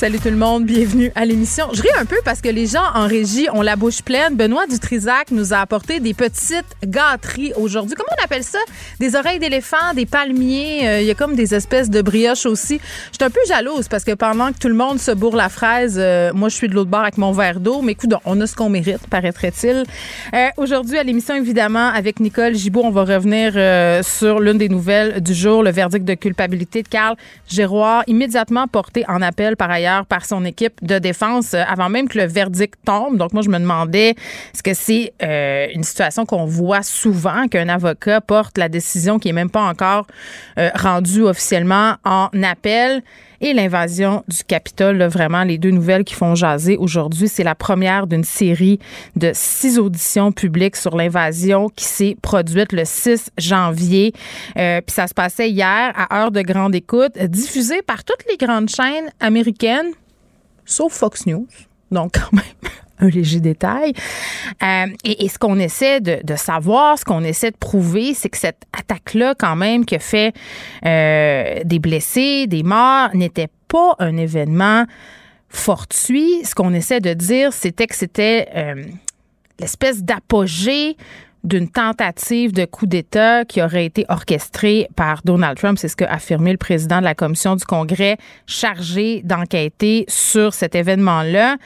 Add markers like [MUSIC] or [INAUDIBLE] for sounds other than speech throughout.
Salut tout le monde, bienvenue à l'émission. Je ris un peu parce que les gens en régie ont la bouche pleine. Benoît Dutrisac nous a apporté des petites gâteries aujourd'hui. Comment on appelle ça? Des oreilles d'éléphant, des palmiers. Euh, il y a comme des espèces de brioches aussi. Je suis un peu jalouse parce que pendant que tout le monde se bourre la fraise, euh, moi je suis de l'autre bord avec mon verre d'eau. Mais écoute, on a ce qu'on mérite, paraîtrait-il. Euh, aujourd'hui à l'émission, évidemment, avec Nicole Gibault, on va revenir sur l'une des nouvelles du jour, le verdict de culpabilité de Carl Géroir, immédiatement porté en appel par ailleurs par son équipe de défense euh, avant même que le verdict tombe. Donc moi, je me demandais, est-ce que c'est euh, une situation qu'on voit souvent, qu'un avocat porte la décision qui est même pas encore euh, rendue officiellement en appel? Et l'invasion du Capitole. vraiment, les deux nouvelles qui font jaser aujourd'hui, c'est la première d'une série de six auditions publiques sur l'invasion qui s'est produite le 6 janvier. Euh, puis ça se passait hier à heure de grande écoute, diffusée par toutes les grandes chaînes américaines, sauf Fox News. Donc, quand même, un léger détail. Euh, et, ce qu'on essaie de, savoir, ce qu'on essaie de prouver, c'est que cette attaque-là, quand même, qui a fait euh, des blessés, des morts, n'était pas un événement fortuit. Ce qu'on essaie de dire, c'était que c'était euh, l'espèce d'apogée d'une tentative de coup d'État qui aurait été orchestrée par Donald Trump. C'est ce qu'a affirmé le président de la commission du Congrès chargé d'enquêter sur cet événement-là.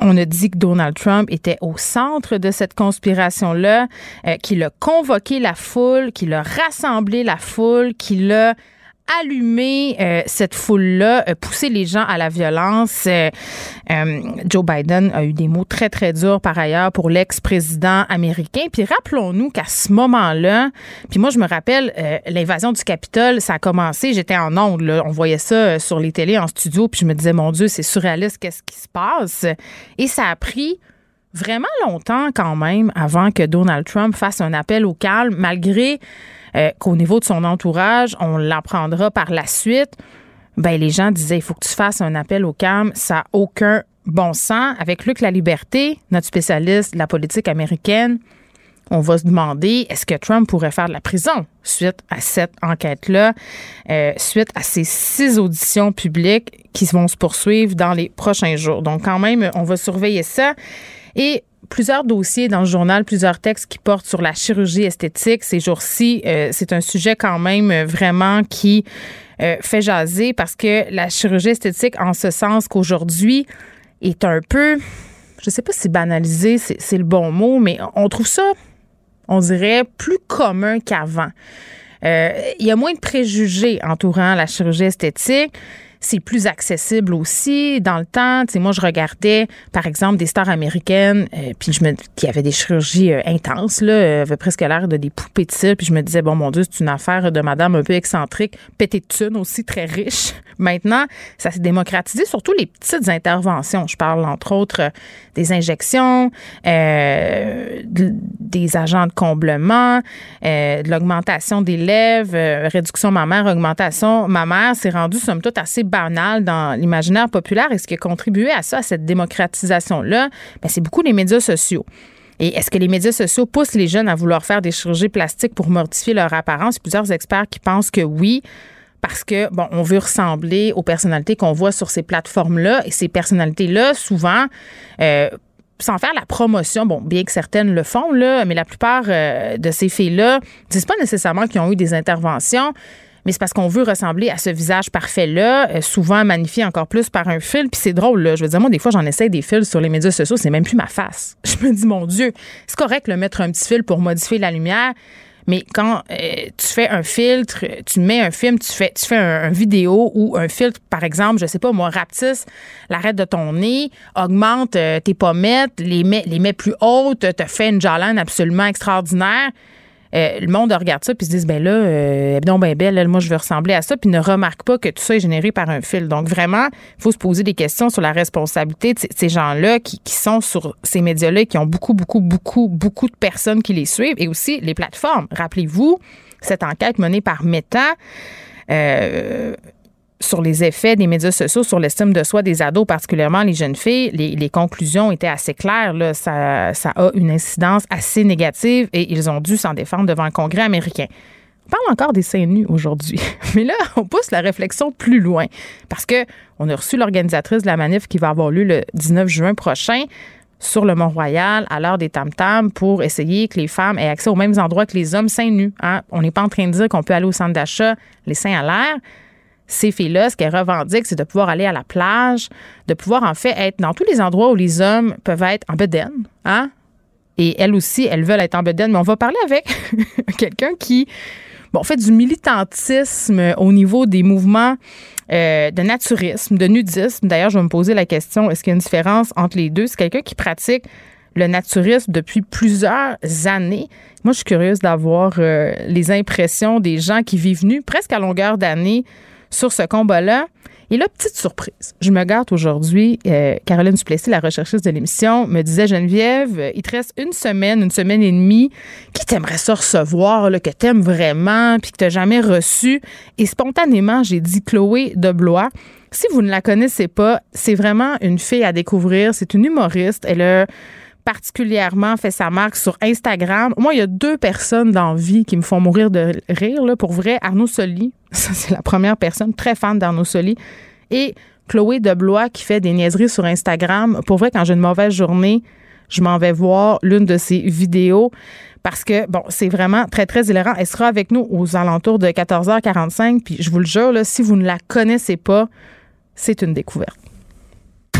On a dit que Donald Trump était au centre de cette conspiration-là, euh, qu'il a convoqué la foule, qu'il a rassemblé la foule, qu'il a allumer euh, cette foule-là, euh, pousser les gens à la violence. Euh, Joe Biden a eu des mots très, très durs par ailleurs pour l'ex-président américain. Puis rappelons-nous qu'à ce moment-là, puis moi, je me rappelle, l'invasion du Capitole, ça a commencé, j'étais en ondes, là, on voyait ça sur les télés, en studio, puis je me disais, mon Dieu, c'est surréaliste, qu'est-ce qui se passe? Et ça a pris vraiment longtemps quand même avant que Donald Trump fasse un appel au calme, malgré euh, qu'au niveau de son entourage, on l'apprendra par la suite. Ben, les gens disaient, il faut que tu fasses un appel au calme. Ça n'a aucun bon sens. Avec Luc La Liberté, notre spécialiste de la politique américaine, on va se demander est-ce que Trump pourrait faire de la prison suite à cette enquête-là, euh, suite à ces six auditions publiques qui vont se poursuivre dans les prochains jours? Donc, quand même, on va surveiller ça. Et plusieurs dossiers dans le journal, plusieurs textes qui portent sur la chirurgie esthétique ces jours-ci. Euh, c'est un sujet quand même vraiment qui euh, fait jaser parce que la chirurgie esthétique, en ce sens qu'aujourd'hui, est un peu, je sais pas si banalisé, c'est le bon mot, mais on trouve ça, on dirait, plus commun qu'avant. Euh, il y a moins de préjugés entourant la chirurgie esthétique c'est plus accessible aussi. Dans le temps, tu sais, moi, je regardais, par exemple, des stars américaines, euh, puis je me, qui avaient des chirurgies euh, intenses, là, euh, avaient presque l'air de des poupées de cire, puis je me disais, bon, mon Dieu, c'est une affaire de madame un peu excentrique, pété de thunes aussi, très riche. [LAUGHS] Maintenant, ça s'est démocratisé, surtout les petites interventions. Je parle, entre autres, des injections, des agents de comblement, de l'augmentation des lèvres, réduction mammaire, augmentation mammaire. C'est rendu, somme toute, assez banal dans l'imaginaire populaire. Et ce qui a contribué à ça, à cette démocratisation-là, ben, c'est beaucoup les médias sociaux. Et est-ce que les médias sociaux poussent les jeunes à vouloir faire des chirurgies plastiques pour mortifier leur apparence? Plusieurs experts qui pensent que oui parce que bon, on veut ressembler aux personnalités qu'on voit sur ces plateformes-là et ces personnalités-là, souvent, euh, sans faire la promotion, bon, bien que certaines le font mais la plupart euh, de ces filles-là disent pas nécessairement qu'ils ont eu des interventions mais c'est parce qu'on veut ressembler à ce visage parfait-là, euh, souvent magnifié encore plus par un fil. Puis c'est drôle, là. Je veux dire, moi, des fois, j'en essaie des fils sur les médias sociaux, c'est même plus ma face. [LAUGHS] Je me dis, mon Dieu, c'est correct de mettre un petit fil pour modifier la lumière. Mais quand euh, tu fais un filtre, tu mets un film, tu fais, tu fais un, vidéo ou un filtre, par exemple, je sais pas, moi, rapetisse l'arrêt de ton nez, augmente euh, tes pommettes, les met, les met plus hautes, te fait une jawline absolument extraordinaire euh, le monde regarde ça puis se dit ben là, euh, non ben belle, moi je veux ressembler à ça, puis ne remarque pas que tout ça est généré par un fil. Donc vraiment, il faut se poser des questions sur la responsabilité de ces gens-là qui, qui, sont sur ces médias-là, qui ont beaucoup, beaucoup, beaucoup, beaucoup de personnes qui les suivent, et aussi les plateformes. Rappelez-vous cette enquête menée par Meta. Euh, sur les effets des médias sociaux sur l'estime de soi des ados, particulièrement les jeunes filles, les, conclusions étaient assez claires. Ça a une incidence assez négative et ils ont dû s'en défendre devant le Congrès américain. On parle encore des seins nus aujourd'hui, [LAUGHS] mais là, on pousse la réflexion plus loin parce que on a reçu l'organisatrice de la manif qui va avoir lieu le 19 juin prochain sur le Mont-Royal à l'heure des tam-tams pour essayer que les femmes aient accès aux mêmes endroits que les hommes seins nus. Hein. On n'est pas en train de dire qu'on peut aller au centre d'achat les seins à l'air ces filles-là, ce qu'elles revendiquent, c'est de pouvoir aller à la plage, de pouvoir en fait être dans tous les endroits où les hommes peuvent être en bedaine, hein? Et elles aussi, elles veulent être en bedaine. Mais on va parler avec [LAUGHS] quelqu'un qui, bon, fait du militantisme au niveau des mouvements euh, de naturisme, de nudisme. D'ailleurs, je vais me poser la question, est-ce qu'il y a une différence entre les deux? C'est quelqu'un qui pratique le naturisme depuis plusieurs années. Moi, je suis curieuse d'avoir euh, les impressions des gens qui vivent nus presque à longueur d'année sur ce combat-là. Et là, petite surprise, je me gâte aujourd'hui. Euh, Caroline Duplessis, la recherchiste de l'émission, me disait Geneviève, il te reste une semaine, une semaine et demie. Qui t'aimerait ça recevoir, là, que t'aimes vraiment, puis que t'as jamais reçu? Et spontanément, j'ai dit Chloé de Blois. Si vous ne la connaissez pas, c'est vraiment une fille à découvrir. C'est une humoriste. Elle a particulièrement fait sa marque sur Instagram. Moi, il y a deux personnes dans vie qui me font mourir de rire. Pour vrai, Arnaud Soli, ça c'est la première personne, très fan d'Arnaud Soli, et Chloé Deblois qui fait des niaiseries sur Instagram. Pour vrai, quand j'ai une mauvaise journée, je m'en vais voir l'une de ses vidéos parce que, bon, c'est vraiment très, très hilarant. Elle sera avec nous aux alentours de 14h45. Puis je vous le jure, là, si vous ne la connaissez pas, c'est une découverte.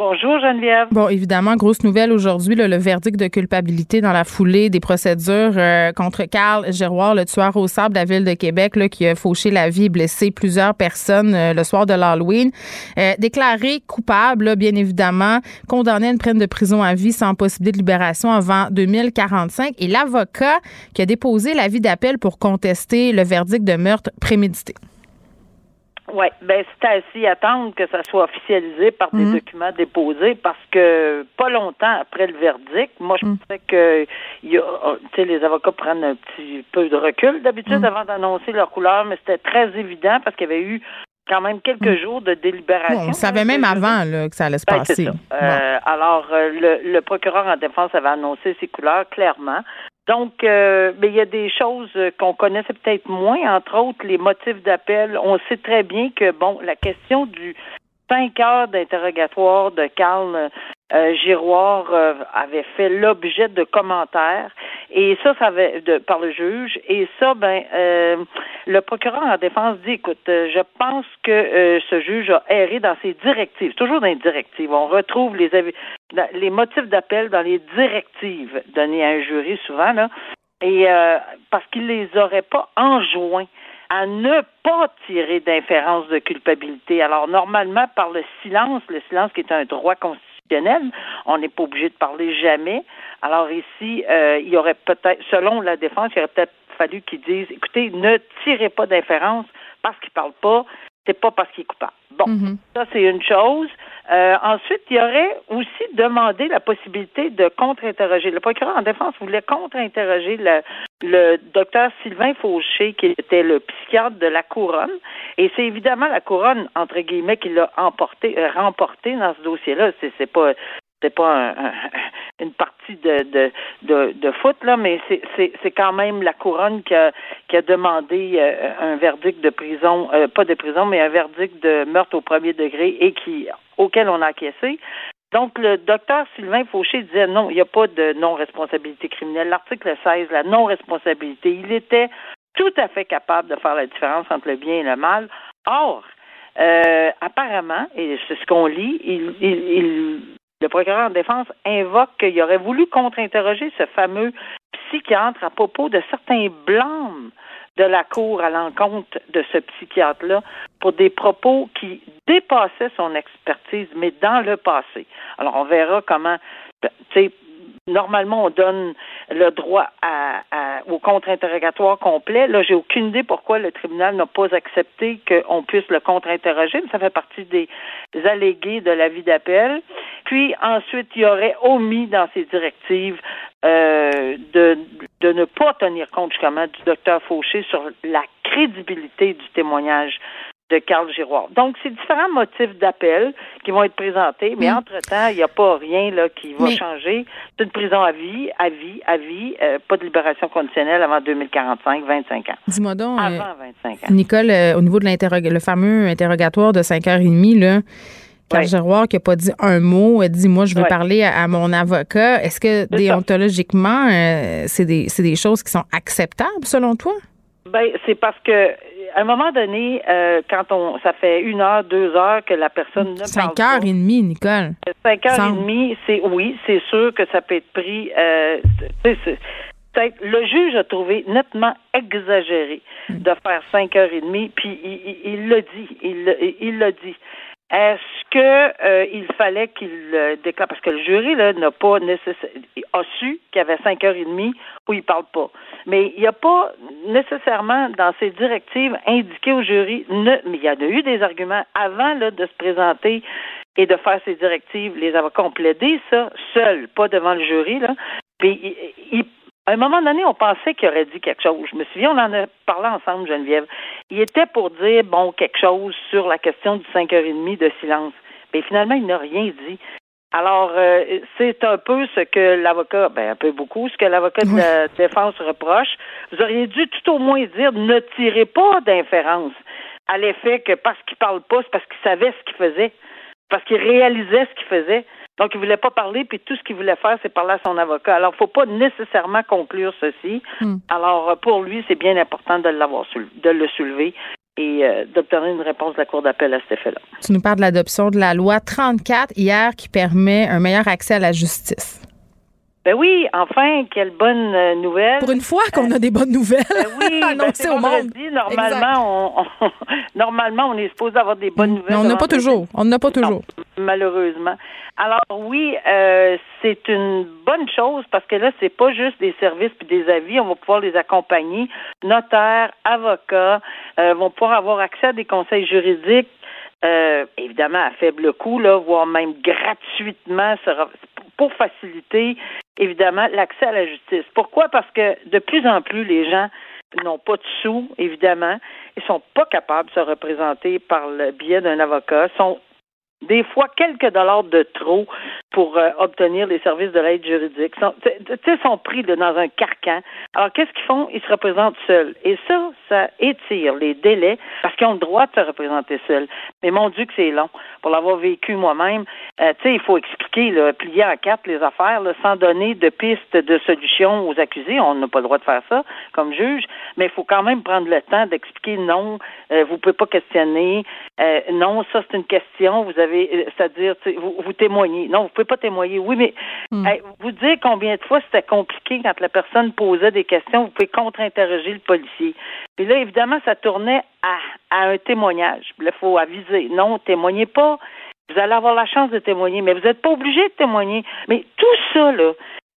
Bonjour Geneviève. Bon, évidemment, grosse nouvelle aujourd'hui, le verdict de culpabilité dans la foulée des procédures euh, contre Carl Giroir, le tueur au sable de la ville de Québec, là, qui a fauché la vie et blessé plusieurs personnes euh, le soir de l'Halloween. Euh, déclaré coupable, bien évidemment, condamné à une peine de prison à vie sans possibilité de libération avant 2045. Et l'avocat qui a déposé l'avis d'appel pour contester le verdict de meurtre prémédité. Oui, ben c'est à s'y attendre que ça soit officialisé par des mhm. documents déposés parce que pas longtemps après le verdict, moi je mhm. pensais que y a, oh, les avocats prennent un petit peu de recul d'habitude mhm. avant d'annoncer leur couleur, mais c'était très évident parce qu'il y avait eu quand même quelques jours de délibération. on savait même avant là, que ça allait se ben, passer. Euh, alors, euh, le, le, procureur en défense avait annoncé ses couleurs clairement. Donc, euh, il y a des choses qu'on connaissait peut-être moins, entre autres les motifs d'appel. On sait très bien que, bon, la question du cinq heures d'interrogatoire de Carl euh, Giroir euh, avait fait l'objet de commentaires et ça, ça avait de, par le juge et ça, ben euh, le procureur en défense dit écoute, je pense que ce juge a erré dans ses directives, toujours dans les directives. On retrouve les les motifs d'appel dans les directives données à un jury souvent là et parce qu'il les aurait pas enjoints à ne pas tirer d'inférence de culpabilité. Alors, normalement, par le silence, le silence qui est un droit constitutionnel, on n'est pas obligé de parler jamais. Alors ici, euh, il y aurait peut-être, selon la défense, il aurait peut-être fallu qu'ils disent, écoutez, ne tirez pas d'inférence parce qu'il ne parle pas, c'est pas parce qu'il est coupable. Bon, mm-hmm. ça c'est une chose. Euh, ensuite, il aurait aussi demandé la possibilité de contre-interroger. Le procureur en défense voulait contre-interroger le, le docteur Sylvain Fauché, qui était le psychiatre de la couronne. Et c'est évidemment la couronne, entre guillemets, qui l'a emporté, euh, remporté dans ce dossier-là. C'est pas c'est pas [LAUGHS] une partie de, de, de, de, foot, là, mais c'est, quand même la couronne qui a, qui a demandé euh, un verdict de prison, euh, pas de prison, mais un verdict de meurtre au premier degré et qui auquel on a acquiescé. Donc, le docteur Sylvain Fauché disait non, il n'y a pas de non-responsabilité criminelle. L'article 16, la non-responsabilité, il était tout à fait capable de faire la différence entre le bien et le mal. Or, euh, apparemment, et c'est ce qu'on lit, il, il, le procureur en défense invoque qu'il aurait voulu contre-interroger ce fameux psychiatre à propos de certains blâmes de la Cour à l'encontre de ce psychiatre-là pour des propos qui dépassaient son expertise, mais dans le passé. Alors, on verra comment, tu sais, normalement, on donne le droit à, au contre-interrogatoire complet. Là, j'ai aucune idée pourquoi le tribunal n'a pas accepté qu'on puisse le contre-interroger, mais ça fait partie des allégués de l'avis d'appel. Puis ensuite, il aurait omis dans ses directives euh, de, de ne pas tenir compte justement du docteur Fauché sur la crédibilité du témoignage de Carl Giroir. Donc, c'est différents motifs d'appel qui vont être présentés, mais mm. entre-temps, il n'y a pas rien là, qui va changer. C'est une prison à vie, à vie, à vie, euh, pas de libération conditionnelle avant 2045, 25 ans. Dis-moi donc, avant 25 ans. Nicole, euh, au niveau de le fameux interrogatoire de 5h30, là, Carl Giroir qui n'a pas dit un mot, a dit moi je veux parler à, mon avocat. Est-ce que déontologiquement, euh, c'est des, des choses qui sont acceptables selon toi? Ben, c'est parce que à un moment donné, euh, quand on, ça fait une heure, deux heures que la personne ne Cinq heures et demie, Nicole. Cinq heures et demie, c'est oui, c'est sûr que ça peut être pris. Euh, le juge a trouvé nettement exagéré de faire cinq heures et demie, puis il l'a dit, il l'a dit. Est-ce que euh, il fallait qu'il euh, déclare parce que le jury là n'a pas nécessairement a su qu'il y avait cinq heures et demie où il parle pas. Mais il n'y a pas nécessairement dans ses directives indiqué au jury ne, mais il y en a eu des arguments avant là, de se présenter et de faire ses directives. Les avocats ont plaidé ça seuls, pas devant le jury. Là. Puis il, à un moment donné, on pensait qu'il aurait dit quelque chose. Je me souviens, on en a parlé ensemble, Geneviève. Il était pour dire, bon, quelque chose sur la question du 5h30 de silence. Mais finalement, il n'a rien dit. Alors, euh, c'est un peu ce que l'avocat, ben un peu beaucoup, ce que l'avocat de la défense reproche. Vous auriez dû tout au moins dire ne tirez pas d'inférence à l'effet que parce qu'il parle pas, c'est parce qu'il savait ce qu'il faisait, parce qu'il réalisait ce qu'il faisait. Donc, il voulait pas parler, puis tout ce qu'il voulait faire, c'est parler à son avocat. Alors, il faut pas nécessairement conclure ceci. Hmm. Alors, pour lui, c'est bien important de l'avoir de le soulever et euh, d'obtenir une réponse de la Cour d'appel à cet effet-là. Tu nous parles de l'adoption de la loi 34 hier qui permet un meilleur accès à la justice. Ben oui, enfin, quelle bonne euh, nouvelle. Pour une fois qu'on a des bonnes nouvelles. Ben oui, [LAUGHS] annoncées ben, au monde. normalement, on, [LAUGHS] normalement, on est supposé avoir des bonnes nouvelles. Mais on n'a pas toujours. On n'a pas toujours. malheureusement. Alors oui, euh, c'est une bonne chose parce que là, c'est pas juste des services puis des avis. On va pouvoir les accompagner. Notaires, avocats euh, vont pouvoir avoir accès à des conseils juridiques euh, évidemment à faible coût, là, voire même gratuitement, pour faciliter évidemment l'accès à la justice. Pourquoi? Parce que de plus en plus, les gens n'ont pas de sous, évidemment, ils sont pas capables de se représenter par le biais d'un avocat, sont des fois quelques dollars de trop pour euh, obtenir les services de l'aide juridique. Tu sais, sont pris dans un carcan. Alors, qu'est-ce qu'ils font? Ils se représentent seuls. Et ça, ça étire les délais parce qu'ils ont le droit de se représenter seuls. Mais mon Dieu que c'est long. Pour l'avoir vécu moi-même, euh, tu sais, il faut expliquer, plier en quatre les affaires, sans donner de pistes de solution aux accusés. On n'a pas le droit de faire ça comme juge, mais il faut quand même prendre le temps d'expliquer non, euh, vous pouvez pas questionner, non, ça c'est une question, vous avez, c'est-à-dire, vous, vous témoignez. Non, vous pouvez pas témoigner. Oui, mais hmm. vous dire combien de fois c'était compliqué quand la personne posait des questions, vous pouvez contre-interroger le policier. Puis là, évidemment, ça tournait à, un témoignage. il faut aviser. Non, témoignez pas. Vous allez avoir la chance de témoigner, mais vous n'êtes pas obligé de témoigner. Mais tout ça, là,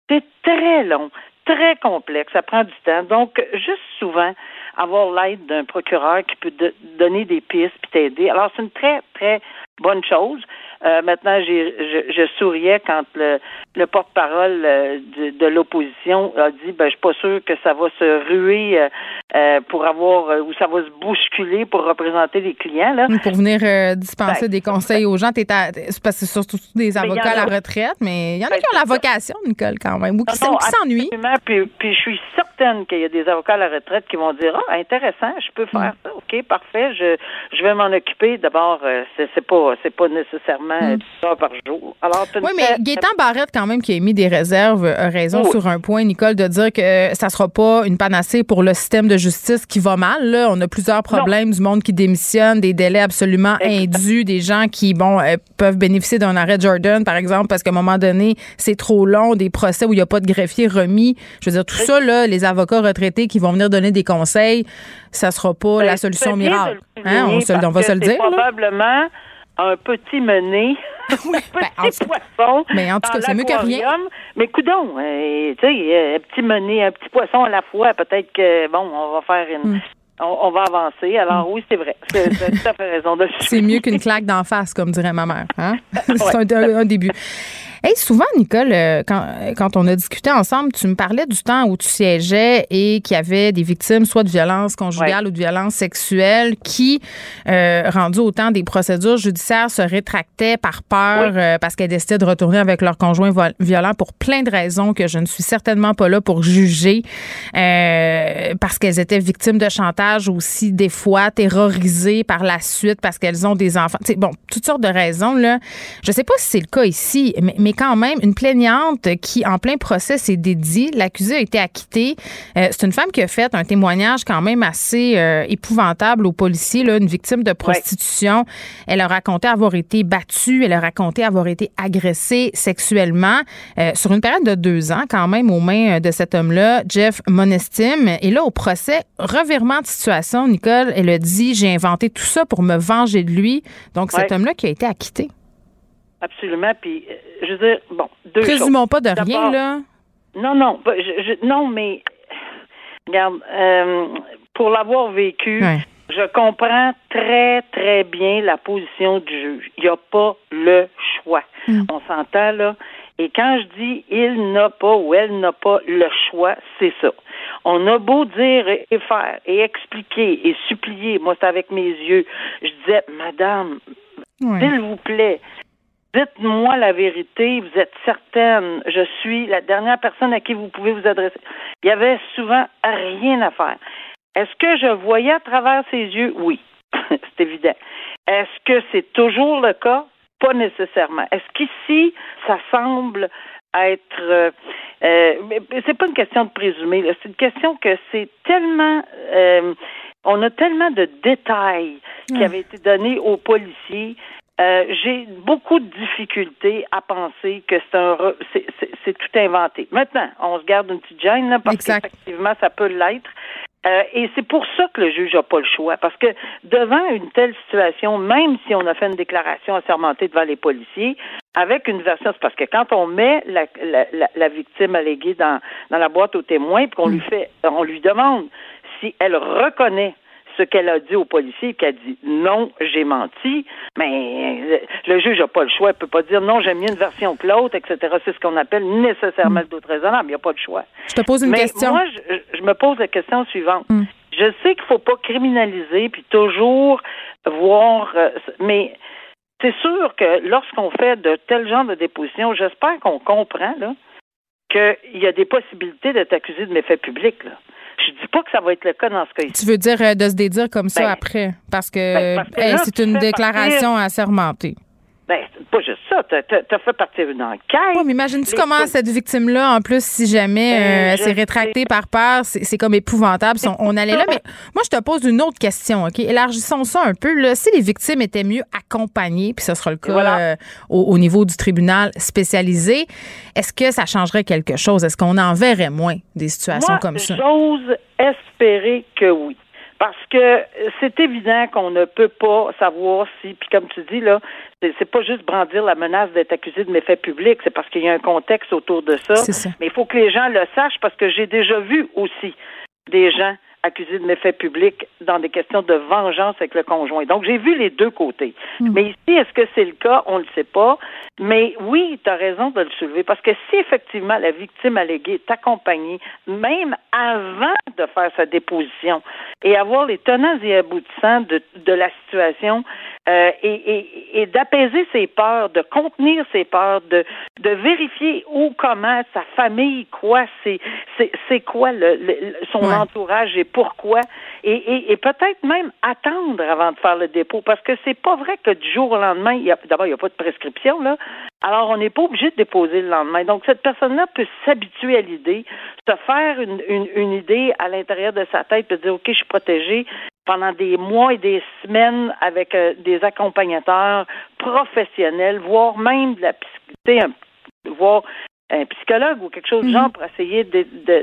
c'est très long, très complexe, ça prend du temps. Donc, juste souvent, avoir l'aide d'un procureur qui peut donner des pistes puis t'aider. Alors, c'est une très, très bonne chose. Euh, maintenant, je, je, souriais quand le, le porte-parole euh, de, de l'opposition a dit ben je suis pas sûr que ça va se ruer euh, euh pour avoir ou ça va se bousculer pour représenter les clients là. Pour venir dispenser ben, des conseils aux gens, t'es parce que c'est surtout des ben, avocats à la retraite, mais il y en a ben, qui ont la vocation, Nicole, quand même, ou qui s'ennuient. Puis, puis je suis certaine qu'il y a des avocats à la retraite qui vont dire ah intéressant, je peux faire mm. ça, ok parfait, je je vais m'en occuper. D'abord, c'est, c'est pas c'est pas nécessairement Hmm. par jour. oui, mais Gaétan Barrette, quand même, qui a émis des réserves, a raison sur un point, Nicole, de dire que ça ne sera pas une panacée pour le système de justice qui va mal. Là. On a plusieurs problèmes, du monde qui démissionne, des délais absolument indus, des gens qui, bon, euh, peuvent bénéficier d'un arrêt Jordan, par exemple, parce qu'à un moment donné, c'est trop long, des procès où il n'y a pas de greffier remis. Je veux dire, tout ça, là, les avocats retraités qui vont venir donner des conseils, ça sera pas Ben, la solution miracle. Hein? On, se, souligner on va se le dire. là. Un petit mené, [LAUGHS] [LAUGHS] un petit ben, en tout- poisson. Mais en tout cas, c'est mieux que rien. Mais coudon, euh, tu sais, euh, un petit mené, un petit poisson à la fois, peut-être que, bon, on va faire une... Hmm. On, on va avancer. Alors oui, c'est vrai. Tout à fait raison de C'est mieux qu'une claque d'en face, comme dirait ma mère. Hein? [LAUGHS] c'est Ouais. un, un début. Hey, souvent, Nicole, euh, quand, quand on a discuté ensemble, tu me parlais du temps où tu siégeais et qu'il y avait des victimes, soit de violence conjugale ou de violence sexuelle, qui, euh, rendues au temps des procédures judiciaires, se rétractaient par peur euh, parce qu'elles décidaient de retourner avec leur conjoint violent pour plein de raisons que je ne suis certainement pas là pour juger, euh, parce qu'elles étaient victimes de chantage aussi, des fois terrorisées par la suite parce qu'elles ont des enfants. Tu sais, bon, toutes sortes de raisons. Là. Je sais pas si c'est le cas ici, mais, mais quand même, une plaignante qui, en plein procès, s'est dédiée, l'accusé a été acquitté. Euh, c'est une femme qui a fait un témoignage quand même assez euh, épouvantable aux policiers, là, une victime de prostitution. Elle a raconté avoir été battue, elle a raconté avoir été agressée sexuellement euh, sur une période de deux ans quand même aux mains de cet homme-là, Jeff Monestime. Et là, au procès, revirement de situation, Nicole, elle a dit, j'ai inventé tout ça pour me venger de lui. Donc, cet homme-là qui a été acquitté. Absolument. Puis, euh, je veux dire, bon, deux Présumons choses. pas de rien, là. Non, non, pas- je- je- non, mais regarde, euh, pour l'avoir vécu, Ouais. je comprends très, très bien la position du juge. Il n'y a pas le choix. Mm. On s'entend là. Et quand je dis il n'a pas ou elle n'a pas le choix, c'est ça. On a beau dire et faire et expliquer et supplier. Moi, c'est avec mes yeux. Je disais, Madame, s'il vous plaît, dites-moi la vérité. Vous êtes certaine. Je suis la dernière personne à qui vous pouvez vous adresser. Il y avait souvent rien à faire. Est-ce que je voyais à travers ses yeux? Oui, [LAUGHS] c'est évident. Est-ce que c'est toujours le cas? Pas nécessairement. Est-ce qu'ici, ça semble être... Euh, euh, c'est pas une question de présumer, c'est une question que c'est tellement... euh, on a tellement de détails qui avaient été donnés aux policiers. Euh, J'ai beaucoup de difficultés à penser que c'est un re- c'est- tout inventé. Maintenant, on se garde une petite gêne là, parce qu'effectivement, ça peut l'être. Euh, et c'est pour ça que le juge n'a pas le choix. Parce que devant une telle situation, même si on a fait une déclaration assermentée devant les policiers, avec une version, c'est parce que quand on met la, la, la, la victime alléguée dans, dans la boîte aux témoins, puis qu'on lui fait, on lui demande si elle reconnaît ce qu'elle a dit au policier, qu'elle dit non, j'ai menti, mais euh, le juge n'a pas le choix. Il peut pas dire non, j'aime mieux une version que l'autre, etc. C'est ce qu'on appelle nécessairement le doute raisonnable. Il n'y a pas de choix. Je te pose une Mais question. moi, je, je me pose la question suivante. Mm. Je sais qu'il faut pas criminaliser puis toujours voir, euh, mais c'est sûr que lorsqu'on fait de tels genres de dépositions, j'espère qu'on comprend là qu'il y a des possibilités d'être accusé de méfaits publics. Là. Je dis pas que ça va être le cas dans ce cas-ci. Tu veux dire euh, de se dédire comme ça Ben, après? Parce que, ben, que hey, c'est une déclaration assermentée. Ben, c'est pas juste ça. T'as as, fait partir une enquête. Oui, mais imagine-tu comment cette victime-là, en plus, si jamais Ben, euh, elle s'est rétractée par peur, c'est c'est comme épouvantable. si on, on allait là. [LAUGHS] Mais moi, je te pose une autre question, OK? Élargissons ça un peu. Là. Si les victimes étaient mieux accompagnées, puis ce sera le cas Voilà. euh, au, au niveau du tribunal spécialisé, est-ce que ça changerait quelque chose? Est-ce qu'on en verrait moins des situations Moi, comme ça? J'ose espérer que oui. Parce que c'est évident qu'on ne peut pas savoir si, puis comme tu dis, là, c'est pas juste brandir la menace d'être accusé de méfaits publics, c'est parce qu'il y a un contexte autour de ça. Ça. Mais il faut que les gens le sachent parce que j'ai déjà vu aussi des gens accusés de méfaits publics dans des questions de vengeance avec le conjoint. Donc, j'ai vu les deux côtés. Mais ici, est-ce que c'est le cas? On ne le sait pas. Mais oui, tu as raison de le soulever parce que si effectivement la victime alléguée est accompagnée, même avant de faire sa déposition et avoir les tenants et aboutissants de, de la situation, euh, et, et, d'apaiser ses peurs, de contenir ses peurs, de, de vérifier où, comment, sa famille, quoi, c'est, c'est, quoi le, son entourage et pourquoi, et, et, peut-être même attendre avant de faire le dépôt, parce que c'est pas vrai que du jour au lendemain, d'abord, il n'y a pas de prescription, là, alors on n'est pas obligé de déposer le lendemain. Donc, cette personne-là peut s'habituer à l'idée, se faire une, une, une idée à l'intérieur de sa tête, de dire, OK, je suis protégé, pendant des mois et des semaines avec euh, des accompagnateurs professionnels, voire même de la psychologie, voire un psychologue ou quelque chose de genre mhm. pour essayer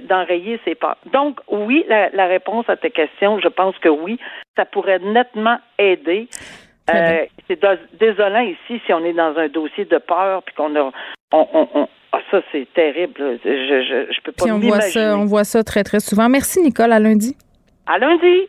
d'enrayer ces peurs. Donc, oui, la, réponse à tes questions, je pense que oui, ça pourrait nettement aider. Euh, c'est désolant ici si on est dans un dossier de peur puis qu'on a on, ah, ça c'est terrible. Je, je, je peux pas on voit ça, on voit ça très très souvent. Merci Nicole, à lundi. À lundi.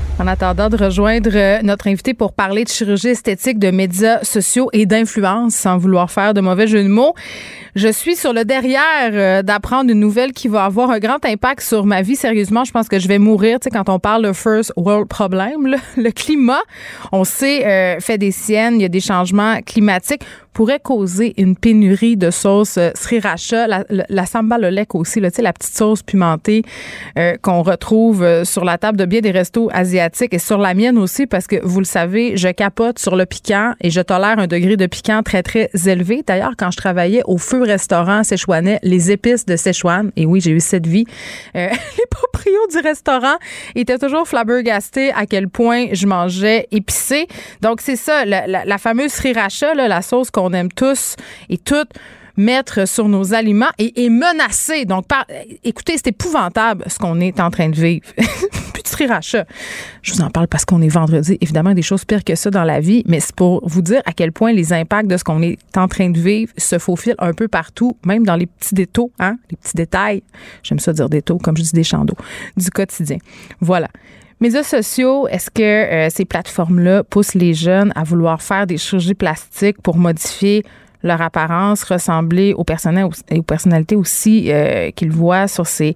En attendant de rejoindre euh, notre invité pour parler de chirurgie esthétique, de médias sociaux et d'influence, sans vouloir faire de mauvais jeu de mots, je suis sur le derrière euh, d'apprendre une nouvelle qui va avoir un grand impact sur ma vie. Sérieusement, je pense que je vais mourir. Tu sais, quand on parle de first world problem, [LAUGHS] le climat, on sait, euh, fait des siennes, il y a des changements climatiques pourrait causer une pénurie de sauce euh, sriracha, la, la, la sambal aussi, là, la petite sauce pimentée euh, qu'on retrouve euh, sur la table de bien des restos asiatiques et sur la mienne aussi parce que vous le savez, je capote sur le piquant et je tolère un degré de piquant très très élevé. D'ailleurs, quand je travaillais au feu restaurant Sichuanais, les épices de Sichuan, et oui, j'ai eu cette vie, [LAUGHS] les proprios du restaurant étaient toujours flabbergastés à quel point je mangeais épicé. Donc c'est ça, la, la, fameuse sriracha, là, la sauce qu'on on aime tous et toutes mettre sur nos aliments et, menacer. Donc, écoutez, c'est épouvantable ce qu'on est en train de vivre. [LAUGHS] Plus de. Je vous en parle parce qu'on est vendredi. Évidemment, des choses pires que ça dans la vie, mais c'est pour vous dire à quel point les impacts de ce qu'on est en train de vivre se faufilent un peu partout, même dans les petits détails, hein, les petits détails. J'aime ça dire détails, comme je dis des chants du quotidien. Voilà. Médias sociaux, est-ce que euh, ces plateformes-là poussent les jeunes à vouloir faire des chirurgies plastiques pour modifier leur apparence, ressembler aux, personnalités aussi euh, qu'ils voient sur ces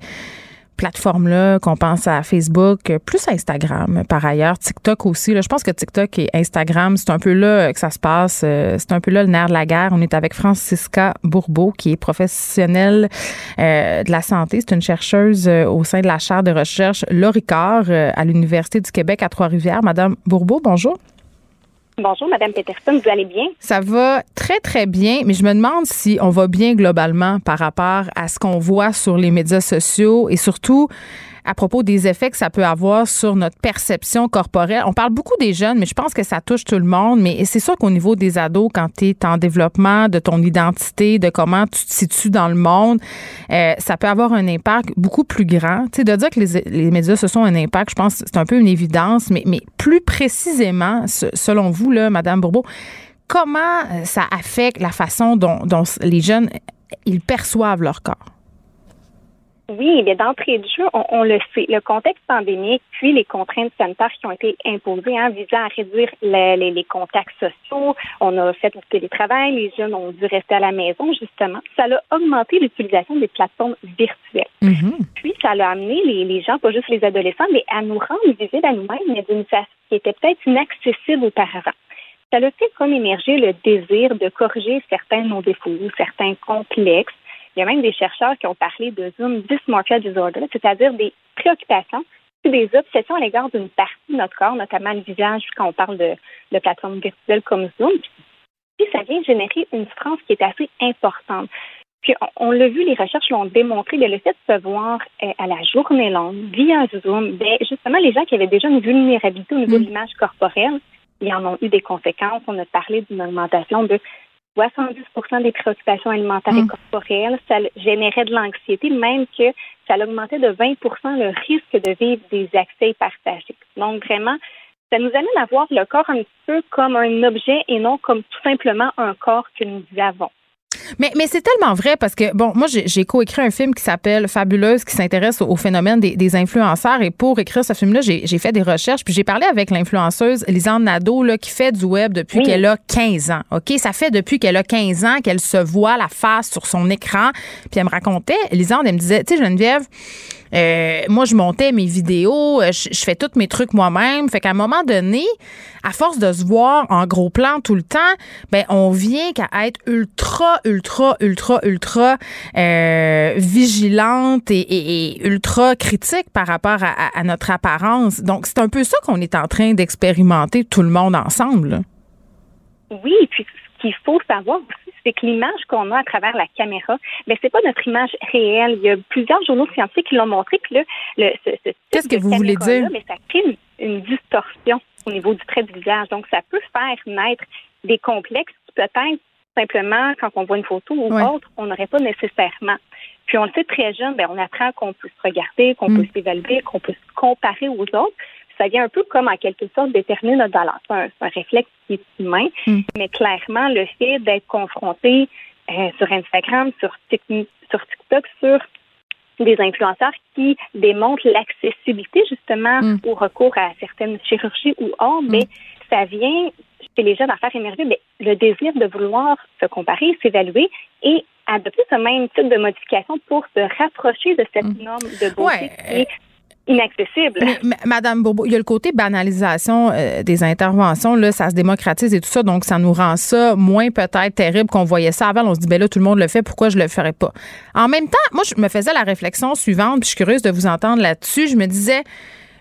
plateformes-là, qu'on pense à Facebook, plus Instagram par ailleurs, TikTok aussi. Là, je pense que TikTok et Instagram, c'est un peu là que ça se passe. Euh, c'est un peu là le nerf de la guerre. On est avec Francisca Bourbeau, qui est professionnelle euh, de la santé. C'est une chercheuse euh, au sein de la chaire de recherche Loricard à l'Université du Québec à Trois-Rivières. Madame Bourbeau, bonjour. Bonjour, Madame Peterson, vous allez bien? Ça va très, très bien, mais je me demande si on va bien globalement par rapport à ce qu'on voit sur les médias sociaux et surtout à propos des effets que ça peut avoir sur notre perception corporelle. On parle beaucoup des jeunes, mais je pense que ça touche tout le monde. Mais c'est sûr qu'au niveau des ados, quand tu es en développement de ton identité, de comment tu te situes dans le monde, euh, ça peut avoir un impact beaucoup plus grand. Tu sais, de dire que les, les médias ce sont un impact, je pense que c'est un peu une évidence, mais, mais plus précisément, selon vous, là, Madame Bourbeau, comment euh, ça affecte la façon dont, dont les jeunes ils perçoivent leur corps? Oui, bien d'entrée de jeu, on, le sait. Le contexte pandémique, puis les contraintes sanitaires qui ont été imposées, hein, visant à réduire les, les, contacts sociaux. On a fait le télétravail, les jeunes ont dû rester à la maison, justement. Ça a augmenté l'utilisation des plateformes virtuelles. Mm-hmm. Puis, ça a amené les, les, gens, pas juste les adolescents, mais à nous rendre visibles à nous-mêmes, mais d'une façon qui était peut-être inaccessible auparavant. Ça a fait comme émerger le désir de corriger certains de nos défauts, certains complexes, il y a même des chercheurs qui ont parlé de Zoom dysmorphia disorder, c'est-à-dire des préoccupations des obsessions à l'égard d'une partie de notre corps, notamment le visage, quand on parle de, de plateformes virtuelles comme Zoom. Puis ça vient générer une souffrance qui est assez importante. Puis on, l'a vu, les recherches l'ont démontré, le fait de se voir euh, à la journée longue via Zoom, ben, justement, les gens qui avaient déjà une vulnérabilité au niveau de mm. l'image corporelle, ils en ont eu des conséquences. On a parlé d'une augmentation de 70% des préoccupations alimentaires et mm. corporelles. Ça générait de l'anxiété, même que ça augmentait de 20% le risque de vivre des accès partagés. Donc, vraiment, ça nous amène à voir le corps un petit peu comme un objet et non comme tout simplement un corps que nous avons. Mais, mais c'est tellement vrai parce que, bon, moi, j'ai coécrit un film qui s'appelle Fabuleuse, qui s'intéresse au, phénomène des, influenceurs. Et pour écrire ce film-là, j'ai fait des recherches. Puis j'ai parlé avec l'influenceuse Lisande Nadeau, là, qui fait du web depuis qu'elle a 15 ans. OK? Ça fait depuis qu'elle a 15 ans qu'elle se voit la face sur son écran. Puis elle me racontait, Lisande, elle me disait, tu sais, Geneviève, euh, moi, je montais mes vidéos, euh, je, fais tous mes trucs moi-même. Fait qu'à un moment donné, à force de se voir en gros plan tout le temps, ben on vient qu'à être ultra, ultra, ultra, ultra euh, vigilante et, ultra critique par rapport à, notre apparence. Donc, c'est un peu ça qu'on est en train d'expérimenter tout le monde ensemble. Oui, puis ce qu'il faut savoir c'est que l'image qu'on a à travers la caméra, ben c'est pas notre image réelle. Il y a plusieurs journaux scientifiques qui l'ont montré que le, ce, Qu'est-ce que vous voulez dire? Mais ça crée une, distorsion au niveau du trait du visage. Donc ça peut faire naître des complexes qui peut-être simplement quand on voit une photo ou autre, on n'aurait pas nécessairement. Puis on le sait très jeune, ben on apprend qu'on peut se regarder, qu'on mm. peut s'évaluer, qu'on peut se comparer aux autres ça vient un peu comme en quelque sorte déterminer notre valeur. C'est un, réflexe qui est humain, mm. mais clairement, le fait d'être confronté euh, sur Instagram, sur, sur TikTok, sur des influenceurs qui démontrent l'accessibilité justement mm. au recours à certaines chirurgies ou autres, mm. mais ça vient chez les jeunes à faire émerger mais le désir de vouloir se comparer, s'évaluer et adopter ce même type de modification pour se rapprocher de cette norme de beauté inaccessible. Madame Bobo, il y a le côté banalisation euh, des interventions, là, ça se démocratise et tout ça, donc ça nous rend ça moins peut-être terrible qu'on voyait ça avant. On se dit, ben là, tout le monde le fait, pourquoi je le ferais pas? En même temps, moi, je me faisais la réflexion suivante, puis je suis curieuse de vous entendre là-dessus. Je me disais,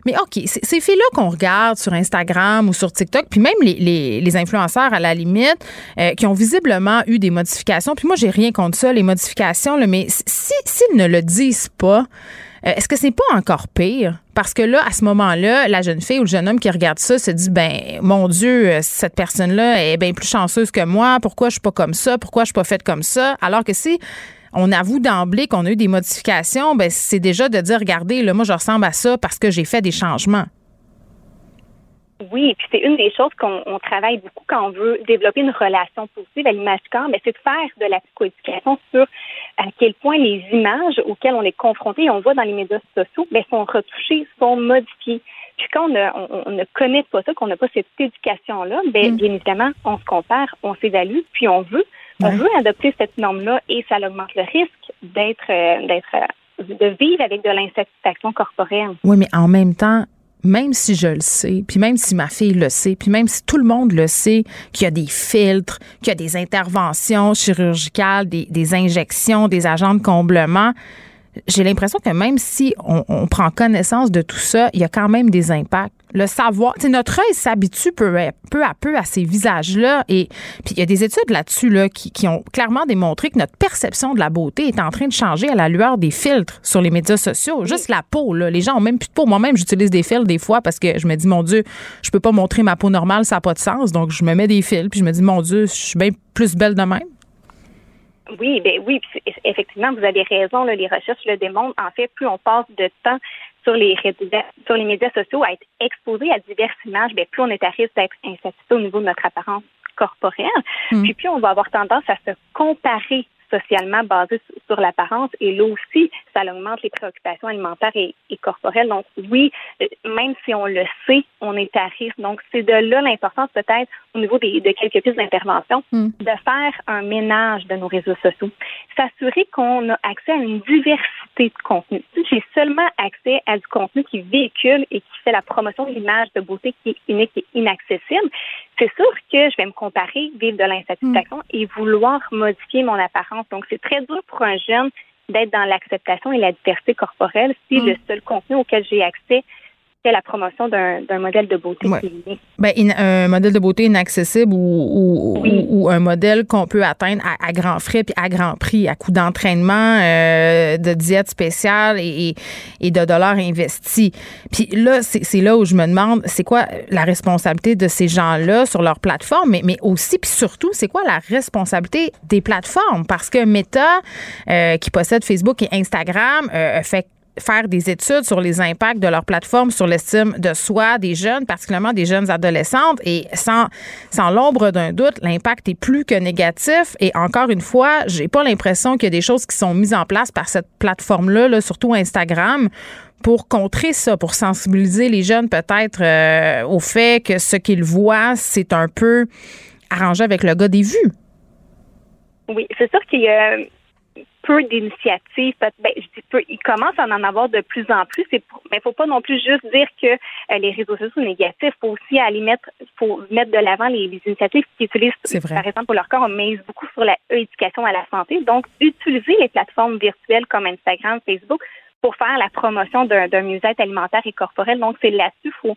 mais OK, ces filles-là qu'on regarde sur Instagram ou sur TikTok, puis même les, influenceurs à la limite, euh, qui ont visiblement eu des modifications, puis moi, j'ai rien contre ça, les modifications, là, mais s'ils si, ne le disent pas, euh, est-ce que c'est pas encore pire? Parce que là, à ce moment-là, la jeune fille ou le jeune homme qui regarde ça se dit, ben, mon Dieu, euh, cette personne-là est bien plus chanceuse que moi. Pourquoi je suis pas comme ça? Pourquoi je suis pas faite comme ça? Alors que si on avoue d'emblée qu'on a eu des modifications, ben, c'est déjà de dire, regardez, là, moi, je ressemble à ça parce que j'ai fait des changements. Oui, puis c'est une des choses qu'on travaille beaucoup quand on veut développer une relation positive à l'image corps, mais c'est de faire de la psychoéducation sur à quel point les images auxquelles on est confronté, on voit dans les médias sociaux, mais sont retouchées, sont modifiées. Puis quand on, ne connaît pas ça, qu'on n'a pas cette éducation-là, bien, mm. bien évidemment, on se compare, on s'évalue, puis on veut, on veut adopter cette norme-là et ça augmente le risque d'être, euh, d'être, euh, de vivre avec de l'insatisfaction corporelle. Oui, mais en même temps, même si je le sais, puis même si ma fille le sait, puis même si tout le monde le sait, qu'il y a des filtres, qu'il y a des interventions chirurgicales, des, des injections, des agents de comblement, j'ai l'impression que même si on, prend connaissance de tout ça, il y a quand même des impacts. Le savoir, notre œil s'habitue peu, peu, à peu à ces visages-là. Et puis il y a des études là-dessus là, qui, qui, ont clairement démontré que notre perception de la beauté est en train de changer à la lueur des filtres sur les médias sociaux. Juste la peau, là. les gens ont même plus de peau. Moi-même, j'utilise des filtres des fois parce que je me dis, mon Dieu, je peux pas montrer ma peau normale, ça n'a pas de sens. Donc je me mets des fils, puis je me dis, mon Dieu, je suis bien plus belle de même. Oui, ben oui, effectivement, vous avez raison. les recherches le démontrent. En fait, plus on passe de temps sur les sur les médias sociaux à être exposé à diverses images, ben plus on est à risque d'être insatisfait au niveau de notre apparence corporelle. Mm. Puis plus on va avoir tendance à se comparer socialement basé sur l'apparence. Et là aussi, ça augmente les préoccupations alimentaires et, corporelles. Donc oui, euh, même si on le sait, on est à risque. Donc c'est de là l'importance peut-être au niveau des, de quelques pistes d'intervention hmm. de faire un ménage de nos réseaux sociaux. S'assurer qu'on a accès à une diversité de contenu. Si j'ai seulement accès à du contenu qui véhicule et qui fait la promotion de l'image de beauté qui est unique et inaccessible, c'est sûr que je vais me comparer, vivre de l'insatisfaction hmm. et vouloir modifier mon apparence. Donc, c'est très dur pour un jeune d'être dans l'acceptation et la diversité corporelle si hmm. le seul contenu auquel j'ai accès la promotion d'un modèle de beauté ben, un modèle de beauté inaccessible ou, ou, un modèle qu'on peut atteindre à, grands frais puis à grand prix, à coût d'entraînement, euh, de diète spéciale et, et, de dollars investis. Puis là, c'est là où je me demande, c'est quoi la responsabilité de ces gens-là sur leur plateforme, mais, mais aussi, puis surtout, c'est quoi la responsabilité des plateformes? Parce que Meta, euh, qui possède Facebook et Instagram, euh, fait faire des études sur les impacts de leur plateforme sur l'estime de soi des jeunes, particulièrement des jeunes adolescentes. Et sans, sans l'ombre d'un doute, l'impact est plus que négatif. Et encore une fois, j'ai pas l'impression qu'il y a des choses qui sont mises en place par cette plateforme-là, là, surtout Instagram, pour contrer ça, pour sensibiliser les jeunes peut-être euh, au fait que ce qu'ils voient, c'est un peu arrangé avec le gars des vues. Oui, c'est sûr qu'il y a peu d'initiatives. Ben, je dis peu, il commence à en avoir de plus en plus. Mais il ne faut pas non plus juste dire que euh, les réseaux sociaux sont négatifs. Il faut aussi aller mettre, faut mettre de l'avant les, initiatives qui utilisent, par exemple, pour leur corps, on mise beaucoup sur la éducation à la santé. Donc, utiliser les plateformes virtuelles comme Instagram, Facebook pour faire la promotion d'un mieux-être alimentaire et corporel. Donc, c'est là-dessus qu'il faut,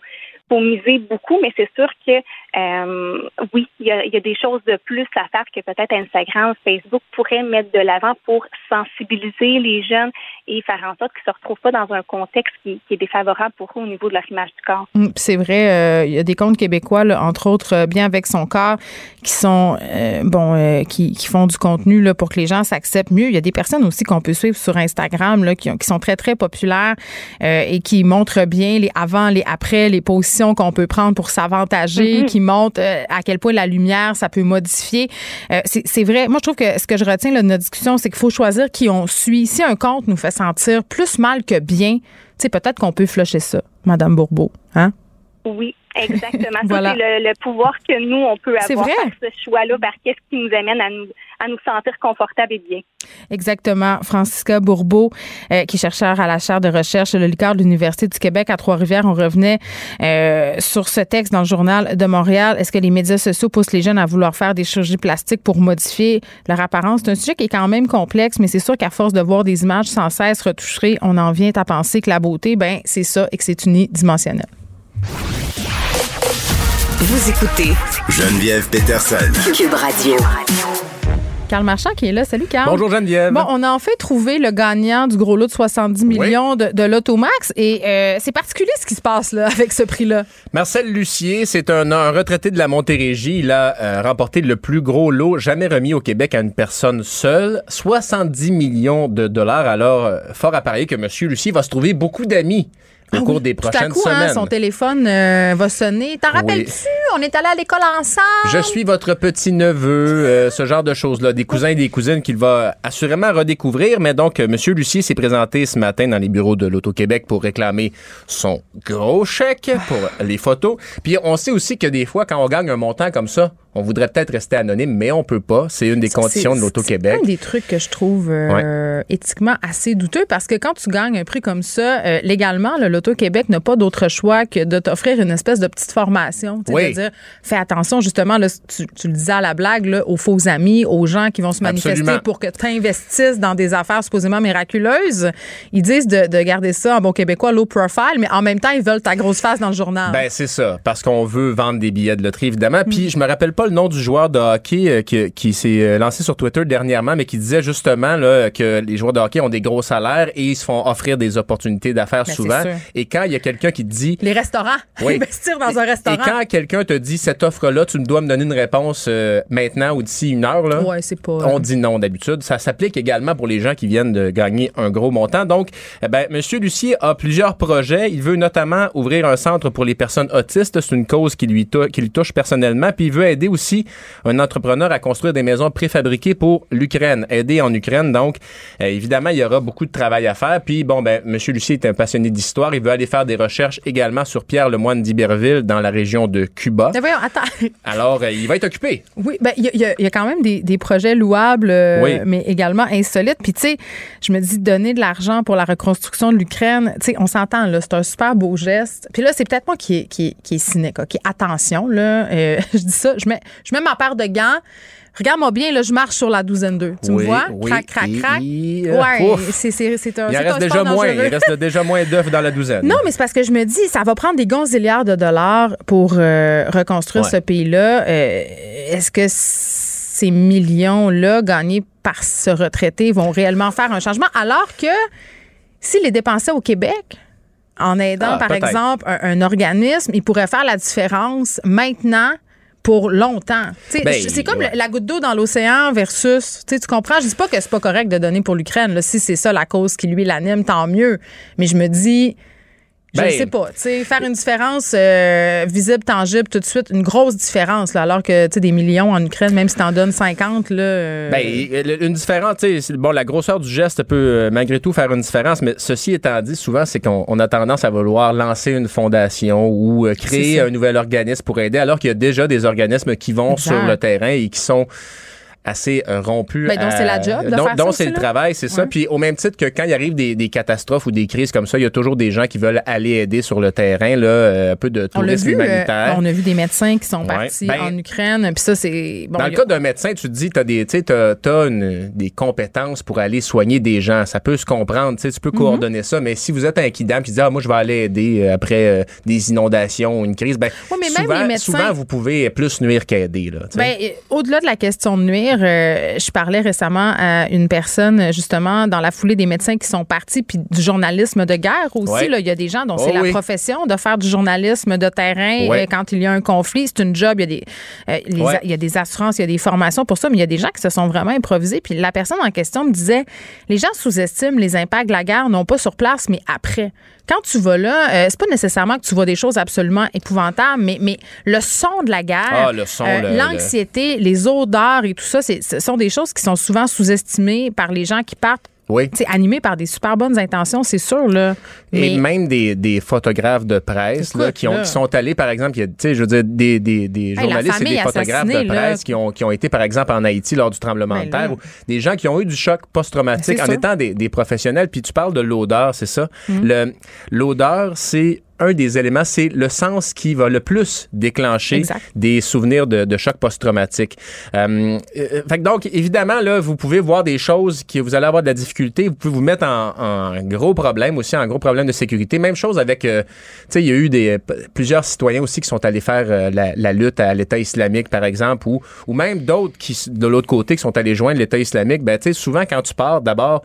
faut miser beaucoup, mais c'est sûr que euh, oui, il y, a, des choses de plus à faire que peut-être Instagram, Facebook pourraient mettre de l'avant pour sensibiliser les jeunes et faire en sorte qu'ils ne se retrouvent pas dans un contexte qui, est défavorable pour eux au niveau de leur image du corps. Mm, c'est vrai, euh, il y a des comptes québécois, entre autres, euh, bien avec son corps, qui sont bon, qui, font du contenu là, pour que les gens s'acceptent mieux. Il y a des personnes aussi qu'on peut suivre sur Instagram là, qui, qui sont très très populaires et qui montrent bien les avant, les après, les positions qu'on peut prendre pour s'avantager, mm-hmm. qui montre euh, à quel point la lumière, ça peut modifier. Euh, c'est vrai. Moi, je trouve que ce que je retiens de notre discussion, c'est qu'il faut choisir qui on suit. Si un compte nous fait sentir plus mal que bien, tu peut-être qu'on peut flusher ça, Madame Bourbeau. Hein? Oui, exactement. voilà. c'est le, pouvoir que nous, on peut avoir vrai. ce choix-là vers qu'est-ce qui nous amène à nous, à nous sentir confortables et bien. Exactement. Francisca Bourbeau, euh, qui est chercheur à la chaire de recherche le LICAR de l'Université du Québec à Trois-Rivières. On revenait euh, sur ce texte dans le journal de Montréal. Est-ce que les médias sociaux poussent les jeunes à vouloir faire des chirurgies plastiques pour modifier leur apparence? C'est un sujet qui est quand même complexe, mais c'est sûr qu'à force de voir des images sans cesse retouchées, on en vient à penser que la beauté, ben c'est ça et que c'est unidimensionnel. Vous écoutez Geneviève Peterson. Cube Radio. Carl Marchand qui est là. Salut, Carl. Bonjour, Geneviève. Bon, on a en fait trouvé le gagnant du gros lot de 70 millions de, de l'Automax et euh, c'est particulier ce qui se passe là avec ce prix-là. Marcel Lucier, c'est un, un, retraité de la Montérégie. Il a euh, remporté le plus gros lot jamais remis au Québec à une personne seule. 70 millions de dollars. Alors, euh, fort à parier que M. Lucier va se trouver beaucoup d'amis au ah cours des prochaines Tout à coup, hein, son téléphone euh, va sonner. T'en rappelles-tu? On est allé à l'école ensemble. Je suis votre petit neveu, euh, ce genre de choses-là. Des cousins et des cousines qu'il va assurément redécouvrir. Mais donc, M. Lucier s'est présenté ce matin dans les bureaux de l'Auto-Québec pour réclamer son gros chèque pour les photos. Puis on sait aussi que des fois, quand on gagne un montant comme ça, on voudrait peut-être rester anonyme, mais on peut pas. C'est une des conditions de l'Auto-Québec. C'est un des trucs que je trouve euh, éthiquement assez douteux parce que quand tu gagnes un prix comme ça, euh, légalement, l'Auto-Québec n'a pas d'autre choix que de t'offrir une espèce de petite formation. Oui. Dire fais attention, justement, là, tu, le disais à la blague, là, aux faux amis, aux gens qui vont se manifester pour que tu investisses dans des affaires supposément miraculeuses. Ils disent de, garder ça en bon québécois, low profile, mais en même temps, ils veulent ta grosse face dans le journal. Ben, c'est ça. Parce qu'on veut vendre des billets de loterie, évidemment. Puis, mm. je me rappelle pas le nom du joueur de hockey euh, qui, qui s'est euh, lancé sur Twitter dernièrement, mais qui disait justement là, que les joueurs de hockey ont des gros salaires et ils se font offrir des opportunités d'affaires ben, souvent. Et quand il y a quelqu'un qui te dit... Les restaurants. [LAUGHS] Investir dans un restaurant. Et quand quelqu'un te dit cette offre-là, tu dois me donner une réponse euh, maintenant ou d'ici une heure, là, ouais, c'est pas... on dit non d'habitude. Ça s'applique également pour les gens qui viennent de gagner un gros montant. Donc, eh ben, M. Lucier a plusieurs projets. Il veut notamment ouvrir un centre pour les personnes autistes. C'est une cause qui lui, qui lui touche personnellement. Puis il veut aider aussi un entrepreneur à construire des maisons préfabriquées pour l'Ukraine, aider en Ukraine. Donc, euh, évidemment, il y aura beaucoup de travail à faire. Puis, bon, ben, M. Lucie est un passionné d'histoire. Il veut aller faire des recherches également sur Pierre le moine d'Iberville dans la région de Cuba. Mais voyons, attends. Alors, euh, il va être occupé. Oui, ben, il y, y, a quand même des, des projets louables, euh, mais également insolites. Puis, tu sais, je me dis, donner de l'argent pour la reconstruction de l'Ukraine, tu sais, on s'entend, là, c'est un super beau geste. Puis là, c'est peut-être moi qui est, qui, qui est cynique, OK? Attention, là, [LAUGHS] je dis ça, je mets, je mets ma paire de gants. Regarde-moi bien, là, je marche sur la douzaine d'eux. Tu me vois? crac, crac, crac. ouais, c'est, c'est, un, il reste déjà moins. Il reste déjà moins d'œufs dans la douzaine. Non, mais c'est parce que je me dis, ça va prendre des gonzillards de dollars pour euh, reconstruire ce pays-là. Euh, est-ce que ces millions-là gagnés par ce retraité vont réellement faire un changement? Alors que s'ils les dépensaient au Québec, en aidant, ah, par exemple, un, un organisme, ils pourraient faire la différence maintenant pour longtemps. Ben, c'est comme ouais. la goutte d'eau dans l'océan versus, tu comprends? Je dis pas que c'est pas correct de donner pour l'Ukraine. Si c'est ça la cause qui lui l'anime, tant mieux. Mais je me dis, je Ben, ne sais pas, tu sais, faire une différence euh, visible, tangible, tout de suite, une grosse différence, là, alors que, tu des millions en Ukraine, même si t'en donnes 50, là. euh, Ben, une différence, tu bon, la grosseur du geste peut euh, malgré tout faire une différence, mais ceci étant dit, souvent, c'est qu'on on a tendance à vouloir lancer une fondation ou euh, créer un nouvel organisme pour aider, alors qu'il y a déjà des organismes qui vont Exact. sur le terrain et qui sont assez euh, rompus. Ben, donc, c'est la job de donc, c'est le travail, c'est ça. Puis au même titre que quand il arrive des, des catastrophes ou des crises comme ça, il y a toujours des gens qui veulent aller aider sur le terrain, là, euh, un peu de on tourisme vu, euh, humanitaire. on a vu des médecins qui sont Ouais. partis Ben, en Ukraine, puis ça, c'est. Bon, Dans le a- cas d'un médecin, tu te dis, tu as, des, une- des compétences pour aller soigner des gens. Ça peut se comprendre, tu peux Mhm. coordonner ça, mais si vous êtes un kidam qui dit, ah, moi, je vais aller aider après euh, des inondations ou une crise, ben, Ouais, mais même souvent, les médecins- souvent, vous pouvez plus nuire qu'aider. Ben, au-delà de la question de nuire, euh, je parlais récemment à une personne, justement, dans la foulée des médecins qui sont partis, puis du journalisme de guerre aussi. Ouais. là. Il y a des gens dont Oh c'est la oui. profession de faire du journalisme de terrain Ouais. euh, quand il y a un conflit. C'est une job. Il y, a des, euh, les Ouais. a- il y a des assurances, il y a des formations pour ça, mais il y a des gens qui se sont vraiment improvisés. Puis la personne en question me disait les gens sous-estiment les impacts de la guerre, non pas sur place, mais après. Quand tu vas là, euh, c'est pas nécessairement que tu vois des choses absolument épouvantables, mais, mais le son de la guerre, Ah, le- le- l'anxiété, les odeurs et tout ça, ce sont des choses qui sont souvent sous-estimées par les gens qui partent. Oui. tu sais, animés par des super bonnes intentions, c'est sûr, là. Et même des, des photographes de presse là, qui, ont, là. qui sont allés, par exemple, il je veux dire, des, des, des journalistes et des photographes de presse qui ont, qui ont été, par exemple, en Haïti lors du tremblement Ben de terre, là. ou des gens qui ont eu du choc post-traumatique C'est en sûr. étant des, des professionnels. Puis tu parles de l'odeur, c'est ça? Mm. Le L'odeur, c'est un des éléments, c'est le sens qui va le plus déclencher Exact. des souvenirs de, de choc post-traumatique. Euh, euh, fait que donc, évidemment, là, vous pouvez voir des choses que vous allez avoir de la difficulté. Vous pouvez vous mettre en, en gros problème aussi, en gros problème de sécurité. Même chose avec, euh, tu sais, il y a eu des, plusieurs citoyens aussi qui sont allés faire euh, la, la lutte à l'État islamique, par exemple, ou, ou même d'autres qui, de l'autre côté, qui sont allés joindre l'État islamique. Ben, tu sais, souvent, quand tu pars, d'abord,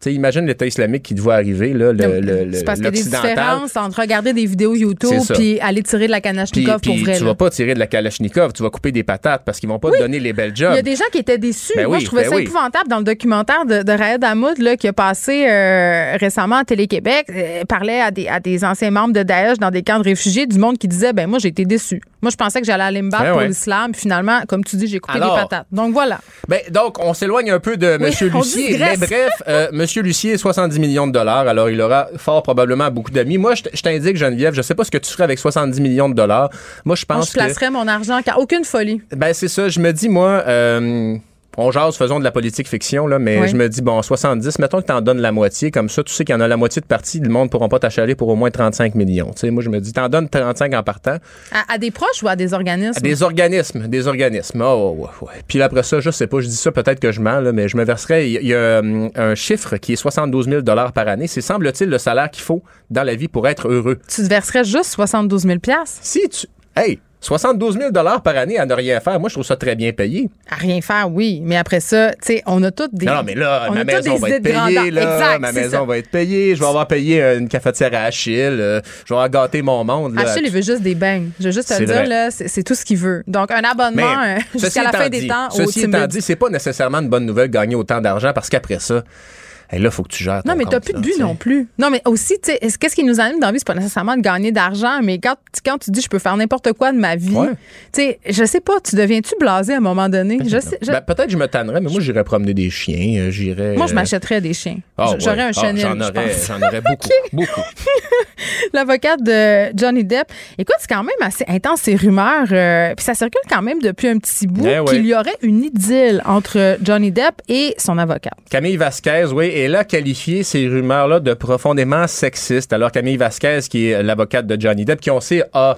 sais, imagine l'État islamique qui te voit arriver, là, le, le, c'est parce qu'il y a des différences entre regarder des vidéos YouTube puis aller tirer de la Kalachnikov pour vrai. tu là. vas pas tirer de la Kalachnikov, tu vas couper des patates parce qu'ils vont pas te donner les belles jobs. Il y a des gens qui étaient déçus. Ben Moi, oui, je trouvais ben ça oui. épouvantable dans le documentaire de, de Raed Hamoud là, qui a passé euh, récemment à Télé-Québec. Euh, parlait à des, à des anciens membres de Daesh dans des camps de réfugiés, du monde qui disait ben moi, j'ai été déçu. Moi, je pensais que j'allais aller me battre Ben pour ouais. l'islam. Finalement, comme tu dis, j'ai coupé Alors, des patates. Donc voilà. Ben, donc, on s'éloigne un peu de M. Lucier. Mais bref, euh, M. [LAUGHS] Lucier, 70 millions de dollars. Alors, il aura fort probablement beaucoup d'amis. Moi, je t'indique, Geneviève, je sais pas ce que tu ferais avec 70 millions de dollars. Moi, je pense je placerais mon argent car aucune folie. que... Ben, c'est ça. Je me dis, moi... euh, on jase, faisons de la politique fiction, là, mais Oui. je me dis, bon, 70, mettons que t'en donnes la moitié, comme ça, tu sais qu'il y en a la moitié de partie, le monde ne pourra pas t'achaler pour au moins 35 millions. Tu sais, moi, je me dis, t'en donnes 35 en partant. À, à des proches ou à des organismes? Des organismes, des organismes. Oh, ouais, ouais. Puis après ça, je sais pas, je dis ça, peut-être que je mens, là, mais je me verserais. Il y a, il y a, hum, un chiffre qui est 72 000 par année. C'est, semble-t-il, le salaire qu'il faut dans la vie pour être heureux. Tu te verserais juste 72 000 Si tu. Hey! 72 000 par année à ne rien faire, moi, je trouve ça très bien payé. À rien faire, oui. Mais après ça, tu sais, on a toutes des. Non, non, mais là, on ma maison des va être payée, là. Exact, ma maison ça. va être payée. Je vais avoir payé une cafetière à Achille. euh, je vais avoir gâté mon monde. Là. Achille, il veut juste des beignes. Je veux juste te dire, vrai. là, c'est tout ce qu'il veut. Donc, un abonnement euh, jusqu'à la étant fin des temps au Ceci étant Timbits. dit, c'est pas nécessairement une bonne nouvelle gagner autant d'argent parce qu'après ça, hey, là, faut que tu gères. ton Non, mais t'as compte, plus de but tu non plus. Non, mais aussi, tu sais, est-ce- qu'est-ce qui nous anime dans la vie? C'est pas nécessairement de gagner d'argent, mais quand, quand tu dis je peux faire n'importe quoi de ma vie, Ouais. tu sais, je sais pas, tu deviens-tu blasé à un moment donné? Je sais, je- Ben, peut-être que je me tannerais, mais moi, j'irais promener des chiens. euh, J'irais. moi, je euh, m'achèterais des chiens. ah, J'aurais ouais. un chenil, J'en je aurais, pense. j'en aurais beaucoup. [LAUGHS] beaucoup. [LAUGHS] L'avocate de Johnny Depp. Écoute, c'est quand même assez intense ces rumeurs. euh, Puis ça circule quand même depuis un petit bout Eh ouais. qu'il y aurait une idylle entre Johnny Depp et son avocat. Camille Vasquez, oui, elle a qualifié ces rumeurs-là de profondément sexistes. Alors, Camille Vasquez, qui est l'avocate de Johnny Depp, qui on sait a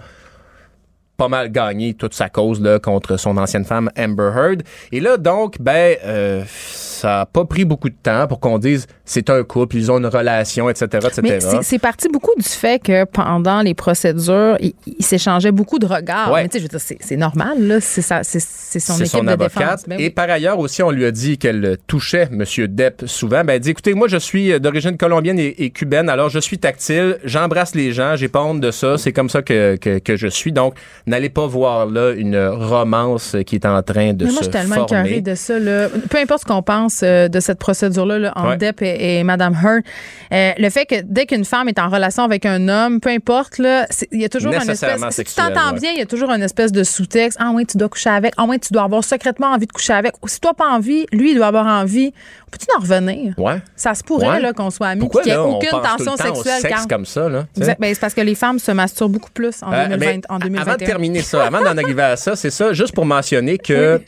pas mal gagné toute sa cause là, contre son ancienne femme Amber Heard. Et là, donc, ben, euh, ça a pas pris beaucoup de temps pour qu'on dise c'est un couple, ils ont une relation, etc., etc. Mais c'est parti beaucoup du fait que pendant les procédures, il, il s'échangeait beaucoup de regards. Ouais. Mais tu sais, je veux dire, c'est- normal, là. C'est son équipe son de avocate. défense. Ben oui. Et par ailleurs aussi, on lui a dit qu'elle touchait M. Depp souvent. Ben, elle dit, écoutez, moi, je suis d'origine colombienne et, et cubaine, alors je suis tactile, j'embrasse les gens, j'ai pas honte de ça, c'est comme ça que, que, que je suis. Donc, n'allez pas voir là une romance qui est en train de Mais se moi, je suis tellement former. écœurée de ça. Là. Peu importe ce qu'on pense euh, de cette procédure-là là, entre Ouais. Depp et, et Mme Heard, euh, le fait que dès qu'une femme est en relation avec un homme, peu importe, là, il y a toujours un espèce. Si tu t'entends ouais. bien, il y a toujours un espèce de sous-texte. Ah ouais, tu dois coucher avec. Ah ouais, tu dois avoir secrètement envie de coucher avec. Si toi pas envie, lui, il doit avoir envie. Peux-tu en revenir? Ouais. Ça se pourrait Ouais. là, qu'on soit amis puis qu'il n'y ait là, on aucune tout tension le temps sexuelle. au sexe comme ça, là? Ben, c'est parce que les femmes se masturbent beaucoup plus en, Euh, 2020, mais en Avant 2021. de terminer ça, avant d'en arriver à ça, c'est ça, juste pour mentionner que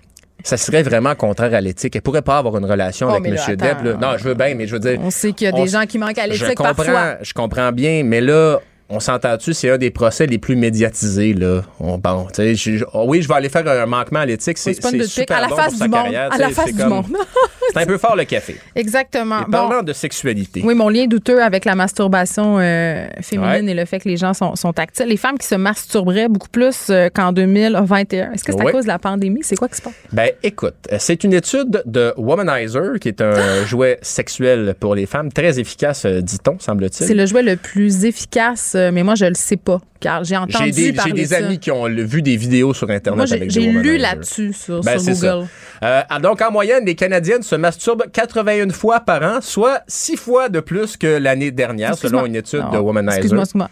ça serait vraiment contraire à l'éthique. Elle pourrait pas avoir une relation Oh, avec M. Depp. là. Non, je veux bien, mais je veux dire. On sait qu'il y a on des gens qui manquent à l'éthique parfois. je comprends bien, mais là, on s'entend-tu, c'est un des procès les plus médiatisés, là. On, bon, je- je- oh oui, je vais aller faire un manquement à l'éthique, c'est Oui, c'est super à la bon face pour du sa monde. carrière. À la face du comme- monde. [LAUGHS] C'est un peu fort le café. Exactement. Et Bon. parlant de sexualité. Oui, mon lien douteux avec la masturbation euh, féminine Ouais. et le fait que les gens sont, sont tactiles. Les femmes qui se masturberaient beaucoup plus euh, qu'en 2021. Est-ce que c'est à cause de la pandémie? C'est quoi qui se passe? Ben, écoute, euh, c'est une étude de Womanizer, qui est un jouet sexuel pour les femmes, très efficace, dit-on, semble-t-il. C'est le jouet le plus efficace, mais moi, je le sais pas, car j'ai entendu J'ai des, parler j'ai des ça. amis qui ont le- vu des vidéos sur Internet Moi, j'ai avec j'ai des lu womanizers. là-dessus sur, Ben, sur. Google. Euh, ah, donc, en moyenne, les Canadiennes se masturbent 81 fois par an, soit 6 fois de plus que l'année dernière, selon une étude Non, de Womanizer. Excuse-moi, excuse-moi.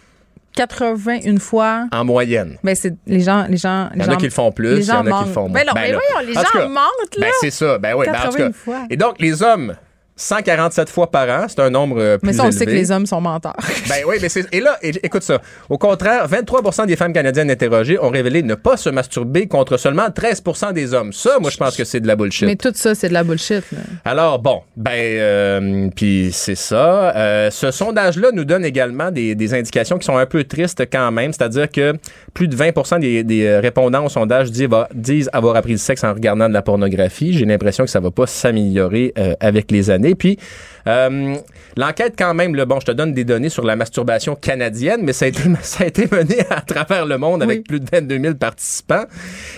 81 fois. En moyenne. Ben, c'est les gens, les gens, Il y en a qui le font plus, il y en a qui le font moins. Ben non, Ben mais là. voyons, les gens cas, mentent, là. Ben, c'est ça. Ben oui, ben, en tout 81 cas. fois. Et donc, les hommes, 147 fois par an, c'est un nombre euh, plus mais ça, on sait que les hommes sont menteurs. [LAUGHS] Ben oui, mais c'est. Et là, écoute ça. Au contraire, 23% des femmes canadiennes interrogées ont révélé ne pas se masturber contre seulement 13% des hommes. Ça, moi, je pense que c'est de la bullshit. mais tout ça, c'est de la bullshit. Là. Alors, bon, ben, euh, puis c'est ça. Euh, ce sondage-là nous donne également des, des indications qui sont un peu tristes quand même. C'est-à-dire que plus de 20 des, des répondants au sondage disent, avoir appris le sexe en regardant de la pornographie. J'ai l'impression que ça va pas s'améliorer euh, avec les années. Puis, euh, l'enquête quand même, là, bon, je te donne des données sur la masturbation canadienne, mais ça a été, [LAUGHS] ça a été mené à travers le monde avec Oui. plus de 22 000 participants.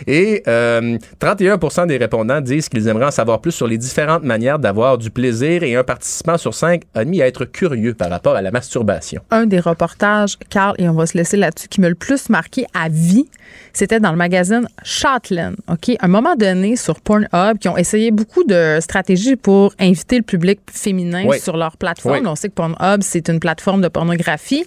Et euh, 31% des répondants disent qu'ils aimeraient en savoir plus sur les différentes manières d'avoir du plaisir et un participant sur cinq a admis à être curieux par rapport à la masturbation. un des reportages, Carl, et on va se laisser là-dessus, qui m'a le plus marqué à vie, c'était dans le magazine Shotland. OK? À un moment donné, sur Pornhub, qui ont essayé beaucoup de stratégies pour inviter le public féminin Oui. sur leur plateforme. Oui. On sait que Pornhub, c'est une plateforme de pornographie.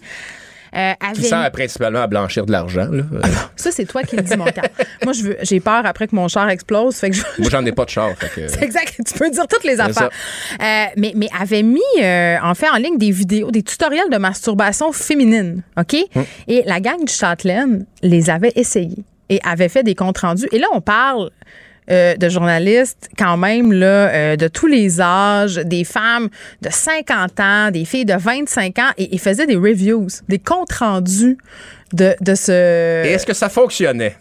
Euh, Qui sert principalement à blanchir de l'argent. là. Euh, Ça, c'est toi qui le dis, mon Carl. [LAUGHS] Moi, je veux, j'ai peur après que mon char explose. Fait que je, Moi, j'en ai pas de char. fait que- [LAUGHS] C'est exact. Tu peux dire toutes les C'est affaires. Euh, mais, mais avait mis, euh, en fait, en ligne des vidéos, des tutoriels de masturbation féminine. OK? Hum. Et la gang du Châtelaine les avait essayés et avait fait des comptes rendus. Et là, on parle. Euh, de journalistes quand même là euh, de tous les âges, des femmes de 50 ans, des filles de 25 ans et ils faisaient des reviews, des comptes rendus de, de ce Et est-ce que ça fonctionnait?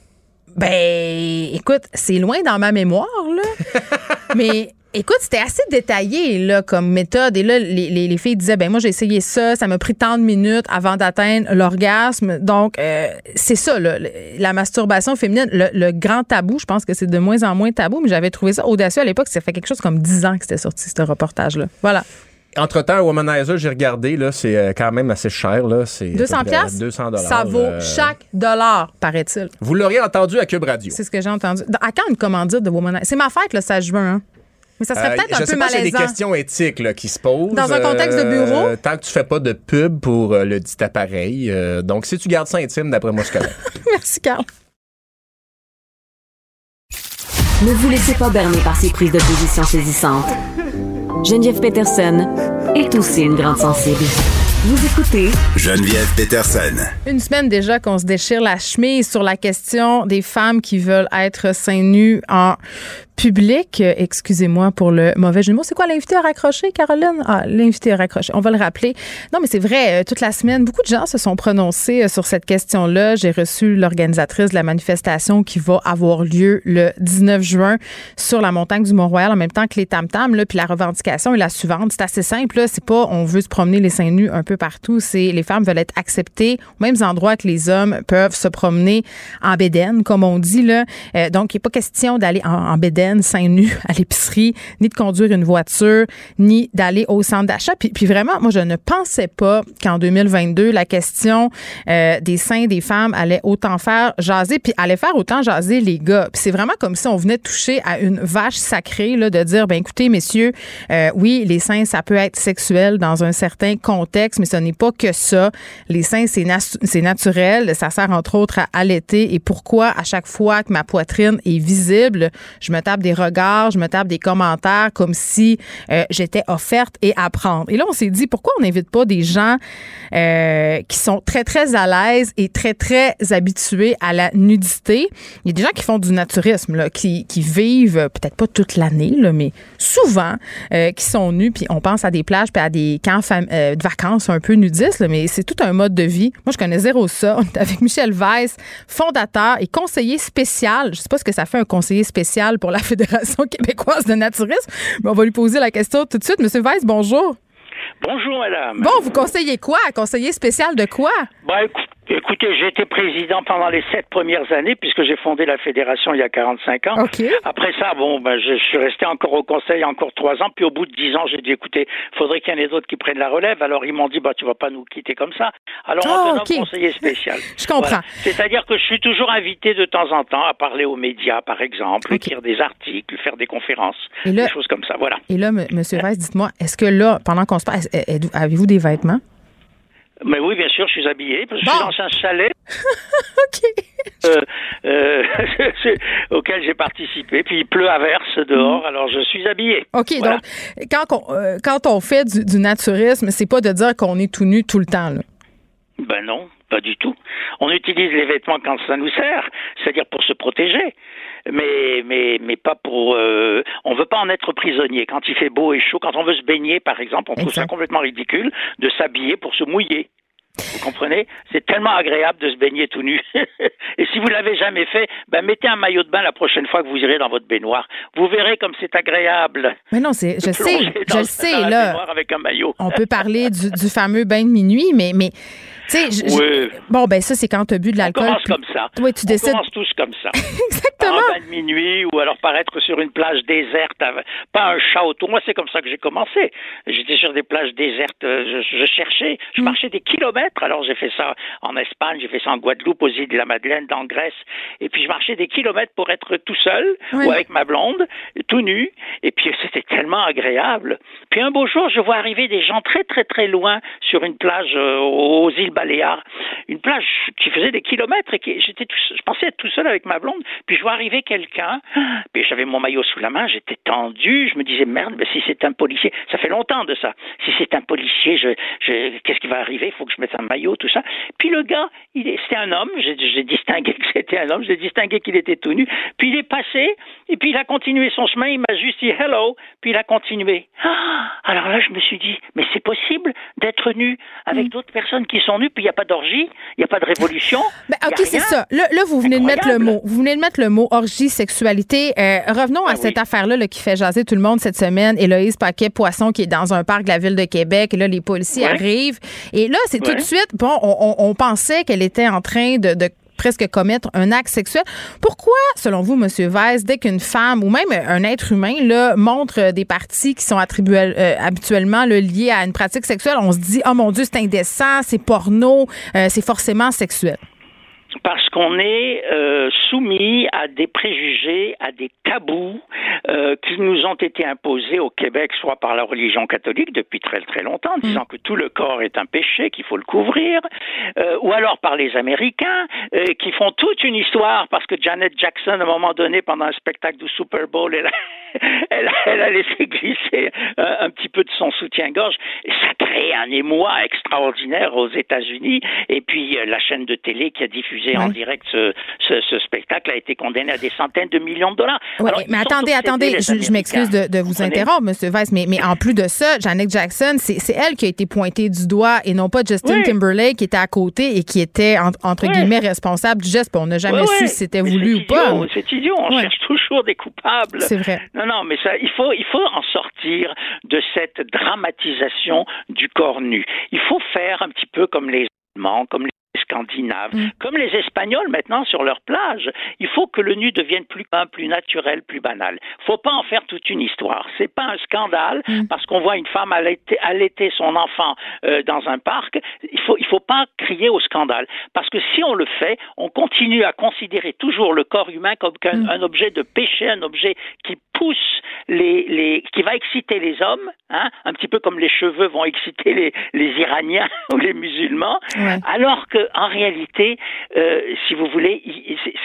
ben, écoute, c'est loin dans ma mémoire, là. [LAUGHS] Mais écoute, c'était assez détaillé, là, comme méthode. Et là, les, les- les filles disaient, ben moi, j'ai essayé ça, ça m'a pris tant de minutes avant d'atteindre l'orgasme. Donc, euh, c'est ça, là, la masturbation féminine, le, le grand tabou. Je pense que c'est de moins en moins tabou, mais j'avais trouvé ça audacieux à l'époque. Ça fait quelque chose comme 10 ans que c'était sorti, ce reportage-là. Voilà. Entre-temps, Womanizer, j'ai regardé, là, c'est euh, quand même assez cher. Là, c'est 200 à peu près piastres, 200 ça vaut euh, chaque dollar, paraît-il. Vous l'auriez entendu à Cube Radio. C'est ce que j'ai entendu. À quand une commandite de Womanizer? C'est ma fête, le 16 juin, hein? Mais ça serait Euh, peut-être je un sais peu pas s'il y a des malaisant. questions éthiques là, qui se posent. Dans un contexte de bureau? Euh, tant que tu fais pas de pub pour euh, le dit appareil. euh, donc, si tu gardes ça intime, d'après moi, c'est correct. [LAUGHS] Merci, Carl. Ne vous laissez pas berner par ces prises de position saisissantes. Geneviève Peterson est aussi une grande sensible. Vous écoutez Geneviève Peterson. Une semaine déjà qu'on se déchire la chemise sur la question des femmes qui veulent être seins nus en public, euh, excusez-moi pour le mauvais jeu de mots. C'est quoi l'invité à raccrocher, Caroline? Ah, l'invité à raccrocher. On va le rappeler. Non, mais c'est vrai, euh, toute la semaine, beaucoup de gens se sont prononcés euh, sur cette question-là. J'ai reçu l'organisatrice de la manifestation qui va avoir lieu le 19 juin sur la montagne du Mont-Royal en même temps que les tam-tams. Puis la revendication est la suivante. C'est assez simple. C'est pas on veut se promener les seins nus un peu partout. C'est les femmes veulent être acceptées aux mêmes endroits que les hommes peuvent se promener en bédaine, comme on dit. Là. donc, il n'est pas question d'aller en, en seins nus à l'épicerie, ni de conduire une voiture, ni d'aller au centre d'achat. Puis, puis, vraiment, moi, je ne pensais pas qu'en 2022, la question euh, des seins des femmes allait autant faire jaser, puis allait faire autant jaser les gars. Puis c'est vraiment comme si on venait toucher à une vache sacrée, là, de dire, ben écoutez, messieurs, euh, oui, les seins, ça peut être sexuel dans un certain contexte, mais ce n'est pas que ça. Les seins, c'est, c'est naturel. Ça sert entre autres à allaiter. Et pourquoi à chaque fois que ma poitrine est visible, je me tape des regards, je me tape des commentaires comme si euh, j'étais offerte et à prendre. Et là, on s'est dit, pourquoi on n'invite pas des gens euh, qui sont très, très à l'aise et très, très habitués à la nudité? Il y a des gens qui font du naturisme, là, qui, qui vivent peut-être pas toute l'année, mais souvent, euh, qui sont nus, puis on pense à des plages, puis à des camps de vacances un peu nudistes, mais c'est tout un mode de vie. Moi, je connais zéro ça. On est avec Michel Weiss, fondateur et conseiller spécial. Je sais pas ce que ça fait un conseiller spécial pour la Fédération québécoise de naturisme. Mais on va lui poser la question tout de suite. Monsieur Weiss, bonjour. Bonjour, madame. Bon, vous conseillez quoi? Conseiller spécial de quoi? Ben, Écoutez, j'ai été président pendant les sept premières années puisque j'ai fondé la fédération il y a 45 ans. Après ça, bon, ben, je suis resté encore au conseil encore trois ans. Puis au bout de dix ans, j'ai dit, écoutez, faudrait qu'il y en ait d'autres qui prennent la relève. Alors ils m'ont dit, bah tu vas pas nous quitter comme ça. Alors on oh, conseiller spécial. [LAUGHS] je comprends. C'est-à-dire que je suis toujours invité de temps en temps à parler aux médias, par exemple, écrire des articles, faire des conférences, des choses comme ça. Voilà. Et là, Monsieur Weiss, dites-moi, est-ce que là, pendant qu'on se passe, avez-vous des vêtements? Mais oui, bien sûr, je suis habillé. Parce que Je suis dans un chalet. [LAUGHS] OK. Euh, euh, [LAUGHS] auquel j'ai participé. Puis il pleut à verse dehors, mm. alors je suis habillé. OK, donc quand on, euh, quand on fait du, du naturisme, c'est pas de dire qu'on est tout nu tout le temps. Là. Ben non, pas du tout. On utilise les vêtements quand ça nous sert, c'est-à-dire pour se protéger mais mais mais pas pour. Euh, on veut pas en être prisonnier. Quand il fait beau et chaud, quand on veut se baigner, par exemple, on trouve ça complètement ridicule de s'habiller pour se mouiller. Vous comprenez? C'est tellement agréable de se baigner tout nu. [LAUGHS] et si vous l'avez jamais fait, ben mettez un maillot de bain la prochaine fois que vous irez dans votre baignoire. Vous verrez comme c'est agréable. Mais non, c'est, je sais, je le sais là. Avec un maillot. On peut parler du, du fameux bain de minuit, mais mais oui. Bon, ben ça, c'est quand tu as bu de l'alcool. On commence comme ça. Oui, tu on commence tous comme ça. [LAUGHS] Exactement. Un bain de minuit ou alors paraître sur une plage déserte, pas un chat autour. Moi, c'est comme ça que j'ai commencé. J'étais sur des plages désertes, euh, je, cherchais, je mm. marchais des kilomètres. Alors, j'ai fait ça en Espagne, j'ai fait ça en Guadeloupe, aux îles de la Madeleine, dans Grèce. Et puis, je marchais des kilomètres pour être tout seul ou avec ma blonde, tout nu. Et puis, [LAUGHS] c'était tellement agréable. Puis, un beau jour, je vois arriver des gens très, très, très loin sur une plage euh, aux îles Baléares, une plage qui faisait des kilomètres et qui j'étais je pensais être tout seul avec ma blonde, puis je vois arriver quelqu'un, [GASPS] puis j'avais mon maillot sous la main, j'étais tendu, je me disais merde, mais si c'est un policier, ça fait longtemps de ça. Si c'est un policier, je, je qu'est-ce qui va arriver? Il faut que je mette un maillot, tout ça. Puis le gars, il c'était un homme, j'ai distingué que c'était un homme, j'ai distingué qu'il était tout nu. Puis il est passé et puis il a continué son chemin, il m'a juste dit hello, puis il a continué. Ah, alors là, je me suis dit mais c'est possible d'être nu avec mm. d'autres personnes qui sont nues puis il n'y a pas d'orgie, il n'y a pas de révolution. [LAUGHS] Ben, OK, c'est ça. Là, vous venez de mettre le mot. Vous venez de mettre le mot orgie, sexualité. Euh, revenons à ben cette affaire-là qui fait jaser tout le monde cette semaine. Héloïse Paquet-Poisson qui est dans un parc de la ville de Québec. Et là, les policiers arrivent. Et là, c'est tout de suite, bon, on, pensait qu'elle était en train de presque commettre un acte sexuel. Pourquoi, selon vous, M. Weiss, dès qu'une femme ou même un être humain là, montre des parties qui sont attribuées, euh, habituellement liées à une pratique sexuelle, on se dit, oh mon Dieu, c'est indécent, c'est porno, euh, c'est forcément sexuel? Parce qu'on est euh, soumis à des préjugés, à des tabous euh, qui nous ont été imposés au Québec, soit par la religion catholique depuis très très longtemps, disant mm. que tout le corps est un péché, qu'il faut le couvrir, euh, ou alors par les Américains qui font toute une histoire parce que Janet Jackson, à un moment donné, pendant un spectacle du Super Bowl, elle a, [LAUGHS] elle, a laissé glisser un, petit peu de son soutien-gorge. Ça crée un émoi extraordinaire aux États-Unis. Et puis la chaîne de télé qui a diffusé en direct ce, ce, spectacle a été condamnée à des centaines de millions de dollars. mais attendez, attendez, je, m'excuse de, de, vous interrompre, M. Weiss, mais, mais en plus de ça, Janet Jackson, c'est elle qui a été pointée du doigt et non pas Justin Timberlake qui était à côté et qui était, entre guillemets, responsable du geste. On n'a jamais su si c'était voulu ou pas. C'est idiot, on cherche toujours des coupables. C'est vrai. Non, non, mais ça, il faut, il faut en sortir de cette dramatisation du corps nu. Il faut faire un petit peu comme les Allemands, comme les scandinaves, mm. comme les Espagnols maintenant sur leur plage. Il faut que le nu devienne plus plus naturel, plus banal. Faut pas en faire toute une histoire. C'est pas un scandale mm. parce qu'on voit une femme allaiter, allaiter son enfant euh, dans un parc. Il faut il faut pas crier au scandale parce que si on le fait, on continue à considérer toujours le corps humain comme mm. un, objet de péché, un objet qui pousse les, les qui va exciter les hommes, hein, un petit peu comme les cheveux vont exciter les, les Iraniens [LAUGHS] ou les musulmans, alors que en réalité, euh, si vous voulez,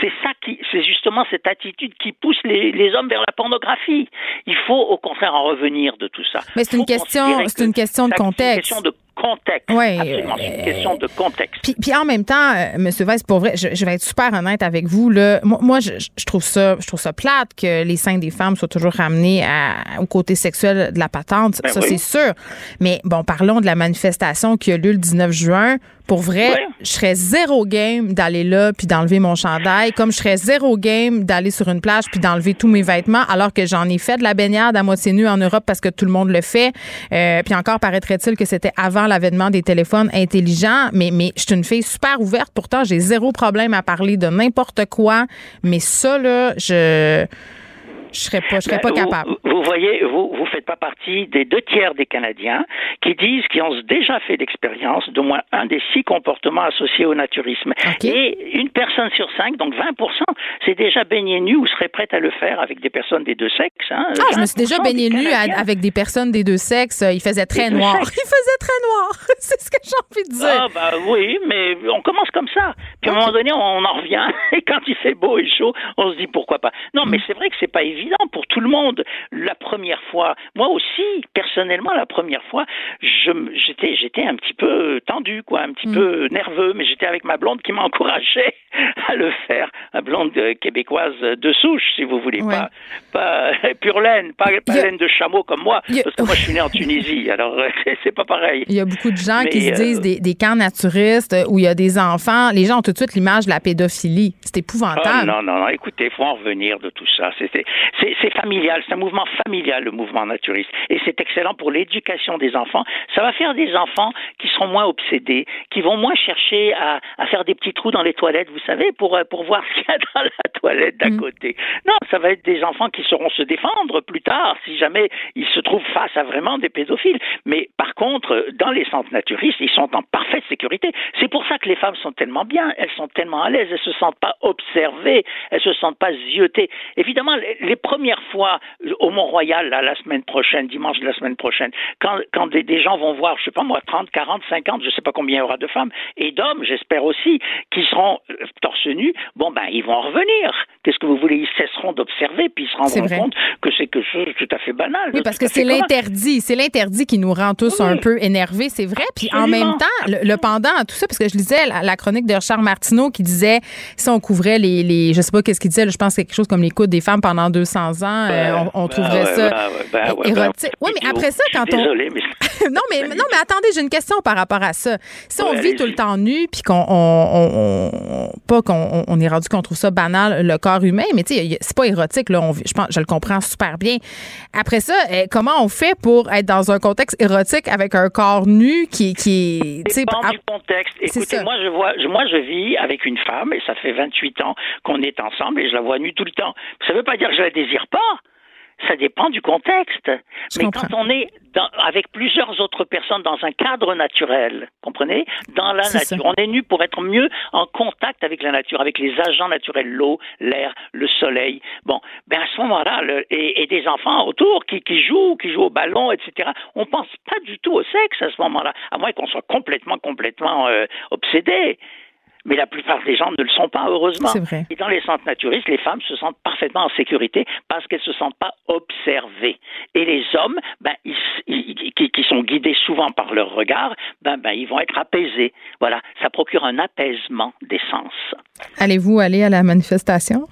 c'est ça qui, c'est justement cette attitude qui pousse les, les, hommes vers la pornographie. Il faut au contraire en revenir de tout ça. Mais c'est une question, c'est une question de contexte. Une question de contexte. Oui, Absolument, c'est une question de contexte. Puis, puis en même temps, euh, M. Weiss, pour vrai, je, vais être super honnête avec vous. Là. Moi, moi je, je, trouve ça, je trouve ça plate que les seins des femmes soient toujours ramenés à, au côté sexuel de la patente. Ben ça, c'est sûr. Mais bon, parlons de la manifestation qui a lieu le 19 juin. Pour vrai, je serais zéro game d'aller là puis d'enlever mon chandail, comme je serais zéro game d'aller sur une plage puis d'enlever tous mes vêtements, alors que j'en ai fait de la baignade à moitié nue en Europe parce que tout le monde le fait. Euh, puis encore paraîtrait-il que c'était avant l'avènement des téléphones intelligents, mais mais je suis une fille super ouverte. Pourtant, j'ai zéro problème à parler de n'importe quoi. Mais ça là, je je serais pas, je serais pas ben, capable. Vous, voyez, vous, faites pas partie des deux tiers des Canadiens qui disent qu'ils ont déjà fait l'expérience d'au moins un des six comportements associés au naturisme. Et une personne sur cinq, donc 20 c'est déjà baigné nu ou serait prête à le faire avec des personnes des deux sexes. Hein, ah, je me suis déjà baigné nu avec des personnes des deux sexes. [LAUGHS] Il faisait très noir. Il faisait très [LAUGHS] noir. C'est ce que j'ai envie de dire. Ah, bah oui, mais on commence comme ça. Puis à un moment donné, on en revient. [LAUGHS] Et quand il fait beau et chaud, on se dit pourquoi pas. Non, mais mm. c'est vrai que c'est pas évident pour tout le monde. La première fois, moi aussi, personnellement, la première fois, j'étais, j'étais un petit peu tendu, quoi, un petit mm. peu nerveux, mais j'étais avec ma blonde qui m'encourageait [LAUGHS] à le faire. Ma blonde québécoise de souche, si vous voulez, pas, pas pure laine, pas, laine de chameau comme moi, parce que moi je suis né en [LAUGHS] Tunisie, alors c'est pas pareil. Il y a beaucoup de gens qui se disent euh, des, camps naturistes où il y a des enfants. Les gens ont tout de suite l'image de la pédophilie. C'est épouvantable. Oh, non, non, non. Écoutez, il faut en revenir de tout ça. C'est familial, c'est un mouvement familial, le mouvement Et c'est excellent pour l'éducation des enfants. Ça va faire des enfants qui seront moins obsédés, qui vont moins chercher à, à faire des petits trous dans les toilettes, vous savez, pour, euh, pour voir [LAUGHS] ce qu'il y a dans la toilette d'à mm. côté. Non, ça va être des enfants qui sauront se défendre plus tard si jamais ils se trouvent face à vraiment des pédophiles. Mais par contre, dans les centres naturistes, ils sont en parfaite sécurité. C'est pour ça que les femmes sont tellement bien, elles sont tellement à l'aise, elles se sentent pas observées, elles se sentent pas ziotées. Évidemment, les première fois au Mont-Royal, la semaine prochaine, dimanche de la semaine prochaine, quand, quand des, des, gens vont voir, je sais pas moi, 30, 40, 50, je sais pas combien il y aura de femmes, et d'hommes, j'espère aussi, qui seront euh, torse nu, bon ben, ils vont revenir. Qu'est-ce que vous voulez? Ils cesseront d'observer, puis ils se rendront compte que c'est quelque chose de tout à fait banal. Oui, parce que c'est l'interdit. C'est l'interdit qui nous rend tous un peu énervés, c'est vrai. Puis en même temps, le, pendant à tout ça, parce que je lisais la, chronique de Richard Martineau qui disait, si on couvrait les, les je sais pas qu'est-ce qu'il disait, je pense quelque chose comme les coudes des femmes pendant 200 ans, euh, on, trouverait ça érotique. oui, mais après ça, quand on. [LAUGHS] non, mais, non, mais attendez, j'ai une question par rapport à ça. Si on vit tout le temps nu, puis qu'on. On, pas qu'on on est rendu qu'on trouve ça banal, le corps humain, mais tu sais, c'est pas érotique, là. je pense, je le comprends super bien. Après ça, eh, comment on fait pour être dans un contexte érotique avec un corps nu qui, qui est. dépend du contexte. Écoutez, moi, je vois, moi, je vis avec une femme, et ça fait 28 ans qu'on est ensemble, et je la vois nue tout le temps. Ça veut pas dire que je la désire pas. Ça dépend du contexte. Mais quand on est dans, avec plusieurs autres personnes dans un cadre naturel, comprenez? Dans la nature, on est nu pour être mieux en contact avec la nature, avec les agents naturels, l'eau, l'air, le soleil. Bon, ben à ce moment-là, et, et, des enfants autour qui, qui jouent, qui jouent au ballon, etc. On pense pas du tout au sexe à ce moment-là, à moins qu'on soit complètement, complètement euh, obsédé mais la plupart des gens ne le sont pas, heureusement. Vrai. Et dans les centres naturistes, les femmes se sentent parfaitement en sécurité parce qu'elles ne se sentent pas observées. Et les hommes, ben, ils, sont guidés souvent par leur regard, ben, ben, ils vont être apaisés. Voilà, ça procure un apaisement des sens. Allez-vous aller à la manifestation?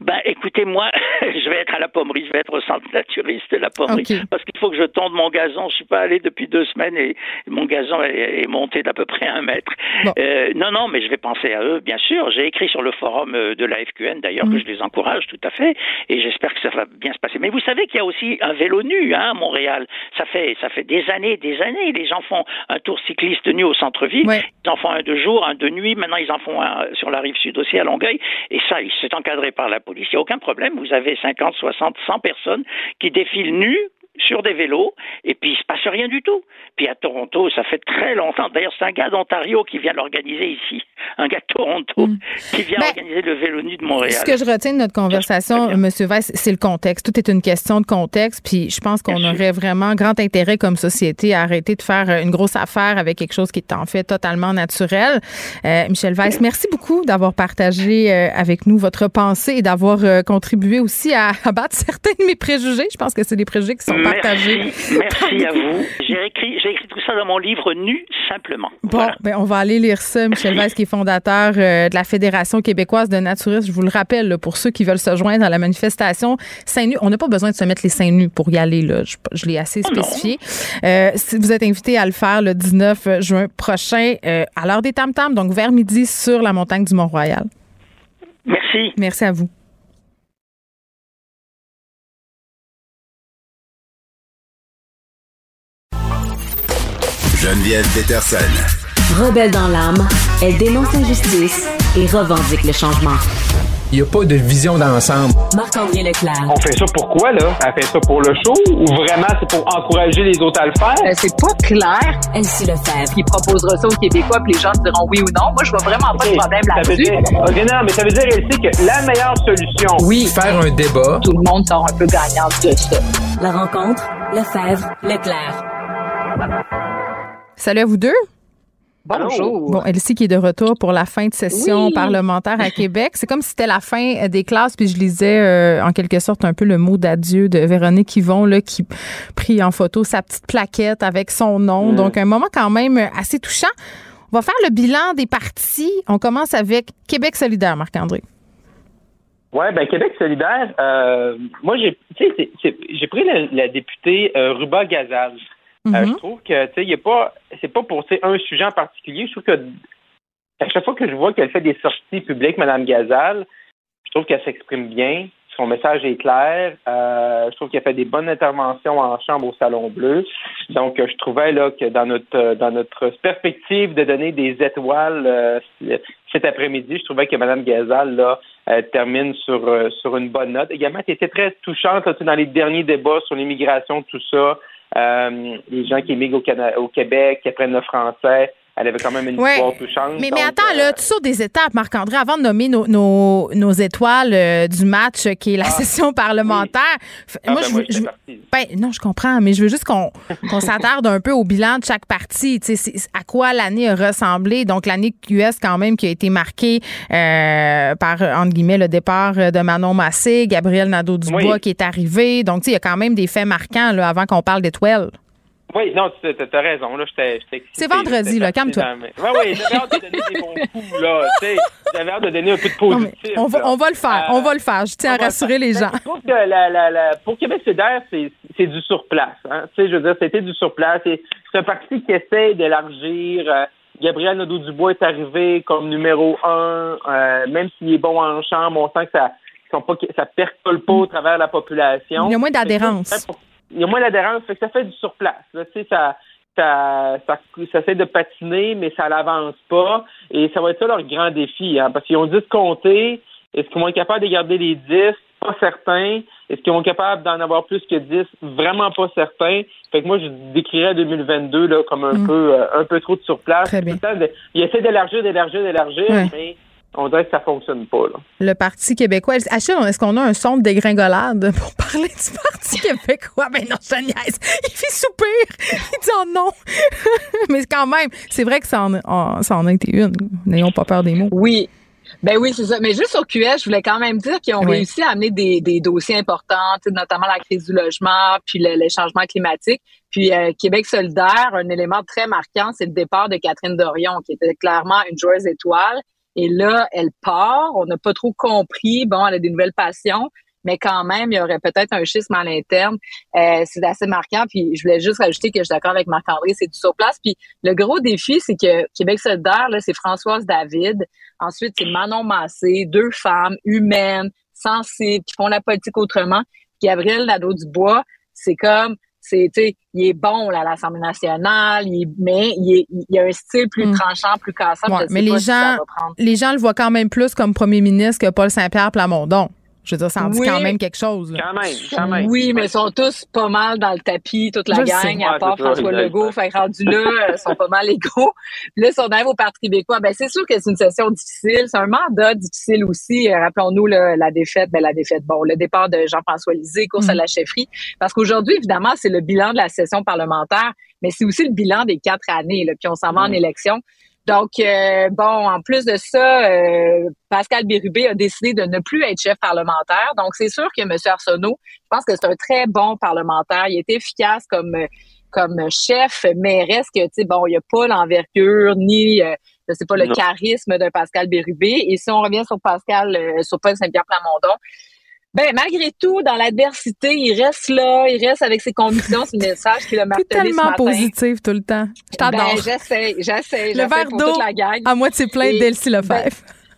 Ben, écoutez, moi, [LAUGHS] je vais être à la pommerie, je vais être au centre naturiste de la pommerie, parce qu'il faut que je tonde mon gazon. Je suis pas allé depuis deux semaines et mon gazon est, monté d'à peu près un mètre. Euh, non, non, mais je vais penser à eux, bien sûr. J'ai écrit sur le forum euh, de la FQN, d'ailleurs, que mm. je les encourage tout à fait, et j'espère que ça va bien se passer. Mais vous savez qu'il y a aussi un vélo nu hein, à Montréal. Ça fait, ça fait des années, des années. Les gens font un tour cycliste nu au centre-ville. Ils en font un de jour, un de nuit. Maintenant, ils en font un sur la rive sud aussi à Longueuil. Et ça, c'est encadré par la police. Il n'y a aucun problème. Vous avez 50, 60, 100 personnes qui défilent nues sur des vélos et puis il se passe rien du tout. Puis à Toronto, ça fait très longtemps. D'ailleurs, c'est un gars d'Ontario qui vient l'organiser ici, un gars de Toronto mm. qui vient ben, organiser le vélo nu de Montréal. Ce que je retiens de notre conversation, M. Weiss, c'est le contexte. Tout est une question de contexte. Puis je pense qu'on aurait vraiment grand intérêt comme société à arrêter de faire une grosse affaire avec quelque chose qui est en fait totalement naturel. Euh, Michel Weiss, merci beaucoup d'avoir partagé euh, avec nous votre pensée et d'avoir euh, contribué aussi à [LAUGHS] abattre certains de mes préjugés. Je pense que c'est des préjugés qui sont Merci, merci à vous. J'ai écrit, tout ça dans mon livre Nu simplement. Bon, ben on va aller lire ça. Michel Weiss, qui est fondateur euh, de la Fédération québécoise de naturistes. Je vous le rappelle, pour ceux qui veulent se joindre à la manifestation seins nus, on n'a pas besoin de se mettre les seins nus pour y aller. Là. Je, l'ai assez oh spécifié. Euh, si vous êtes invité à le faire le 19 juin prochain euh, à l'heure des tam tam, donc vers midi sur la montagne du Mont-Royal. Merci. Merci à vous. Geneviève Peterson. Rebelle dans l'âme, elle dénonce l'injustice et revendique le changement. Il n'y a pas de vision d'ensemble. Marc-André Leclerc. On fait ça pour quoi, là? Elle fait ça pour le show ou vraiment c'est pour encourager les autres à le faire? Euh, c'est pas clair. Elle suit le faire. Il proposera ça aux Québécois puis les gens diront oui ou non. Moi, je vois vraiment pas de problème là-dessus. OK, non, mais ça veut dire, elle sait que la meilleure solution... Oui. Faire un débat. Tout le monde sort un peu gagnant de ça. La rencontre, Lefebvre, Leclerc. Salut à vous deux. Bonjour. Bon, Elsie qui est de retour pour la fin de session parlementaire à Québec. C'est comme si c'était la fin des classes, puis je lisais euh, en quelque sorte un peu le mot d'adieu de Véronique Yvon, là, qui prit en photo sa petite plaquette avec son nom. Donc, un moment quand même assez touchant. On va faire le bilan des partis. On commence avec Québec solidaire, Marc-André. Oui, ben Québec solidaire, euh, moi j'ai pris la, députée euh, Ruba Gazal. Euh, je mhm. trouve que, tu sais, il a pas, c'est pas pour un sujet en particulier. Je trouve que à chaque fois que je vois qu'elle fait des sorties publiques, Mme Gazal, je trouve qu'elle s'exprime bien. Son message est clair. Euh, je trouve qu'elle fait des bonnes interventions en chambre au Salon Bleu. Donc, je trouvais là que dans notre dans notre perspective de donner des étoiles euh, cet après-midi, je trouvais que Mme Gazal là termine sur sur une bonne note. Également, elle était très touchante dans les derniers débats sur l'immigration, tout ça. Euh, les gens qui émigrent au, au Québec, qui apprennent le français. Elle avait quand même une histoire touchante. Mais, mais attends, là, euh, tout ça des étapes, Marc-André, avant de nommer nos, nos, étoiles euh, du match qui est la ah, session parlementaire. Ah, moi, ben, je, ben, non, je comprends, mais je veux juste qu'on s'attarde un peu au bilan de chaque partie. À quoi l'année a ressemblé. Donc, l'année QS, quand même, qui a été marquée euh, par, entre guillemets, le départ de Manon Massé, Gabriel Nadeau-Dubois qui est arrivé. Donc, il y a quand même des faits marquants là, avant qu'on parle d'étoiles. Oui, non, tu as raison. Là, C'est vendredi, là, calme-toi. Oui, oui, j'avais hâte de donner des bons [LAUGHS] coups, là. J'avais hâte de donner un peu de positif. on, va, on va le faire, on va le faire. Je tiens à rassurer les gens. Je trouve que la, la, la, pour Québec solidaire, c'est du surplace. Hein. Tu sais, je veux dire, c'était du surplace. C'est un parti qui essaie d'élargir. Euh, Gabriel Nadeau-Dubois est arrivé comme numéro un. Euh, même s'il est bon en chambre, on sent que ça ça percole pas au travers de la population. Il y a moins d'adhérence il y a moins d'adhérence, fait que ça fait du surplace. Là, ça, ça, ça, ça essaie de patiner, mais ça n'avance pas. Et ça va être ça leur grand défi, hein, parce qu'ils ont 10 comptés. Est-ce qu'ils vont être capables de garder les 10? Pas certain. Est-ce qu'ils vont être capables d'en avoir plus que 10? Vraiment pas certain. Fait que moi, je décrirais 2022 là, comme un mm. peu euh, un peu trop de surplace. Très bien. Ils essaient d'élargir, d'élargir, d'élargir, mais on dirait que ça fonctionne pas. Là. Le Parti québécois. Achille, est-ce qu'on a un son de dégringolade [LAUGHS] pour parler du Parti québécois? Ben non, je niaise. Il fait soupir. Il dit oh non. [LAUGHS] Mais quand même, c'est vrai que ça en, ça en a été une. N'ayons pas peur des mots. Oui. Ben oui, c'est ça. Mais juste au QS, je voulais quand même dire qu'ils ont réussi à amener des, des dossiers importants, notamment la crise du logement, puis le, les changements climatiques. Puis euh, Québec solidaire, un élément très marquant, c'est le départ de Catherine Dorion, qui était clairement une joueuse étoile. Et là, elle part. On n'a pas trop compris. Bon, elle a des nouvelles passions mais quand même, il y aurait peut-être un schisme à l'interne. Euh, c'est assez marquant. Puis je voulais juste rajouter que je suis d'accord avec Marc-André, c'est du sur place. Puis le gros défi, c'est que Québec solidaire, là, c'est Françoise David. Ensuite, c'est Manon Massé, deux femmes humaines, sensibles, qui font la politique autrement. Puis Gabriel Nadeau-Dubois, c'est comme c'est il est bon là, à l'Assemblée nationale, il mais il, il a un style plus mm. tranchant, plus cassant. mais les gens les gens le voient quand même plus comme premier ministre que Paul Saint-Pierre Plamondon. Je veux dire, ça en dit quand même quelque chose. Quand même, quand même. Oui, mais ils sont tous pas mal dans le tapis, toute la gang, à part François Legault. Fait rendu là, ils sont pas mal égaux. Là, si on arrive au Parti québécois, ben c'est sûr que c'est une session difficile. C'est un mandat difficile aussi. Euh, rappelons-nous la défaite, ben la défaite, bon, le départ de Jean-François Lisée, course à mm. la chefferie. Parce qu'aujourd'hui, évidemment, c'est le bilan de la session parlementaire, mais c'est aussi le bilan des quatre années. Là, puis on s'en va en élection. Donc, euh, bon, en plus de ça, euh, Pascal Bérubé a décidé de ne plus être chef parlementaire. Donc, c'est sûr que M. Arsenault, je pense que c'est un très bon parlementaire. Il est efficace comme comme chef, mais reste que, tu sais, bon, il n'y a pas l'envergure ni, euh, je sais pas, le charisme d'un Pascal Bérubé. Et si on revient sur Pascal, sur Paul Saint-Pierre Plamondon, ben, malgré tout, dans l'adversité, il reste là, il reste avec ses convictions, c'est le message qu'il a martelé tellement positif tout le temps. Je t'adore. Ben, j'essaie, j'essaie. Le verre d'eau à moitié plein d'Elsie Lefebvre. Ben,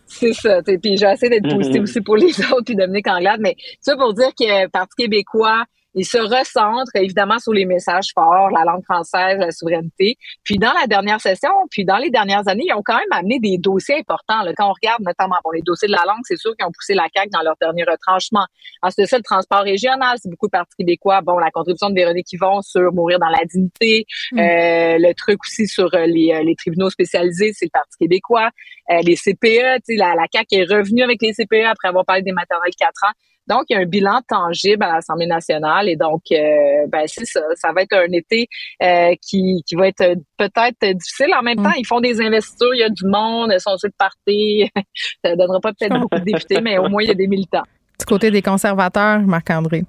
c'est ça. Puis j'essaie d'être positif mm-hmm. aussi pour les [LAUGHS] autres, puis Dominique Anglade. Mais ça pour dire que Parti québécois, il se recentre évidemment sur les messages forts, la langue française, la souveraineté. Puis dans la dernière session, puis dans les dernières années, ils ont quand même amené des dossiers importants. Là. Quand on regarde notamment bon, les dossiers de la langue, c'est sûr qu'ils ont poussé la CAQ dans leur dernier retranchement. Ensuite, ça, le transport régional, c'est beaucoup Parti québécois. Bon, la contribution de Véronique Yvon sur mourir dans la dignité. Mm. Euh, le truc aussi sur euh, les, euh, les tribunaux spécialisés, c'est le Parti québécois. les CPE, la, la CAQ est revenue avec les CPE après avoir parlé des maternelles 4 ans. Donc, il y a un bilan tangible à l'Assemblée nationale et donc, euh, ben, c'est ça. Ça va être un été euh, qui, qui va être peut-être difficile. En même mm. temps, ils font des investitures, il y a du monde, ils sont sur le parti. [LAUGHS] ça donnera pas peut-être beaucoup de députés, mais au moins, il y a des militants. Du côté des conservateurs, Marc-André?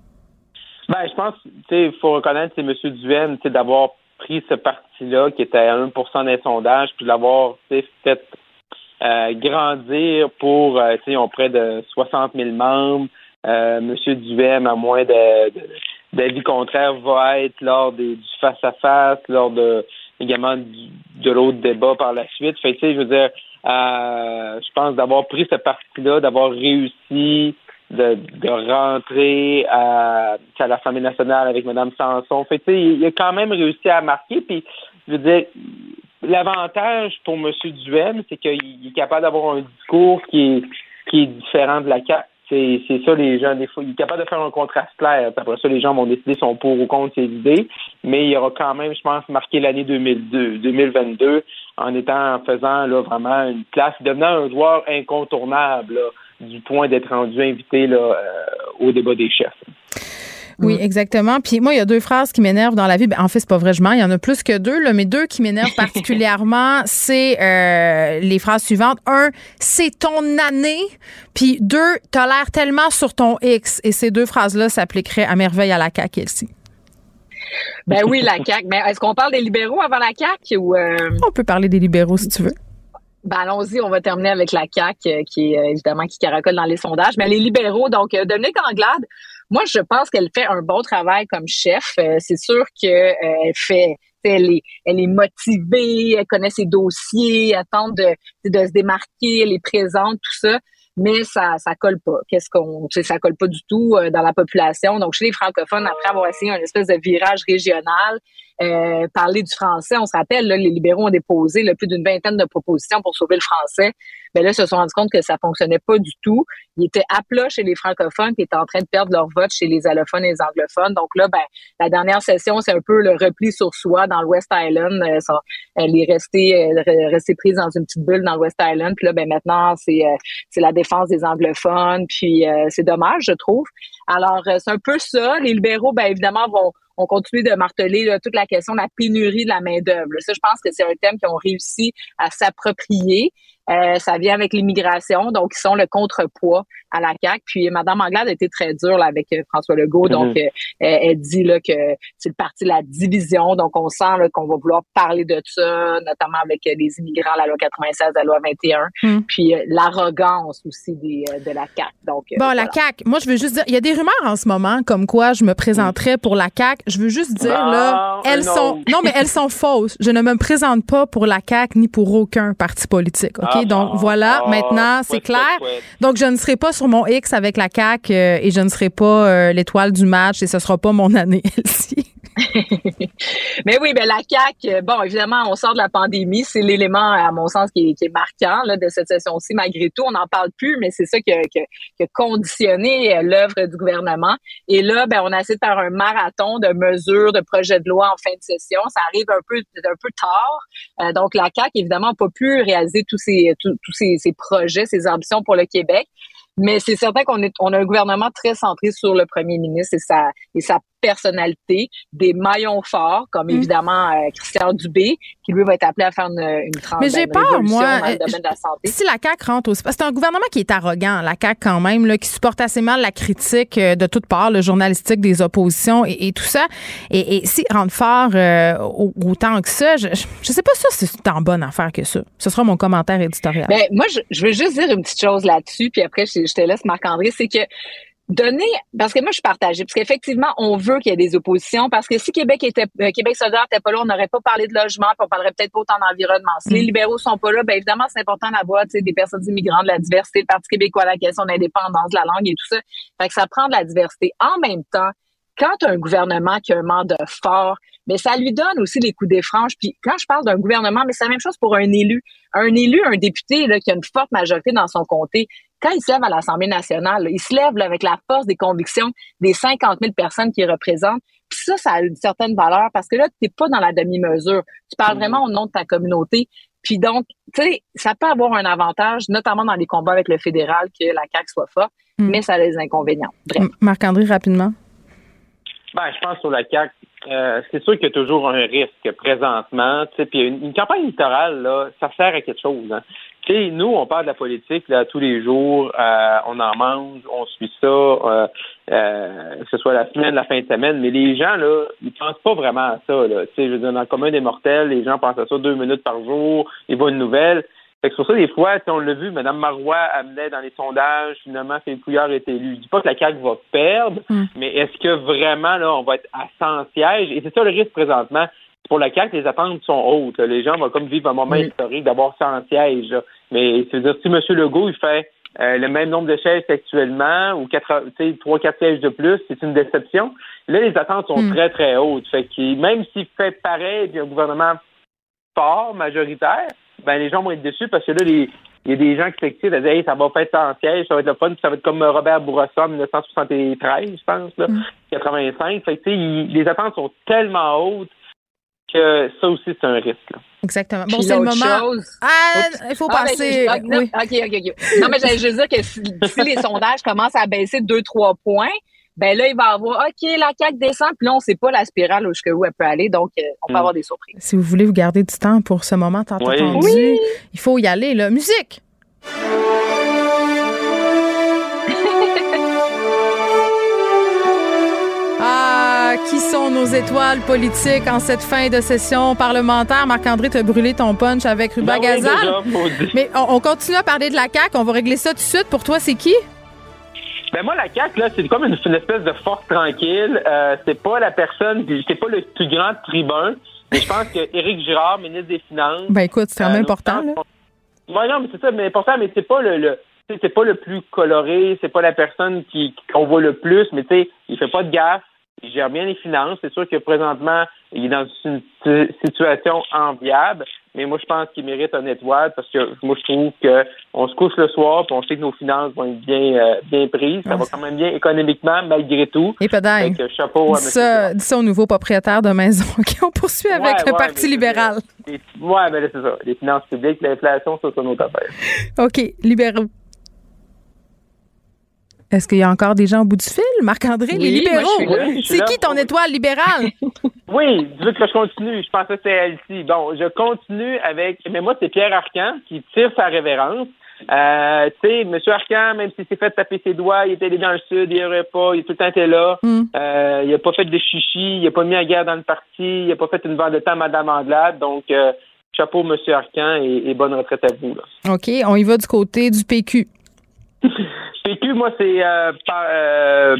Ben, je pense, tu sais, il faut reconnaître, c'est M. Duhaime, tu d'avoir pris ce parti-là qui était à 1 des sondages, puis d'avoir, fait euh, grandir pour, tu sais, ils ont près de 60 000 membres. Euh, Monsieur Duhem, à moins d'avis contraire, va être lors des, du face-à-face, lors de également de l'autre débat par la suite. Fait que, je veux dire, euh, je pense d'avoir pris ce parti-là, d'avoir réussi de, de rentrer à, à l'Assemblée nationale avec Mme Sanson. Fait il a quand même réussi à marquer. Puis, je veux dire, l'avantage pour M. Duhem, c'est qu'il est capable d'avoir un discours qui est, qui est différent de la carte c'est, c'est ça, les gens, des fois, il est capable de faire un contraste clair. Après ça, les gens vont décider son pour ou contre ses idées, mais il aura quand même, je pense, marqué l'année 2002, 2022 en étant, en faisant là, vraiment une place, devenant un joueur incontournable du point d'être rendu invité là, euh, au débat des chefs. Oui, mm. exactement. Puis moi, il y a deux phrases qui m'énervent dans la vie. Ben, en fait, c'est pas vrai, je Il y en a plus que deux, là, mais deux qui m'énervent [LAUGHS] particulièrement, c'est euh, les phrases suivantes. Un, c'est ton année. Puis deux, t'as l'air tellement sur ton X. Et ces deux phrases-là s'appliqueraient à merveille à la CAQ, ici. Ben oui, la CAQ. Mais est-ce qu'on parle des libéraux avant la CAQ ou... Euh? On peut parler des libéraux si tu veux. Ben allons-y, on va terminer avec la CAQ, euh, qui est évidemment qui caracole dans les sondages. Mais les libéraux, donc Dominique Anglade, moi, je pense qu'elle fait un bon travail comme chef. Euh, c'est sûr qu'elle euh, fait elle est, elle est motivée, elle connaît ses dossiers, elle tente de, de se démarquer, elle est présente, tout ça mais ça ça colle pas. Qu'est-ce qu'on ça colle pas du tout euh, dans la population. Donc chez les francophones après avoir essayé un espèce de virage régional, euh, parler du français, on se rappelle là, les libéraux ont déposé là, plus d'une vingtaine de propositions pour sauver le français. Mais là, ils se sont rendus compte que ça fonctionnait pas du tout. Ils étaient à plat chez les francophones qui étaient en train de perdre leur vote chez les allophones et les anglophones. Donc là, ben, la dernière session, c'est un peu le repli sur soi dans le West Island. Euh, elle est restée, restée prise dans une petite bulle dans le West Island. Puis là, ben maintenant, c'est c'est la défense des anglophones, puis euh, c'est dommage, je trouve. Alors, euh, c'est un peu ça. Les libéraux, bien évidemment, vont, on continue de marteler toute la question de la pénurie de la main-d'œuvre. Ça, je pense que c'est un thème qu'ils ont réussi à s'approprier. Euh, ça vient avec l'immigration, donc ils sont le contrepoids à la CAQ. Puis Mme Anglade a été très dure là, avec euh, François Legault, donc Mhm. euh, elle, dit là, que c'est le parti de la division, donc on sent là, qu'on va vouloir parler de ça, notamment avec euh, les immigrants, la loi 96, la loi 21, Hmm. puis euh, l'arrogance aussi des, euh, de la CAQ. Donc, Bon, voilà. la CAQ, moi, je veux juste dire, il y a des rumeurs en ce moment comme quoi je me présenterais pour la CAQ. Je veux juste dire, là, Non, elles un sont. Non, mais elles sont fausses. Je ne me présente pas pour la CAQ ni pour aucun parti politique. Ah, Donc, voilà, ah, maintenant, c'est clair. Donc, je ne serai pas sur mon X avec la CAQ euh, et je ne serai pas euh, l'étoile du match et ce sera pas mon année, [LAUGHS] Elsie. [LAUGHS] Mais oui, ben la CAQ, euh, bon, évidemment, on sort de la pandémie. C'est l'élément, à mon sens, qui est, marquant là, de cette session-ci. Malgré tout, on n'en parle plus, mais c'est ça qui a, conditionné euh, l'œuvre du gouvernement. Et là, ben, on a essayé de un marathon de mesures, de projets de loi en fin de session. Ça arrive un peu, un peu tard. Euh, donc, la CAQ, évidemment, n'a pas pu réaliser tous ces, tous, tous projets, ces ambitions pour le Québec. Mais c'est certain qu'on a un gouvernement très centré sur le premier ministre et sa, et sa des maillons forts, comme Mm. évidemment euh, Christian Dubé, qui lui va être appelé à faire une, une, Mais j'ai peur, moi. dans le Euh, domaine de la santé. Si la CAQ rentre aussi. C'est un gouvernement qui est arrogant, la CAQ quand même, là, qui supporte assez mal la critique euh, de toutes parts, le journalistique des oppositions et, et tout ça. Et, et s'il rentre fort euh, au- autant que ça, je, je, je sais pas ça si c'est en bonne affaire que ça. Ce sera mon commentaire éditorial. Ben, moi, je, je veux juste dire une petite chose là-dessus, puis après, je, je te laisse, Marc-André, c'est que donner, parce que moi, je suis partagée, parce qu'effectivement, on veut qu'il y ait des oppositions, parce que si Québec était, euh, Québec solidaire n'était pas là, on n'aurait pas parlé de logement, puis on parlerait peut-être pas autant d'environnement. Si les Mm. libéraux sont pas là, ben évidemment, c'est important d'avoir, tu sais, des personnes immigrantes, de la diversité, le Parti québécois, la question de l'indépendance, de la langue et tout ça. Fait que ça prend de la diversité. En même temps, quand un gouvernement qui a un mandat fort, mais ça lui donne aussi les coups des franges. Puis quand je parle d'un gouvernement, mais c'est la même chose pour un élu. Un élu, un député là, qui a une forte majorité dans son comté, quand il se lève à l'Assemblée nationale, là, il se lève là, avec la force des convictions des 50 000 personnes qu'il représente. Puis ça, ça a une certaine valeur parce que là, tu n'es pas dans la demi-mesure. Tu parles vraiment au nom de ta communauté. Puis donc, tu sais, ça peut avoir un avantage, notamment dans les combats avec le fédéral, que la CAQ soit forte, Mm. mais ça a des inconvénients. Bref. Marc-André, rapidement. Ben, je pense sur la CAQ, euh, c'est sûr qu'il y a toujours un risque présentement. Puis une, une campagne électorale, là, ça sert à quelque chose. Hein. Nous, on parle de la politique là, tous les jours, euh, on en mange, on suit ça, euh, euh, que ce soit la semaine, la fin de semaine, mais les gens, là, ils pensent pas vraiment à ça. Là. Je veux dire, dans le commun des mortels, les gens pensent à ça deux minutes par jour, ils voient une nouvelle. Fait que sur ça, des fois, sais, on l'a vu, Mme Marois amenait dans les sondages, finalement, Philippe Couillard est élu. Je dis pas que la CAQ va perdre, Mm. mais est-ce que vraiment, là, on va être à 100 sièges? Et c'est ça le risque présentement. Pour la CAQ, les attentes sont hautes. Les gens vont comme vivre un moment historique d'avoir 100 sièges. là. Mais c'est-à-dire, si M. Legault, il fait euh, le même nombre de sièges qu'actuellement, ou trois, quatre sièges de plus, c'est une déception. Là, les attentes sont Mm. très, très hautes. Fait que même s'il fait pareil, puis un gouvernement fort, majoritaire, ben les gens vont être déçus parce que là, les, il y a des gens qui s'excitent à dire hey, ça va faire 100 sièges, ça va être le fun, puis ça va être comme Robert Bourassa en 1973, je pense, là, Mm. 85. Fait que, tu sais, il- les attentes sont tellement hautes que ça aussi, c'est un risque. là. Exactement. Bon, c'est le moment. chose- Ah, il faut Ah, ben, passer. je- ah, non, oui. OK, OK, OK. Non, mais j'allais juste dire que si, si les sondages commencent à baisser de 2-3 points, ben là, il va avoir, OK, la CAQ descend, puis là, on sait pas la spirale jusqu'où elle peut aller, donc euh, on peut Mm. avoir des surprises. Si vous voulez vous garder du temps pour ce moment tant Oui. attendu, Oui. il faut y aller. Là. Musique! [LAUGHS] Ah, qui sont nos étoiles politiques en cette fin de session parlementaire? Marc-André, tu as brûlé ton punch avec Ruba Ben oui, Gazal. déjà, maudit. Mais on, on continue à parler de la CAQ. On va régler ça tout de suite. Pour toi, c'est qui? Ben moi, la CAQ, là, c'est comme une, une espèce de force tranquille. Euh, c'est pas la personne, c'est pas le plus grand tribun. Mais je pense que Éric Girard, ministre des Finances. Ben écoute, c'est quand même euh, important. Là. Ouais, non, mais c'est ça, mais important, mais c'est pas le, le c'est pas le plus coloré, c'est pas la personne qui qu'on voit le plus, mais tu sais, il fait pas de gaffe, il gère bien les finances. C'est sûr que présentement, il est dans une si- situation enviable, mais moi je pense qu'il mérite un étoile parce que moi je trouve que on se couche le soir, puis on sait que nos finances vont être bien euh, bien prises, ça va quand même bien économiquement malgré tout. Et peut-être. Chapeau à Dis ça, dis ça aux nouveaux propriétaires de maison. OK, on poursuit avec Ouais, le ouais, Parti mais- libéral. Ouais, mais là, c'est ça. Les finances publiques, l'inflation, ça, c'est notre affaire. OK, libéraux. Est-ce qu'il y a encore des gens au bout du fil? Marc-André, les libéraux. C'est qui ton étoile libérale? [LAUGHS] Oui, tu veux que je continue? Je pensais que c'était Elsie. Bon, je continue avec. Mais moi, c'est Pierre Arcan qui tire sa révérence. Euh, tu sais, M. Arcan, même s'il s'est fait taper ses doigts, il était allé dans le sud, il aurait pas, il a tout le temps été là. Euh, il a pas fait de chichi, il a pas mis la guerre dans le parti, il a pas fait une vendetta à Mme Anglade. Donc, euh, chapeau, M. Arcan, et, et bonne retraite à vous. Là. OK, on y va du côté du PQ. PQ, moi, c'est euh, par- euh,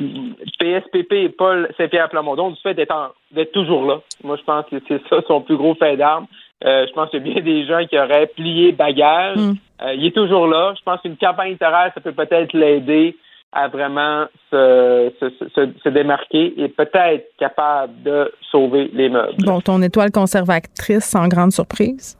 PSPP et Paul Saint-Pierre Plamondon du fait d'être toujours là. Moi, je pense que c'est ça son plus gros fait d'armes. Euh, je pense qu'il y a bien des gens qui auraient plié bagage. Euh, il est toujours là. Je pense qu'une campagne littéraire, ça peut peut-être l'aider à vraiment se, se, se, se démarquer et peut-être capable de sauver les meubles. Bon, ton étoile conservatrice, sans grande surprise?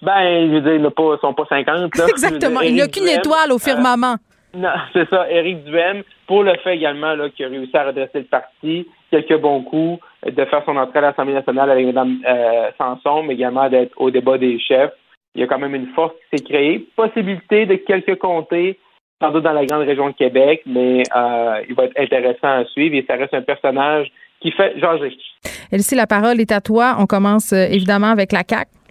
Ben, je veux dire, ils pas- sont pas 50. Là. [LAUGHS] Exactement. Il n'y a qu'une étoile au firmament. Non, [LAUGHS] c'est ça, Éric Duhem, pour le fait également qu'il a réussi à redresser le parti, quelques bons coups, de faire son entrée à l'Assemblée nationale avec Mme euh, Sanson, mais également d'être au débat des chefs. Il y a quand même une force qui s'est créée. Possibilité de quelques comtés, sans doute dans la grande région de Québec, mais euh, il va être intéressant à suivre et ça reste un personnage qui fait jaser. Elsie, la parole est à toi. On commence euh, évidemment avec la CAQ.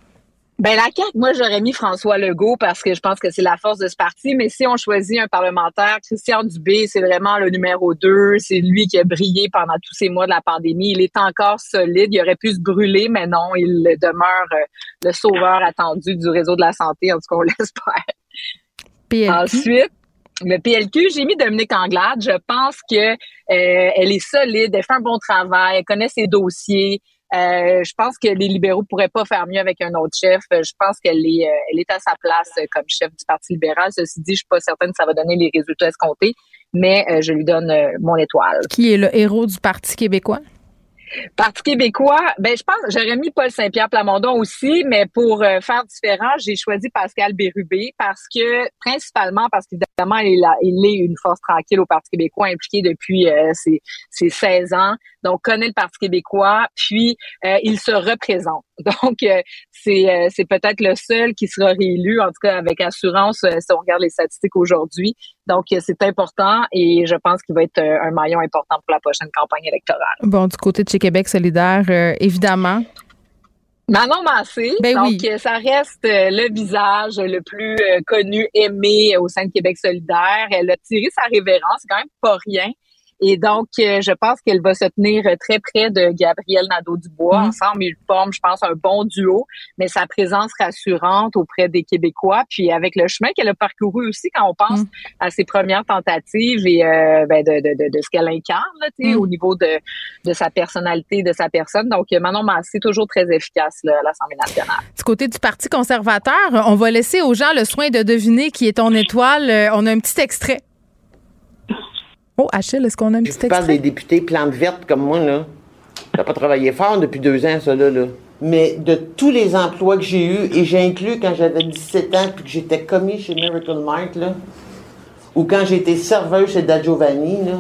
Ben la CAQ, moi j'aurais mis François Legault parce que je pense que c'est la force de ce parti, mais si on choisit un parlementaire, Christian Dubé, c'est vraiment le numéro deux, c'est lui qui a brillé pendant tous ces mois de la pandémie, il est encore solide, il aurait pu se brûler, mais non, il demeure euh, le sauveur attendu du réseau de la santé, en tout cas on [LAUGHS] l'espère. PLQ. Ensuite, le PLQ, j'ai mis Dominique Anglade. Je pense que euh, elle est solide, elle fait un bon travail, elle connaît ses dossiers. Euh, je pense que les libéraux pourraient pas faire mieux avec un autre chef. Euh, Je pense qu'elle est, euh, elle est à sa place comme chef du Parti libéral. Ceci dit, je suis pas certaine que ça va donner les résultats escomptés, mais je lui donne mon étoile. Qui est le héros du Parti québécois? Parti québécois, ben je pense j'aurais mis Paul Saint-Pierre Plamondon aussi, mais pour euh, faire différent, j'ai choisi Pascal Bérubé parce que principalement parce qu'évidemment il, a- il est une force tranquille au Parti québécois impliqué depuis euh, ses, ses 16 ans, donc connaît le Parti québécois, puis euh, il se représente. [LAUGHS] Donc euh, c'est euh, c'est peut-être le seul qui sera réélu en tout cas avec assurance si on regarde les statistiques aujourd'hui. Donc c'est important et je pense qu'il va être un maillon important pour la prochaine campagne électorale. Bon, du côté de chez Québec solidaire, évidemment. Manon Massé, Ben donc oui. ça reste le visage le plus connu, aimé au sein de Québec solidaire. Elle a tiré sa révérence, c'est quand même pas rien. Et donc, euh, je pense qu'elle va se tenir euh, très près de Gabriel Nadeau-Dubois. Mm. Ensemble, ils forment, je pense, un bon duo, mais sa présence rassurante auprès des Québécois, puis avec le chemin qu'elle a parcouru aussi quand on pense Mm. à ses premières tentatives et euh, ben, de, de, de, de ce qu'elle incarne là, tu sais, Mm. au niveau de, de sa personnalité, de sa personne. Donc, euh, Manon Massé, toujours très efficace là, à l'Assemblée nationale. Du côté du Parti conservateur, on va laisser aux gens le soin de deviner qui est ton étoile. On a un petit extrait. Oh, Achille, est-ce qu'on a un petit Tu parles extrait? des députés plantes vertes comme moi, là. T'as pas travaillé fort depuis deux ans, ça, là, là. Mais de tous les emplois que j'ai eus, et j'ai inclus quand j'avais 17 ans puis que j'étais commis chez Miracle Mart, là, ou quand j'étais serveuse chez Da Giovanni, là,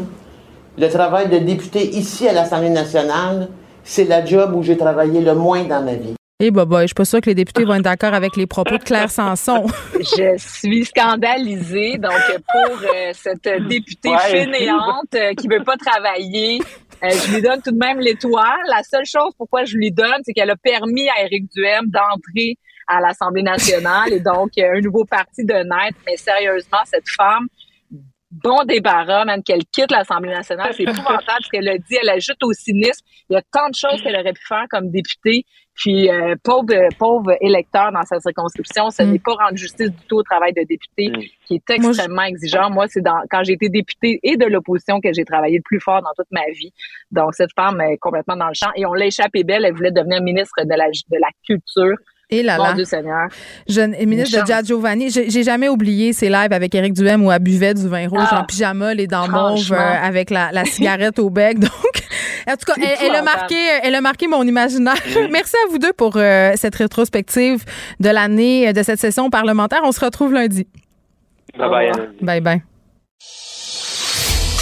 le travail de député ici à l'Assemblée nationale, c'est la job où j'ai travaillé le moins dans ma vie. Eh, bah, bah, je suis pas sûre que les députés vont être d'accord avec les propos de Claire Sanson. [LAUGHS] Je suis scandalisée. Donc, pour euh, cette députée Ouais. fainéante euh, qui veut pas travailler, euh, je lui donne tout de même l'étoile. La seule chose pourquoi je lui donne, c'est qu'elle a permis à Éric Duhem d'entrer à l'Assemblée nationale et donc euh, un nouveau parti de naître. Mais sérieusement, cette femme, bon débarras, même qu'elle quitte l'Assemblée nationale. C'est épouvantable ce qu'elle a dit. Elle ajoute au cynisme. Il y a tant de choses qu'elle aurait pu faire comme députée. Puis, euh, pauvre, pauvre électeur dans sa circonscription, ça Mm. n'est pas rendre justice du tout au travail de député, Mm. qui est extrêmement exigeant. Moi, c'est dans quand j'ai été députée et de l'opposition que j'ai travaillé le plus fort dans toute ma vie. Donc, cette femme est complètement dans le champ. Et on l'a échappé belle. Elle voulait devenir ministre de la, de la culture. Et là Mon là. Dieu Seigneur. Jeune ministre Une de Gia Giovanni, j'ai jamais oublié ses lives avec Éric Duhem où elle buvait du vin rouge Ah. en pyjama, les dents mauves, euh, avec la, la cigarette au bec. [LAUGHS] Donc, en tout cas, elle, elle a marqué, elle a marqué mon imaginaire. [LAUGHS] Merci à vous deux pour euh, cette rétrospective de l'année euh, de cette session parlementaire. On se retrouve lundi. Bye bye. Bye bye.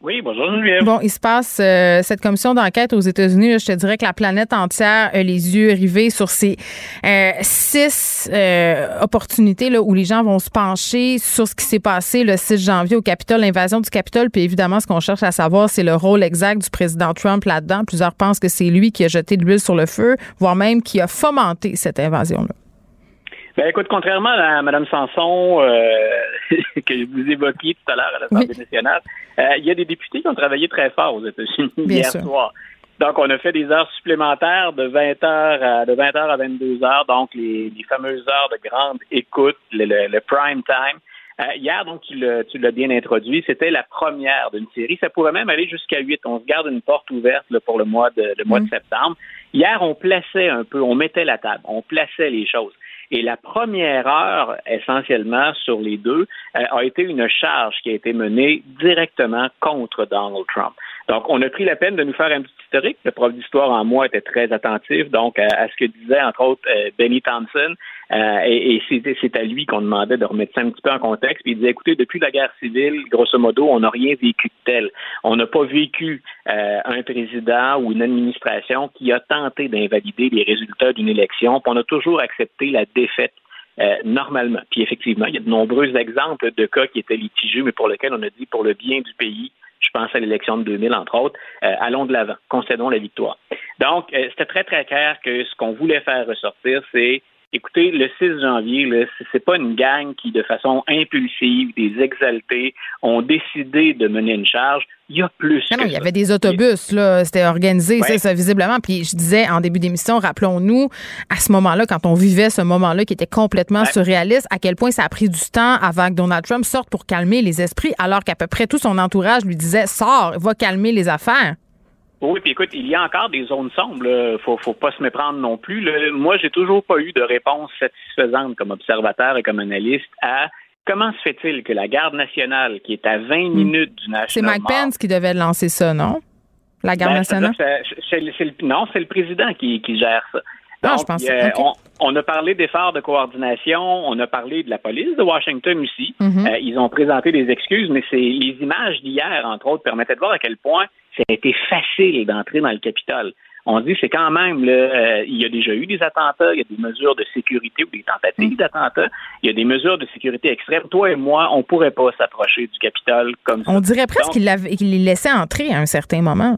Oui, bonjour Geneviève. Bon, il se passe euh, cette commission d'enquête aux États-Unis. Je te dirais que la planète entière a les yeux rivés sur ces euh, six euh, opportunités là, où les gens vont se pencher sur ce qui s'est passé le 6 janvier au Capitole, l'invasion du Capitole. Puis évidemment, ce qu'on cherche à savoir, c'est le rôle exact du président Trump là-dedans. Plusieurs pensent que c'est lui qui a jeté de l'huile sur le feu, voire même qui a fomenté cette invasion-là. Ben écoute, contrairement à Mme Sanson euh, [LAUGHS] que vous évoquiez tout à l'heure à l'Assemblée nationale, euh, il y a des députés qui ont travaillé très fort aux États-Unis hier sûr. soir. Donc, on a fait des heures supplémentaires de 20 heures à, de 20 heures à 22 heures, donc les, les fameuses heures de grande écoute, le, le- le prime time. Euh, hier, donc, tu l'as bien introduit, c'était la première d'une série. Ça pourrait même aller jusqu'à 8. On se garde une porte ouverte là, pour le mois de le mois de septembre. Hier, on plaçait un peu, on mettait la table, on plaçait les choses. Et la première heure, essentiellement sur les deux, euh, a été une charge qui a été menée directement contre Donald Trump. Donc, on a pris la peine de nous faire un petit historique. Le prof d'histoire en moi était très attentif, donc à, à ce que disait entre autres euh, Benny Thompson. Euh, et c'est à lui qu'on demandait de remettre ça un petit peu en contexte. Puis il disait, écoutez, depuis la guerre civile, grosso modo, on n'a rien vécu de tel. On n'a pas vécu euh, un président ou une administration qui a tenté d'invalider les résultats d'une élection. Puis on a toujours accepté la défaite euh, normalement. Puis effectivement, il y a de nombreux exemples de cas qui étaient litigieux, mais pour lesquels on a dit pour le bien du pays, je pense à l'élection de 2000, entre autres, euh, allons de l'avant, concédons la victoire. Donc, euh, c'était très, très clair que ce qu'on voulait faire ressortir, c'est Écoutez, le 6 janvier, c'est- pas une gang qui, de façon impulsive, des exaltés, ont décidé de mener une charge. Il y a plus. Non, il y avait des autobus, là, c'était organisé, Ouais. ça, ça, visiblement. Puis je disais en début d'émission, rappelons-nous, à ce moment-là, quand on vivait ce moment-là qui était complètement surréaliste, à quel point ça a pris du temps avant que Donald Trump sorte pour calmer les esprits, alors qu'à peu près tout son entourage lui disait, sors, va calmer les affaires. Oui, puis écoute, il y a encore des zones sombres. Là. Faut, faut pas se méprendre non plus. là. Moi, j'ai toujours pas eu de réponse satisfaisante comme observateur et comme analyste à comment se fait-il que la garde nationale, qui est à 20 minutes du National Hmm. C'est Mike Pence qui devait lancer ça, non? La garde ben, nationale? le- non, c'est le président qui, qui gère ça. Ah, Donc, je pensais, euh, on a parlé d'efforts de coordination, on a parlé de la police de Washington aussi. Mhm. Euh, ils ont présenté des excuses, mais c'est les images d'hier, entre autres, permettaient de voir à quel point ça a été facile d'entrer dans le Capitole. On dit c'est quand même là, euh, il y a déjà eu des attentats, il y a des mesures de sécurité ou des tentatives d'attentats, il y a des mesures de sécurité extrêmes. Toi et moi, on pourrait pas s'approcher du Capitole comme ça. On dirait presque qu'il les laissait entrer à un certain moment.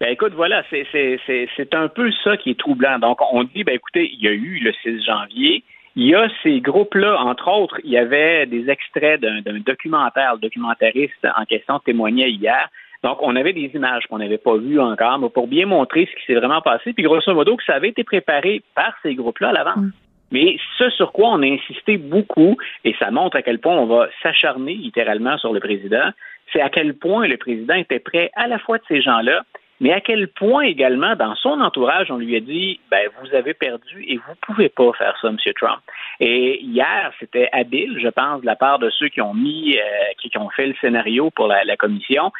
ben écoute, voilà, c'est un peu ça qui est troublant. Donc, on dit, ben écoutez, il y a eu le 6 janvier, il y a ces groupes-là, entre autres, il y avait des extraits d'un d'un documentaire, le documentariste en question témoignait hier. Donc, on avait des images qu'on n'avait pas vues encore, mais pour bien montrer ce qui s'est vraiment passé, puis grosso modo, que ça avait été préparé par ces groupes-là à l'avance. Mais ce sur quoi on a insisté beaucoup, et ça montre à quel point on va s'acharner littéralement sur le président, c'est à quel point le président était prêt à la fois de ces gens-là, mais à quel point également dans son entourage, on lui a dit ben vous avez perdu et vous pouvez pas faire ça, M. Trump. Et hier, c'était habile, je pense, de la part de ceux qui ont mis, euh, qui, qui ont fait le scénario pour la, la commission.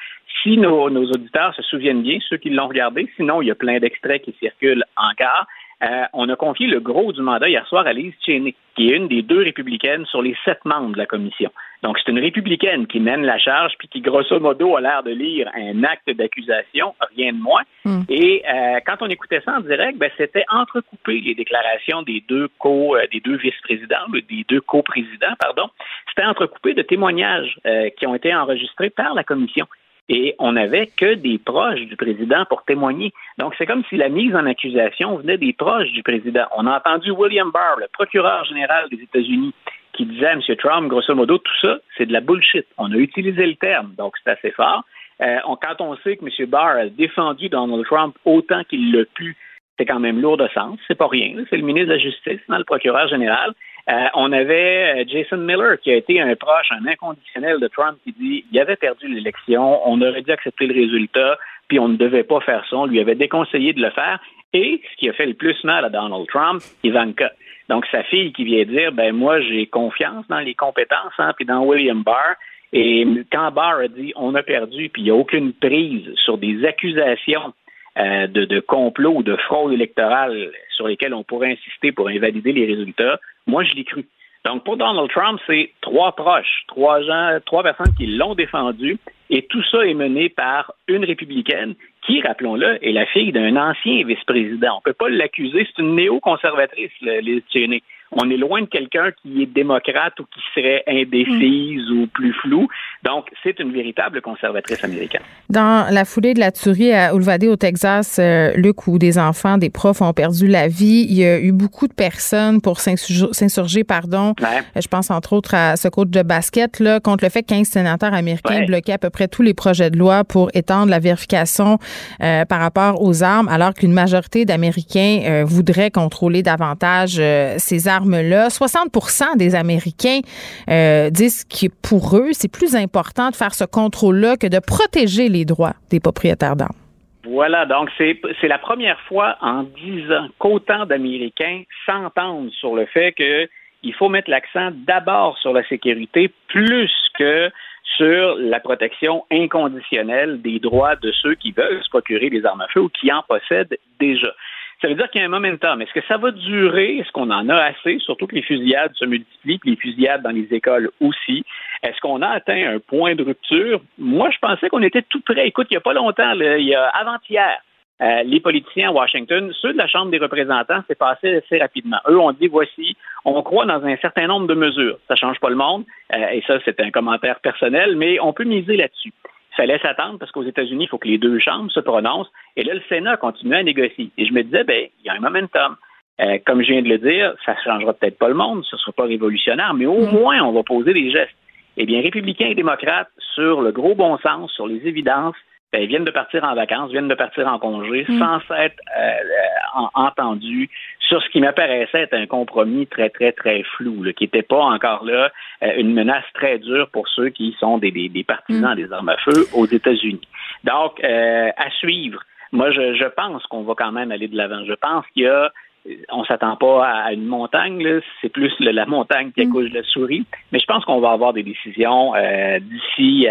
Si nos, nos auditeurs se souviennent bien, ceux qui l'ont regardé, sinon il y a plein d'extraits qui circulent encore. Euh, on a confié le gros du mandat hier soir à Liz Cheney, qui est une des deux républicaines sur les sept membres de la commission. Donc, c'est une républicaine qui mène la charge, puis qui, grosso modo, a l'air de lire un acte d'accusation, rien de moins. Et euh, quand on écoutait ça en direct, ben, c'était entrecoupé les déclarations des deux co, euh, des deux vice-présidents, des deux co-présidents, pardon. C'était entrecoupé de témoignages euh, qui ont été enregistrés par la commission et on n'avait que des proches du président pour témoigner. Donc, c'est comme si la mise en accusation venait des proches du président. On a entendu William Barr, le procureur général des États-Unis, qui disait à M. Trump, grosso modo, tout ça, c'est de la bullshit. On a utilisé le terme, donc c'est assez fort. Euh, quand on sait que M. Barr a défendu Donald Trump autant qu'il l'a pu, c'est quand même lourd de sens. C'est pas rien. C'est le ministre de la Justice, non, le procureur général. Euh, on avait euh, Jason Miller, qui a été un proche, un inconditionnel de Trump, qui dit il avait perdu l'élection, on aurait dû accepter le résultat, puis on ne devait pas faire ça. On lui avait déconseillé de le faire. Et ce qui a fait le plus mal à Donald Trump, Ivanka. Donc, sa fille qui vient dire ben moi, j'ai confiance dans les compétences, hein, puis dans William Barr. Et quand Barr a dit on a perdu, puis il n'y a aucune prise sur des accusations euh, de, de complot ou de fraude électorale sur lesquelles on pourrait insister pour invalider les résultats, moi, je l'ai cru. Donc, pour Donald Trump, c'est trois proches, trois gens, trois personnes qui l'ont défendu, et tout ça est mené par une républicaine qui, rappelons-le, est la fille d'un ancien vice-président. On ne peut pas l'accuser, c'est une néo-conservatrice, les Cheney on est loin de quelqu'un qui est démocrate ou qui serait indécise ou plus flou. Donc, c'est une véritable conservatrice américaine. Dans la foulée de la tuerie à Uvalde, au Texas, euh, Luc, où des enfants, des profs ont perdu la vie, il y a eu beaucoup de personnes pour s'insurger, pardon. Euh, je pense entre autres à ce coach de basket, là, contre le fait que 15 sénateurs américains bloquaient à peu près tous les projets de loi pour étendre la vérification euh, par rapport aux armes, alors qu'une majorité d'Américains voudraient contrôler davantage ces armes 60 des Américains euh, disent que pour eux, c'est plus important de faire ce contrôle-là que de protéger les droits des propriétaires d'armes. Voilà, donc c'est la première fois en dix ans qu'autant d'Américains s'entendent sur le fait qu'il faut mettre l'accent d'abord sur la sécurité plus que sur la protection inconditionnelle des droits de ceux qui veulent se procurer des armes à feu ou qui en possèdent déjà. Ça veut dire qu'il y a un momentum. Est-ce que ça va durer? Est-ce qu'on en a assez? Surtout que les fusillades se multiplient, puis les fusillades dans les écoles aussi. Est-ce qu'on a atteint un point de rupture? Moi, je pensais qu'on était tout près. Écoute, il n'y a pas longtemps, il y a avant-hier, euh, les politiciens à Washington, ceux de la Chambre des représentants, c'est passé assez rapidement. Eux ont dit voici, on croit dans un certain nombre de mesures. Ça ne change pas le monde, euh, et ça, c'est un commentaire personnel, mais on peut miser là-dessus fallait s'attendre parce qu'aux États-Unis, il faut que les deux chambres se prononcent. Et là, le Sénat continue à négocier. Et je me disais, ben, il y a un momentum. Euh, comme je viens de le dire, ça ne changera peut-être pas le monde, ce ne sera pas révolutionnaire, mais au mm. moins, on va poser des gestes. Eh bien, républicains et démocrates, sur le gros bon sens, sur les évidences, ben, viennent de partir en vacances, viennent de partir en congé, mm. sans s'être euh, euh, entendus sur ce qui m'apparaissait être un compromis très, très, très flou, qui n'était pas encore là euh, une menace très dure pour ceux qui sont des, des, partisans mm. des armes à feu aux États-Unis. Donc, à suivre. Moi, je, je pense qu'on va quand même aller de l'avant. Je pense qu'il y a on s'attend pas à une montagne, c'est plus la montagne qui mm. accouche de la souris. Mais je pense qu'on va avoir des décisions euh, d'ici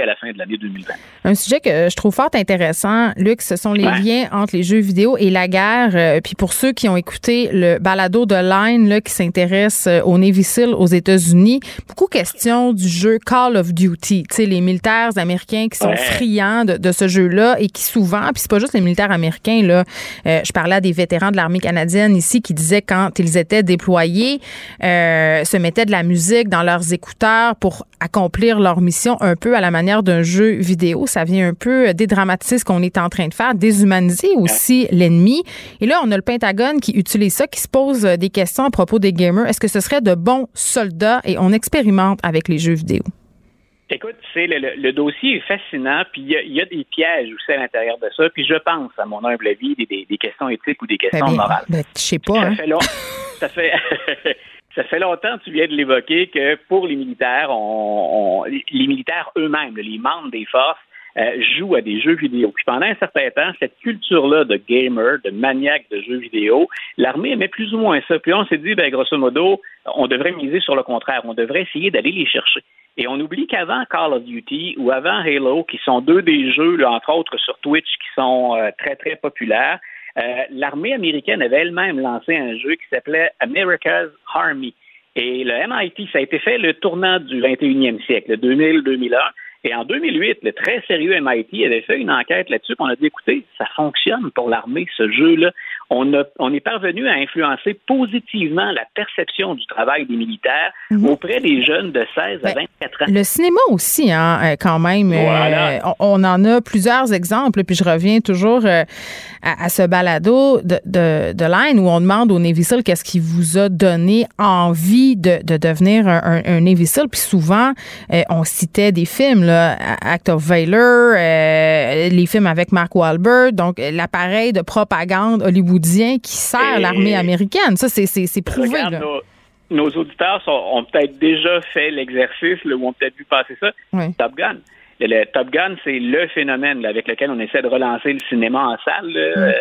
à la fin de l'année 2020. Un sujet que je trouve fort intéressant, Luc, ce sont les liens entre les jeux vidéo et la guerre. Euh, puis pour ceux qui ont écouté le balado de Line là, qui s'intéresse euh, au Navy SEAL aux États-Unis, beaucoup question du jeu Call of Duty. Tu sais, les militaires américains qui sont friands de, ce jeu-là et qui souvent, puis c'est pas juste les militaires américains là. je parlais à des vétérans de la l'armée canadienne ici qui disaient quand ils étaient déployés, euh, se mettaient de la musique dans leurs écouteurs pour accomplir leur mission un peu à la manière d'un jeu vidéo. Ça vient un peu dédramatiser ce qu'on est en train de faire, déshumaniser aussi l'ennemi. Et là, on a le Pentagone qui utilise ça, qui se pose des questions à propos des gamers. Est-ce que ce serait de bons soldats? Et on expérimente avec les jeux vidéo. Écoute, c'est le, dossier est fascinant, puis il y, a, des pièges aussi à l'intérieur de ça, puis je pense, à mon humble avis, des, des, questions éthiques ou des questions ben, morales. Ben, je sais pas. Ça, hein. fait ça, fait, [LAUGHS] ça fait longtemps, tu viens de l'évoquer, que pour les militaires, on, les militaires eux-mêmes, les membres des forces, euh, jouent à des jeux vidéo. Puis pendant un certain temps, cette culture-là de gamer, de maniaque de jeux vidéo, l'armée aimait plus ou moins ça. Puis on s'est dit, ben, grosso modo, on devrait miser sur le contraire. On devrait essayer d'aller les chercher. Et on oublie qu'avant Call of Duty ou avant Halo, qui sont deux des jeux, entre autres sur Twitch, qui sont euh, très, très populaires, euh, l'armée américaine avait elle-même lancé un jeu qui s'appelait America's Army. Et le MIT, ça a été fait le tournant du 21e siècle, 2000-2001. Et en 2008, le très sérieux MIT avait fait une enquête là-dessus. On a dit, écoutez, ça fonctionne pour l'armée, ce jeu-là. On, on est parvenu à influencer positivement la perception du travail des militaires mhm. auprès des jeunes de 16 à 24 ben, ans. Le cinéma aussi, hein, euh, quand même. Euh, on, en a plusieurs exemples. Puis je reviens toujours euh, à, ce balado de, de, de, Line où on demande au Navy Seal qu'est-ce qui vous a donné envie de, de devenir un, un, Navy Seal. Puis souvent, on citait des films Act of Valor, euh, les films avec Mark Wahlberg, donc l'appareil de propagande qui sert l'armée américaine. Ça, c'est prouvé. Nos, auditeurs ont peut-être déjà fait l'exercice ou ont peut-être vu passer ça. Top Gun. Le, Top Gun, c'est le phénomène avec lequel on essaie de relancer le cinéma en salle. Euh,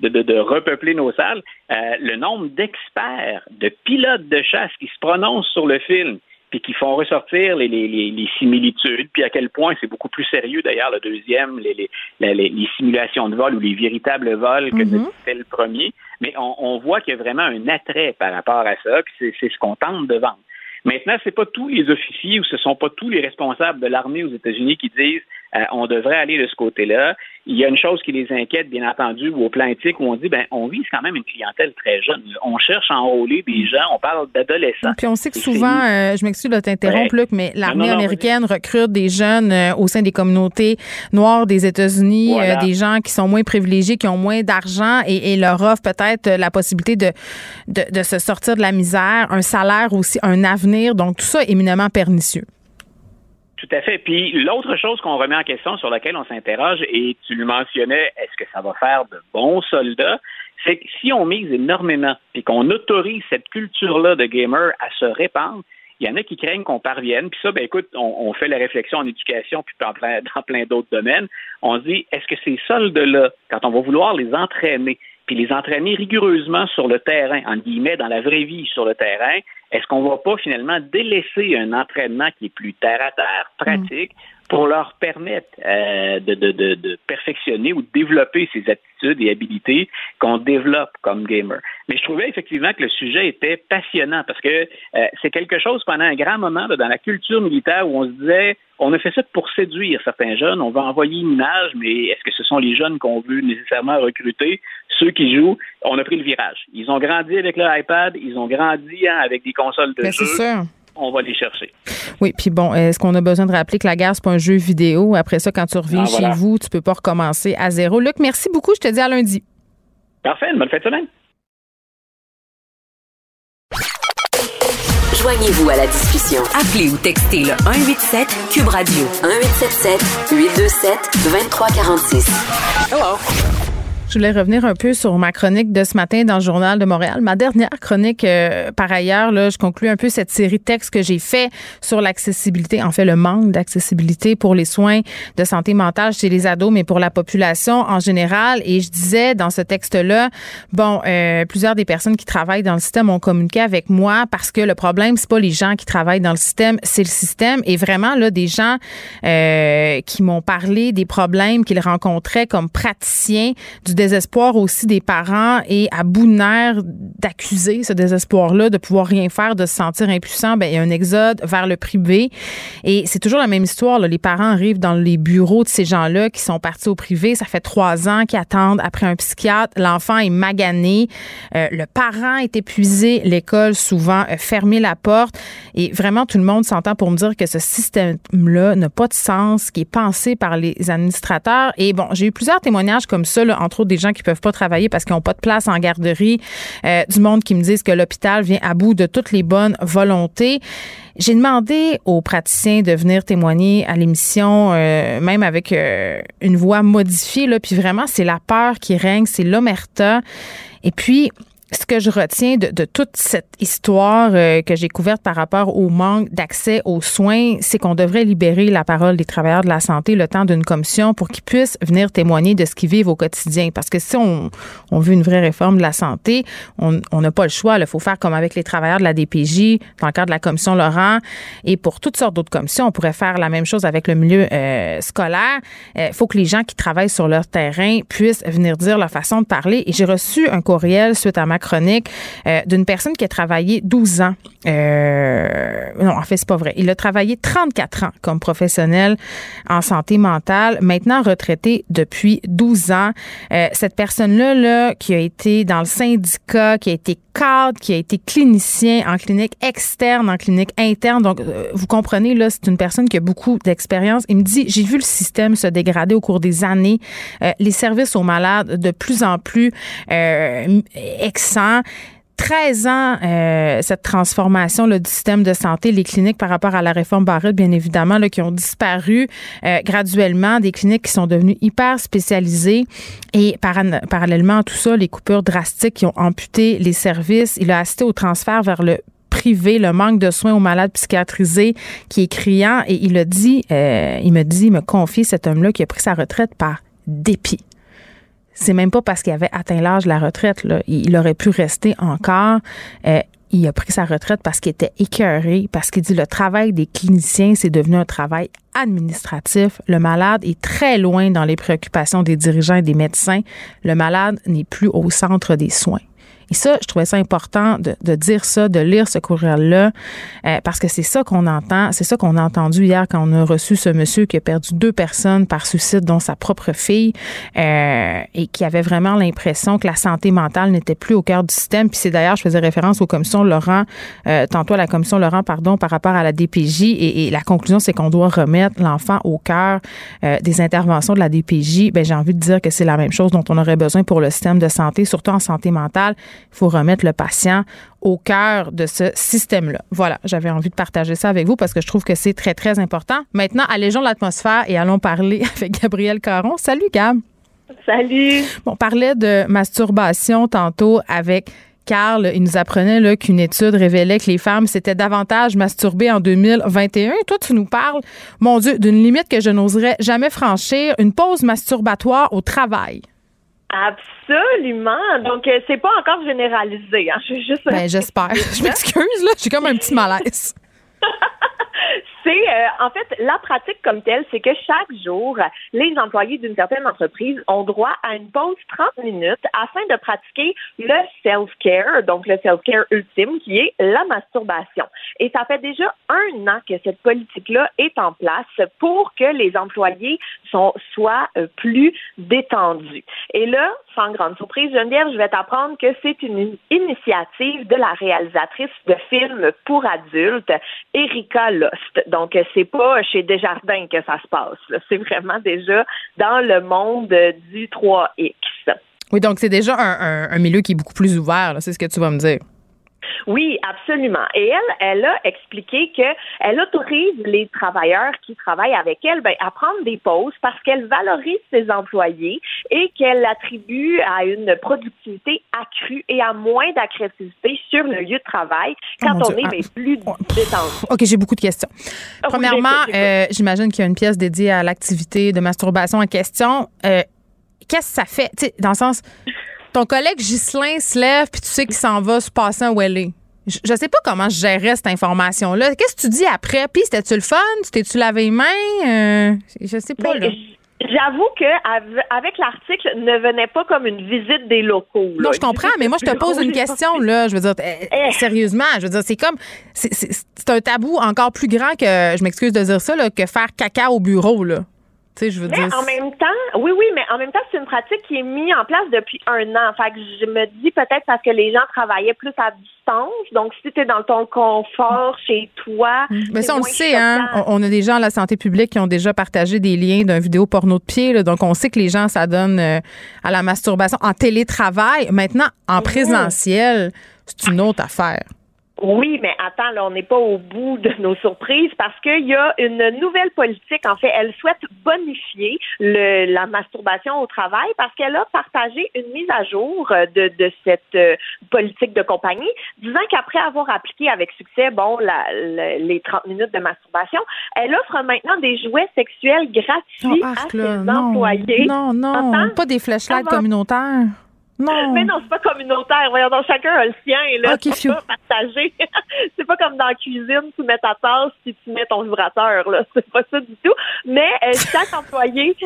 de, de, repeupler nos salles, euh, le nombre d'experts, de pilotes de chasse qui se prononcent sur le film, puis qui font ressortir les, les, les, similitudes, puis à quel point c'est beaucoup plus sérieux d'ailleurs le deuxième, les, les, simulations de vol ou les véritables vols que mm le premier. Mais on, on voit qu'il y a vraiment un attrait par rapport à ça, puis c'est ce qu'on tente de vendre. Maintenant, c'est pas tous les officiers ou ce sont pas tous les responsables de l'armée aux États-Unis qui disent euh, on devrait aller de ce côté-là. Il y a une chose qui les inquiète, bien entendu, au plan éthique, où on dit, ben, on vise quand même une clientèle très jeune. On cherche à enrôler des gens, on parle d'adolescents. Puis on sait que souvent, euh, je m'excuse de t'interrompre, Luc, mais l'armée américaine recrute des jeunes euh, au sein des communautés noires des États-Unis, des gens qui sont moins privilégiés, qui ont moins d'argent et, leur offre peut-être la possibilité de, de, de se sortir de la misère, un salaire aussi, un avenir. Donc, tout ça est éminemment pernicieux. Tout à fait. Puis l'autre chose qu'on remet en question, sur laquelle on s'interroge, et tu le mentionnais, est-ce que ça va faire de bons soldats? C'est que si on mise énormément, puis qu'on autorise cette culture-là de gamer à se répandre, il y en a qui craignent qu'on parvienne. Puis ça, ben écoute, on, fait la réflexion en éducation, puis dans plein, [LAUGHS] dans plein d'autres domaines. On se dit, est-ce que ces soldes-là, quand on va vouloir les entraîner, puis les entraîner rigoureusement sur le terrain, en guillemets, dans la vraie vie sur le terrain, est-ce qu'on ne va pas finalement délaisser un entraînement qui est plus terre à terre, pratique, pour leur permettre euh, de, de, de, de, perfectionner ou de développer ces aptitudes et habilités qu'on développe comme gamer. Mais je trouvais effectivement que le sujet était passionnant parce que euh, c'est quelque chose pendant un grand moment dans la culture militaire où on se disait on a fait ça pour séduire certains jeunes, on va envoyer une image, mais est-ce que ce sont les jeunes qu'on veut nécessairement recruter? Ceux qui jouent, on a pris le virage. Ils ont grandi avec leur iPad, ils ont grandi hein, avec des consoles de mais jeu. On va les chercher. Oui, puis bon, est-ce qu'on a besoin de rappeler que la guerre, c'est pas un jeu vidéo? Après ça, quand tu reviens ah, chez vous, tu peux pas recommencer à zéro. Luc, merci beaucoup. Je te dis à lundi. Parfait. Bonne fête de semaine. Joignez-vous à la discussion. Appelez ou textez le 187 Cube Radio 1877 827 2346. Hello. Je voulais revenir un peu sur ma chronique de ce matin dans le Journal de Montréal. Ma dernière chronique, euh, par ailleurs, là, je conclue un peu cette série de textes que j'ai fait sur l'accessibilité, en fait le manque d'accessibilité pour les soins de santé mentale chez les ados, mais pour la population en général. Et je disais dans ce texte-là, bon, euh, plusieurs des personnes qui travaillent dans le système ont communiqué avec moi parce que le problème, c'est pas les gens qui travaillent dans le système, c'est le système. Et vraiment, là, des gens euh, qui m'ont parlé des problèmes qu'ils rencontraient comme praticiens du désespoir aussi des parents et à bout de nerfs d'accuser ce désespoir-là, de pouvoir rien faire, de se sentir impuissant, ben, il y a un exode vers le privé. Et c'est toujours la même histoire. Les parents arrivent dans les bureaux de ces gens-là qui sont partis au privé. Ça fait trois ans qu'ils attendent après un psychiatre. L'enfant est magané. Euh, le parent est épuisé. L'école, souvent, a fermé la porte. Et vraiment, tout le monde s'entend pour me dire que ce système-là n'a pas de sens, qui est pensé par les administrateurs. Et bon, j'ai eu plusieurs témoignages comme ça, là, entre autres des gens qui peuvent pas travailler parce qu'ils n'ont pas de place en garderie, euh, du monde qui me disent que l'hôpital vient à bout de toutes les bonnes volontés. J'ai demandé aux praticiens de venir témoigner à l'émission, euh, même avec euh, une voix modifiée, là, puis vraiment, c'est la peur qui règne, c'est l'omerta. Et puis, ce que je retiens de, toute cette histoire euh, que j'ai couverte par rapport au manque d'accès aux soins, c'est qu'on devrait libérer la parole des travailleurs de la santé le temps d'une commission pour qu'ils puissent venir témoigner de ce qu'ils vivent au quotidien. Parce que si on, veut une vraie réforme de la santé, on n'a pas le choix. Il faut faire comme avec les travailleurs de la DPJ, dans le cadre de la commission Laurent. Et pour toutes sortes d'autres commissions, on pourrait faire la même chose avec le milieu euh, scolaire. Il euh, faut que les gens qui travaillent sur leur terrain puissent venir dire leur façon de parler. Et j'ai reçu un courriel suite à ma chronique euh, d'une personne qui a travaillé 12 ans. Euh, non, en fait, c'est pas vrai. Il a travaillé 34 ans comme professionnel en santé mentale, maintenant retraité depuis 12 ans. Euh, cette personne-là, là, qui a été dans le syndicat, qui a été cadre, qui a été clinicien en clinique externe, en clinique interne. Donc, vous comprenez, là, c'est une personne qui a beaucoup d'expérience. Il me dit, j'ai vu le système se dégrader au cours des années. les services aux malades de plus en plus euh, 13 ans, euh, cette transformation du système de santé, les cliniques par rapport à la réforme Barrett, bien évidemment, qui ont disparu euh, graduellement, des cliniques qui sont devenues hyper spécialisées. Et parallèlement à tout ça, les coupures drastiques qui ont amputé les services. Il a assisté au transfert vers le privé, le manque de soins aux malades psychiatrisés qui est criant. Et il a dit, euh, il me dit, il me confie cet homme-là qui a pris sa retraite par dépit c'est même pas parce qu'il avait atteint l'âge de la retraite. Là. Il, aurait pu rester encore. Euh, il a pris sa retraite parce qu'il était écœuré, parce qu'il dit le travail des cliniciens, c'est devenu un travail administratif. Le malade est très loin dans les préoccupations des dirigeants et des médecins. Le malade n'est plus au centre des soins. Et ça, je trouvais ça important de, de dire ça, de lire ce courriel-là, euh, parce que c'est ça qu'on entend, c'est ça qu'on a entendu hier quand on a reçu ce monsieur qui a perdu deux personnes par suicide, dont sa propre fille, euh, et qui avait vraiment l'impression que la santé mentale n'était plus au cœur du système. Puis c'est d'ailleurs, je faisais référence aux commissions Laurent, euh, tantôt à la commission Laurent, pardon, par rapport à la DPJ, et, et la conclusion, c'est qu'on doit remettre l'enfant au cœur euh, des interventions de la DPJ. Ben j'ai envie de dire que c'est la même chose dont on aurait besoin pour le système de santé, surtout en santé mentale il faut remettre le patient au cœur de ce système-là. Voilà, j'avais envie de partager ça avec vous parce que je trouve que c'est très, très important. Maintenant, allégeons l'atmosphère et allons parler [LAUGHS] avec Gabriel Caron. Salut, Gab. Salut. Bon, on parlait de masturbation tantôt avec Carl, il nous apprenait qu'une étude révélait que les femmes s'étaient davantage masturbées en 2021. Et toi, tu nous parles, mon Dieu, d'une limite que je n'oserais jamais franchir, une pause masturbatoire au travail. Absolument. Donc, euh, c'est pas encore généralisé. Hein. Je suis juste. Ben, j'espère. [LAUGHS] Je m'excuse, là. J'ai comme un petit malaise. [LAUGHS] c'est euh, en fait la pratique comme telle, c'est que chaque jour, les employés d'une certaine entreprise ont droit à une pause 30 minutes afin de pratiquer le self-care, donc le self-care ultime qui est la masturbation. Et ça fait déjà un an que cette politique-là est en place pour que les employés sont, soient euh, plus détendus. Et là, sans grande surprise, Geneviève, je vais t'apprendre que c'est une initiative de la réalisatrice de films pour adultes, Erika Lost. Donc, c'est pas chez Desjardins que ça se passe. C'est vraiment déjà dans le monde du 3X. Oui, donc c'est déjà un, milieu qui est beaucoup plus ouvert, c'est ce que tu vas me dire. Oui, absolument. Et elle, elle a expliqué qu'elle autorise les travailleurs qui travaillent avec elle ben, à prendre des pauses parce qu'elle valorise ses employés et qu'elle attribue à une productivité accrue et à moins d'agressivité sur le lieu de travail oh quand on est ben, plus détendu. OK, j'ai beaucoup de questions. Oh, Premièrement, euh, j'imagine qu'il y a une pièce dédiée à l'activité de masturbation en question. Euh, qu'est-ce que ça fait? dans le sens, ton collègue Ghislain se lève, puis tu sais qu'il s'en va se passer un Welly. Je, je sais pas comment je gérais cette information-là. Qu'est-ce que tu dis après? Puis, c'était-tu le fun? T'es-tu lavé les mains? Euh, je sais pas, là. J'avoue que avec l'article ne venait pas comme une visite des locaux. Non, je comprends, mais moi je te pose une question là. Je veux dire, eh, eh. sérieusement, je veux dire, c'est comme c'est un tabou encore plus grand que je m'excuse de dire ça là, que faire caca au bureau là je veux mais en même temps, oui, oui, mais en même temps, c'est une pratique qui est mise en place depuis un an. Fait que je me dis peut-être parce que les gens travaillaient plus à distance. Donc, si tu es dans ton confort chez toi. Mm. Mais ça, on le sait, hein. On, a des gens à la santé publique qui ont déjà partagé des liens d'un vidéo porno de pied. donc, on sait que les gens s'adonnent euh, à la masturbation en télétravail. Maintenant, en mm-hmm. présentiel, c'est une autre affaire. Oui, mais attends, là, on n'est pas au bout de nos surprises parce qu'il y a une nouvelle politique. En fait, elle souhaite bonifier le, la masturbation au travail parce qu'elle a partagé une mise à jour de, de cette euh, politique de compagnie, disant qu'après avoir appliqué avec succès, bon, la, les 30 minutes de masturbation, elle offre maintenant des jouets sexuels gratuits oh, à ses employés. Non, non, pas des flashlights communautaires. Non. Mais non, c'est pas communautaire. Voyons donc, chacun a le sien. Là, c'est pas partagé. [LAUGHS] c'est pas comme dans la cuisine, tu mets ta tasse puis tu mets ton vibrateur. Là. C'est pas ça du tout. Mais euh, chaque [LAUGHS] employé [LAUGHS]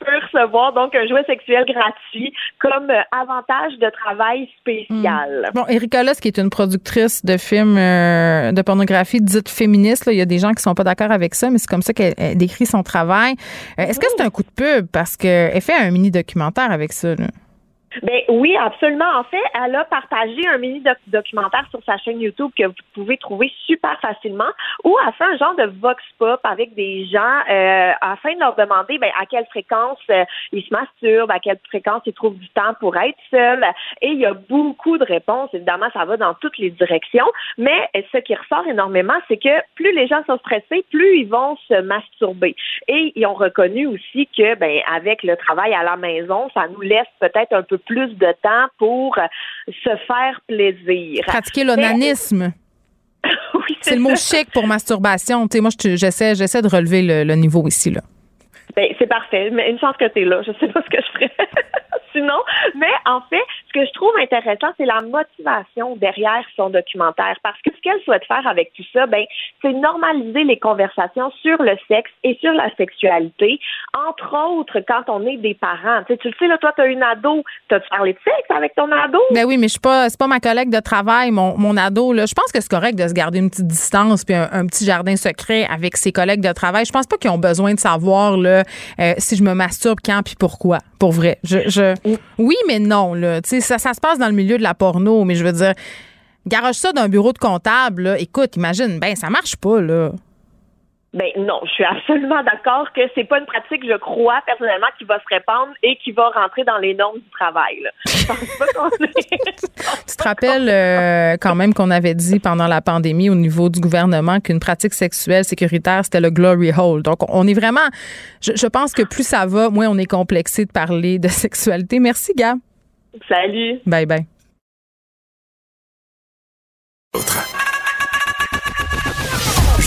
peut recevoir donc un jouet sexuel gratuit comme euh, avantage de travail spécial. Hmm. Bon, Erika Loss, qui est une productrice de films euh, de pornographie dite féministe, il y a des gens qui sont pas d'accord avec ça, mais c'est comme ça qu'elle décrit son travail. Est-ce que c'est un coup de pub? Parce qu'elle fait un mini documentaire avec ça. Là. Ben oui, absolument. En fait, elle a partagé un mini documentaire sur sa chaîne YouTube que vous pouvez trouver super facilement, où elle fait un genre de vox pop avec des gens euh, afin de leur demander ben, à quelle fréquence euh, ils se masturbent, à quelle fréquence ils trouvent du temps pour être seuls. Et il y a beaucoup de réponses. Évidemment, ça va dans toutes les directions. Mais ce qui ressort énormément, c'est que plus les gens sont stressés, plus ils vont se masturber. Et ils ont reconnu aussi que, ben, avec le travail à la maison, ça nous laisse peut-être un peu plus de temps pour se faire plaisir. Pratiquer l'onanisme. [LAUGHS] oui, c'est le mot chic pour masturbation. Tu sais, moi, j'essaie, j'essaie de relever le, niveau ici. Là. Ben, c'est parfait. Mais une chance que tu es là. Je sais pas ce que je ferais. [LAUGHS] sinon. Mais en fait, ce que je trouve intéressant, c'est la motivation derrière son documentaire. Parce que ce qu'elle souhaite faire avec tout ça, ben, c'est normaliser les conversations sur le sexe et sur la sexualité. Entre autres, quand on est des parents. Tu, le sais, là, toi, tu as une ado. T'as-tu parlé de sexe avec ton ado? Ben oui, mais je suis pas, c'est pas ma collègue de travail, mon, mon ado, là. Je pense que c'est correct de se garder une petite distance puis un, petit jardin secret avec ses collègues de travail. Je pense pas qu'ils ont besoin de savoir, là, euh, si je me masturbe quand puis pourquoi. Pour vrai. Je, je, oui, mais non, là. Ça, ça se passe dans le milieu de la porno, mais je veux dire, garage ça d'un bureau de comptable, là. Écoute, imagine, ben, ça marche pas, là. Ben non, je suis absolument d'accord que c'est pas une pratique, je crois personnellement, qui va se répandre et qui va rentrer dans les normes du travail. Là. Je pense pas qu'on [LAUGHS] Tu te rappelles euh, quand même qu'on avait dit pendant la pandémie au niveau du gouvernement qu'une pratique sexuelle sécuritaire c'était le glory hole. Donc on est vraiment, je, je pense que plus ça va, moins on est complexé de parler de [LAUGHS] sexualité. Merci, Gab. Salut. Bye bye.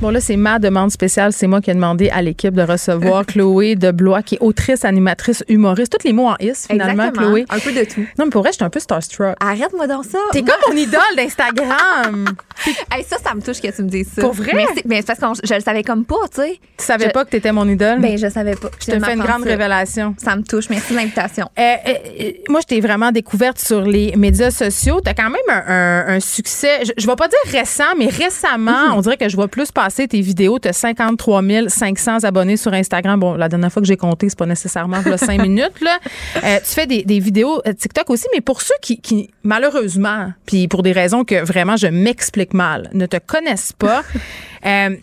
Bon, là, c'est ma demande spéciale. C'est moi qui ai demandé à l'équipe de recevoir [LAUGHS] Chloé de Blois, qui est autrice, animatrice, humoriste. Tous les mots en is, finalement, Exactement. Chloé. Un peu de tout. Non, mais pour vrai, j'étais un peu starstruck. Arrête-moi dans ça. T'es comme mon idole d'Instagram. [LAUGHS] hey, ça, ça me touche que tu me dises ça. Pour vrai? Mais c'est mais c'est parce que je le savais comme pas, tu sais. Tu savais Je- pas que t'étais mon idole? Ben, je savais pas. Je te fais une grande révélation. Ça me touche. Merci de l'invitation. Euh, euh, euh, moi, je t'ai vraiment découverte sur les médias sociaux. Tu as quand même un, un- un succès, je, je vais pas dire récent, mais récemment, on dirait que je vois plus passer tes vidéos. Tu as 53 500 abonnés sur Instagram. Bon, la dernière fois que j'ai compté, c'est pas nécessairement pour [LAUGHS] 5 minutes. Là. Euh, tu fais des, des vidéos euh, TikTok aussi, mais pour ceux qui, qui malheureusement, puis pour des raisons que vraiment je m'explique mal, ne te connaissent pas, [LAUGHS] euh,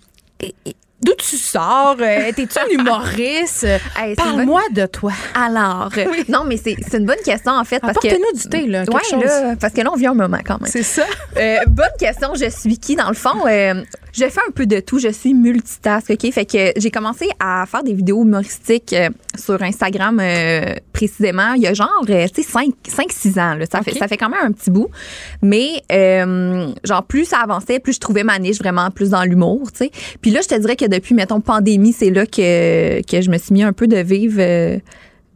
D'où tu sors? T'es-tu un humoriste? [LAUGHS] Hey, Parle-moi de toi. Alors, non, mais c'est une bonne question, en fait. parce que Apporte-nous du thé, là, quelque Ouais, chose. là, parce que là, on vit un moment quand même. C'est ça. Euh, bonne question. Je suis qui, dans le fond? Euh, je fais un peu de tout. Je suis multitask, OK? Fait que j'ai commencé à faire des vidéos humoristiques euh, sur Instagram euh, précisément il y a genre, euh, tu sais, 5-6 ans. Là. Ça, fait, ça fait quand même un petit bout. Mais, euh, genre, plus ça avançait, plus je trouvais ma niche vraiment plus dans l'humour, tu sais. Puis là, je te dirais que depuis, mettons, pandémie, c'est là que, que je me suis mis un peu de vivre, euh,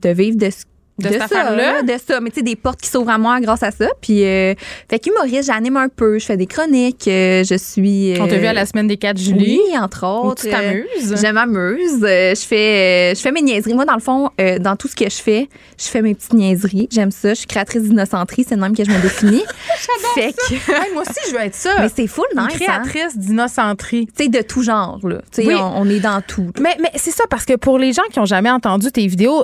de vivre de ce De cette ça, affaire-là? de ça, mais tu sais, des portes qui s'ouvrent à moi grâce à ça. Puis, euh, fait qu'humoriste, j'anime un peu, je fais des chroniques, euh, je suis. On t'a vu à la euh, semaine des 4 juillet. Oui, entre autres. tu t'amuses? Euh, Je m'amuse. Je fais, je fais mes niaiseries. Moi, dans le fond, dans tout ce que je fais, je fais mes petites niaiseries. J'aime ça. Je suis créatrice d'innocenterie, c'est le même que je me définis. [LAUGHS] fait que, [LAUGHS] Hey, moi aussi, je veux être ça. mais c'est full Une nice. créatrice d'innocenterie. Tu sais, de tout genre, là. Tu sais, Oui. on, on est dans tout. Mais, mais c'est ça, parce que pour les gens qui ont jamais entendu tes vidéos,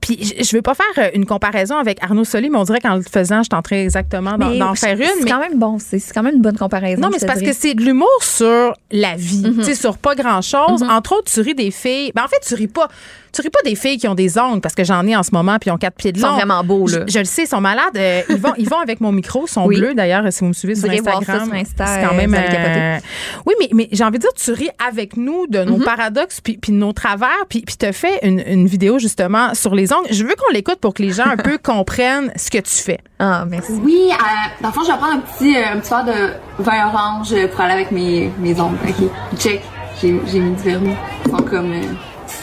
puis je je veux pas faire euh, une comparaison avec Arnaud Soli, mais on dirait qu'en le faisant, je tenterais exactement d'en faire une. C'est quand même bon. C'est c'est quand même une bonne comparaison. Non, mais c'est parce que c'est de l'humour sur la vie, Mhm. tu sais, sur pas grand-chose. Entre autres, tu ris des filles. Ben, en fait, tu ris pas. Tu ris pas des filles qui ont des ongles, parce que j'en ai en ce moment, puis ils ont quatre pieds de Ils long. sont vraiment beaux, là. Je, je le sais, ils sont malades. Euh, ils, vont, ils vont avec mon micro, ils sont Oui. bleus d'ailleurs, si vous me suivez Vous sur Instagram. ça sur Insta, c'est quand euh, même. euh, Oui, mais, mais j'ai envie de dire, tu ris avec nous de nos paradoxes puis, puis de nos travers, puis, puis tu fait une, une vidéo justement sur les ongles. Je veux qu'on l'écoute pour que les gens un peu [LAUGHS] comprennent ce que tu fais. Ah, merci. Oui, euh, dans le fond, je vais prendre un petit, euh, un petit verre de vin orange pour aller avec mes, mes ongles. OK, check. J'ai j'ai mis du vernis. Ils sont comme... euh,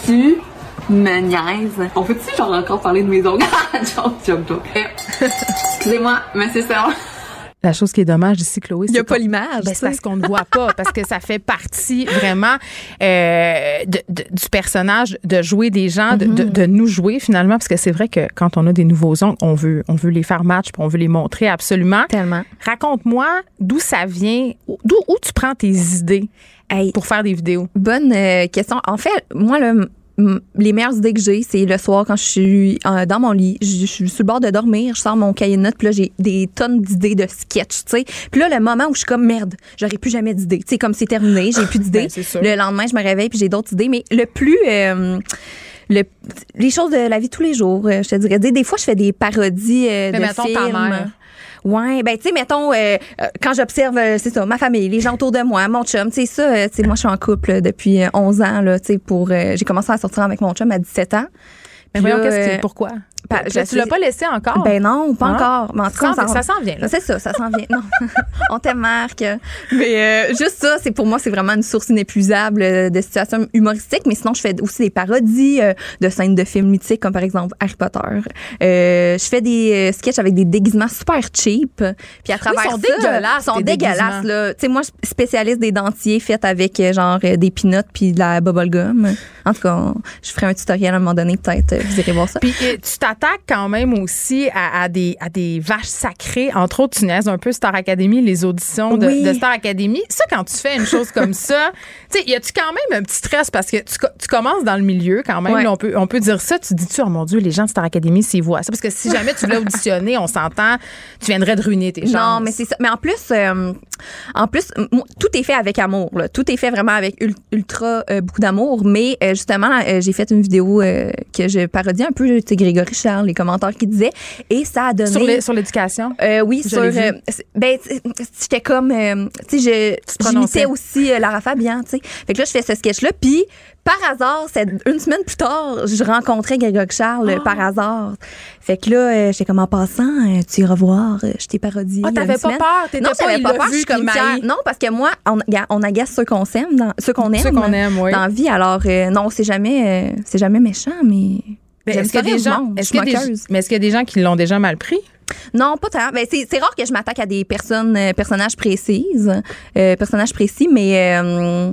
tu me niaises. On peut-tu genre encore parler de mes ongles? [LAUGHS] joke, joke, joke. Euh, Excusez-moi, mais c'est ça. La chose qui est dommage ici, Chloé, Il y a c'est pas l'image, Ben, c'est parce qu'on ne voit pas, parce que ça fait partie vraiment euh, de- de- du personnage de jouer des gens, de, de- de nous jouer finalement, parce que c'est vrai que quand on a des nouveaux ongles, on veut, on veut les faire match, puis on veut les montrer absolument. Tellement. Raconte-moi d'où ça vient, d'où où tu prends tes idées Hey, pour faire des vidéos. Bonne euh, question. En fait, moi, m- les meilleures idées que j'ai, c'est le soir quand je suis euh, dans mon lit, je, je suis sur le bord de dormir, je sors mon cahier de notes, puis là, j'ai des tonnes d'idées de sketch, tu sais. Puis là, le moment où je suis comme merde, j'aurais plus jamais d'idées. Tu sais, comme c'est terminé, j'ai plus d'idées. Ben, le lendemain, je me réveille, puis j'ai d'autres idées. Mais le plus. euh, le, les choses de la vie de tous les jours, euh, je te dirais. Des, des fois, je fais des parodies euh, Mais de mettons ta films. mère. Ouais, ben tu sais mettons euh, euh, quand j'observe euh, c'est ça ma famille, les gens autour de moi, mon chum, tu sais ça euh, tu sais moi je suis en couple depuis euh, 11 ans là, tu sais pour euh, j'ai commencé à sortir avec mon chum à 17 ans. Mais Puis voyons, là, euh, pourquoi? Pa- Tu je l'as- tu l'as sais- pas laissé encore? Ben non, pas Ah. encore. Mais en tout cas, Ça s'en- ça s'en vient. C'est ça, ça s'en vient. Non. [LAUGHS] on t'aime, Marc. Mais euh, juste ça, c'est pour moi, c'est vraiment une source inépuisable euh, de situations humoristiques. Mais sinon, je fais aussi des parodies euh, de scènes de films mythiques, comme par exemple Harry Potter. Euh, je fais des sketchs avec des déguisements super cheap. Puis à travers ils sont ça, dégueulasses, sont dégueulasses. Là. Tu sais, moi, je suis spécialiste des dentiers faits avec genre des peanuts puis de la bubblegum. En tout cas, je ferai un tutoriel à un moment donné, peut-être. Vous irez voir ça. Puis tu t'attaques quand même aussi à, à des, à des vaches sacrées. Entre autres, tu niaises un peu Star Academy, les auditions de, Oui. de Star Academy. Ça, quand tu fais une chose comme ça, [LAUGHS] tu sais, y a-tu quand même un petit stress? Parce que tu, co- tu commences dans le milieu quand même. Ouais. là, on, peut, on peut dire ça. Tu dis-tu, oh mon Dieu, les gens de Star Academy, s'ils voient ça? Parce que si jamais tu voulais auditionner, on s'entend, tu viendrais de ruiner tes chances. Non, mais c'est ça. Mais en plus, euh, en plus, tout est fait avec amour. là. Tout est fait vraiment avec ul- ultra euh, beaucoup d'amour. Mais euh, justement, j'ai fait une vidéo que je parodie un peu, Grégory Charles, les commentaires qu'il disait, et ça a donné. Sur l'éducation? Euh, oui, Je sur. euh, ben, j'étais comme, euh, tu sais, j'imitais aussi euh, Lara Fabian, tu sais. Fait que là, je fais ce sketch-là, puis par hasard, une semaine plus tard, je rencontrais Grégory Charles Ah. par hasard. Fait que là, j'étais comme en passant, tu iras voir, je t'ai parodié. Ah, a t'avais pas peur? T'étais Non, pas, j'avais pas peur, je suis comme. Non, parce que moi, on, agace ceux qu'on s'aime, dans- ceux qu'on aime. Ceux qu'on aime, oui. Dans la vie, alors, non, c'est jamais, c'est jamais méchant, mais. Mais j'aime est-ce qu'il y a des gens, est-ce suis des, mais est-ce qu'il y a des gens qui l'ont déjà mal pris? Non, pas tant. Ben, c'est, c'est rare que je m'attaque à des personnes, euh, personnages précises, euh, personnages précis, mais euh,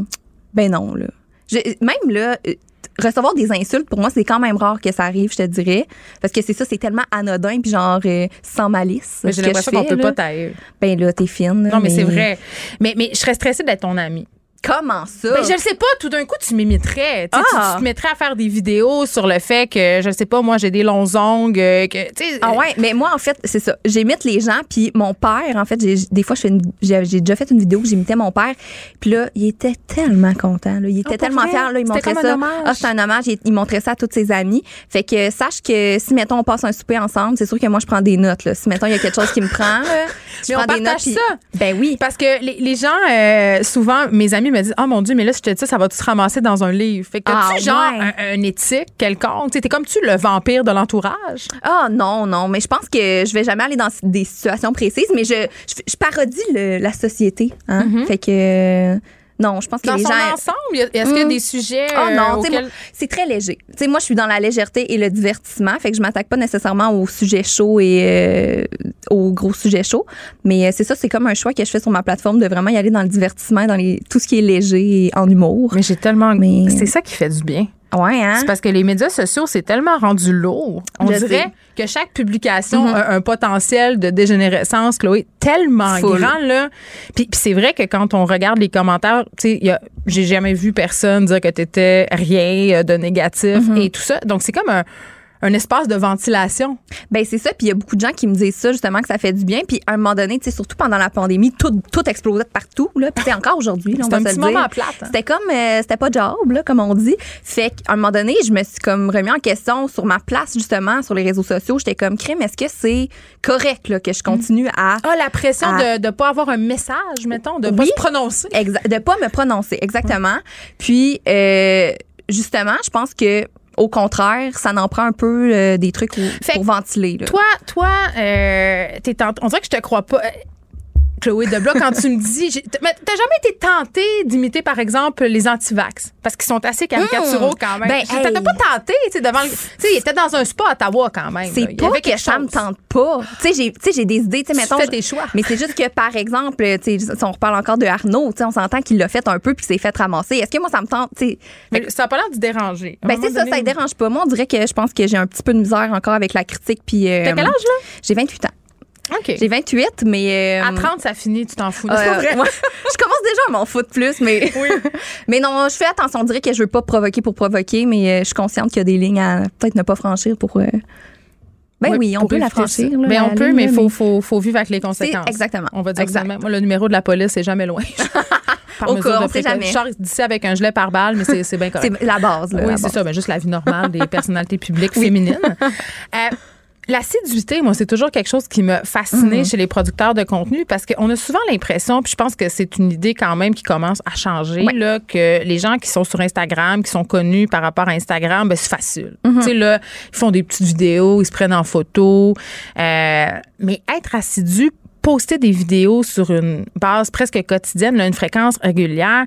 ben non là. Je- même là, recevoir des insultes pour moi c'est quand même rare que ça arrive, je te dirais, parce que c'est ça, c'est tellement anodin puis genre sans malice. Mais j'ai que l'impression qu'on peut là. pas taire. Ben là, t'es fine. Non, mais, c'est vrai. Mais, mais je serais stressée d'être ton amie. Comment ça? Ben, je le sais pas, tout d'un coup, tu m'imiterais. Tu Ah. Tu, te mettrais à faire des vidéos sur le fait que, je sais pas, moi, j'ai des longs ongles, euh, que, Ah ouais, mais moi en fait, c'est ça. J'imite les gens puis mon père en fait, des fois j'ai déjà fait une vidéo où j'imitais mon père. Puis là, il était tellement content là, il était Oh, pour tellement vrai? fier là, il montrait comme ça. un hommage? Ah, c'est un hommage, il, il montrait ça à tous ses amis. Fait que sache que si mettons on passe un souper ensemble, c'est sûr que moi je prends des notes là. Si mettons il y a quelque chose qui me prend là, [LAUGHS] je Mais on prends des notes. ça. Ben oui. Parce que les, les gens, euh, souvent, mes amis me disent, oh mon Dieu, mais là, si je te dis ça, ça va tout se ramasser dans un livre. Fait que Ah, genre ouais. un, un éthique quelconque? Tu T'es comme tu le vampire de l'entourage? Ah non, non, mais je pense que je vais jamais aller dans des situations précises, mais je, je, je parodie le- la société. Hein? Fait que euh, non, je pense que Dans les son gens. ensemble, est-ce qu'il y a des sujets Ah euh, non, auxquels- moi, c'est très léger. Tu sais, moi, je suis dans la légèreté et le divertissement, fait que je m'attaque pas nécessairement aux sujets chauds et euh, aux gros sujets chauds. Mais euh, c'est ça, c'est comme un choix que je fais sur ma plateforme de vraiment y aller dans le divertissement, dans les tout ce qui est léger et en humour. Mais j'ai tellement. Mais C'est ça qui fait du bien. Ouais, hein? C'est parce que les médias sociaux, c'est tellement rendu lourd. On Je dirait sais. que chaque publication Mhm. a un potentiel de dégénérescence, Chloé, tellement Full. grand, là. Puis, puis c'est vrai que quand on regarde les commentaires, tu sais, j'ai jamais vu personne dire que t'étais rien euh, de négatif Mhm. et tout ça. Donc, c'est comme un, un espace de ventilation. Ben c'est ça, puis il y a beaucoup de gens qui me disent ça justement que ça fait du bien, puis à un moment donné, tu sais surtout pendant la pandémie, tout tout explosait de partout là, puis c'est encore aujourd'hui, on va un se petit le moment plate, hein. C'était comme euh, c'était pas job là comme on dit. Fait qu'à un moment donné, je me suis comme remis en question sur ma place justement sur les réseaux sociaux, j'étais comme crime, est-ce que c'est correct là que je continue à Ah, la pression à- de ne pas avoir un message, mettons, de pas Oui. se prononcer. De pas me prononcer exactement. Puis euh, justement, je pense que au contraire, ça en prend un peu euh, des trucs pour ventiler. là. Toi, toi, euh, on dirait que je te crois pas. Euh, Chloé Deblois, quand tu me dis, j'ai- mais t'as jamais été tentée d'imiter, par exemple, les anti-vax? Parce qu'ils sont assez caricaturaux Mmh. quand même. Ben, T'as hey. pas tenté, tu sais, devant le- Tu sais, il était dans un spa à Ottawa quand même. là. C'est Il y pas avait que ça me tente pas. Tu sais, j'ai, tu des idées, tu sais, Tu mettons. fais je- tes choix. Mais c'est juste que, par exemple, tu sais, si on reparle encore de Arnaud, tu sais, on s'entend qu'il l'a fait un peu puis s'est fait ramasser. Est-ce que moi, ça me tente, tu sais? Mais ça a pas l'air de déranger. Ben, c'est ça, donné, ça ne dérange pas. Moi, on dirait que je pense que j'ai un petit peu de misère encore avec la critique. Puis. euh, T'as quel âge, là? J'ai 28 ans. OK. J'ai 28, mais. euh, À 30, ça finit, tu t'en fous. euh, C'est pas vrai? [LAUGHS] je commence déjà à m'en foutre plus, mais. [LAUGHS] [LAUGHS] mais non, je fais attention. On dirait que je veux pas provoquer pour provoquer, mais euh, je suis consciente qu'il y a des lignes à peut-être ne pas franchir pour. euh, Ben oui, on peut la éviter ça. franchir. là, Mais la on peut, ligne, mais il faut, faut, faut vivre avec les conséquences. exactement. On va dire Exact. ça de même. Moi, le numéro de la police est jamais loin. Au cas, on sait jamais. Je sors d'ici avec un gilet par balle, mais c'est c'est bien correct. C'est la base, là, Oui, la c'est ça. Ben, juste la vie normale des personnalités publiques féminines. L'assiduité, moi, c'est toujours quelque chose qui m'a fasciné Mhm. chez les producteurs de contenu parce qu'on a souvent l'impression, puis je pense que c'est une idée quand même qui commence à changer, là, que les gens qui sont sur Instagram, qui sont connus par rapport à Instagram, ben, c'est facile. Mhm. Tu sais, là, ils font des petites vidéos, ils se prennent en photo. Euh, mais être assidu, poster des vidéos sur une base presque quotidienne, là, une fréquence régulière,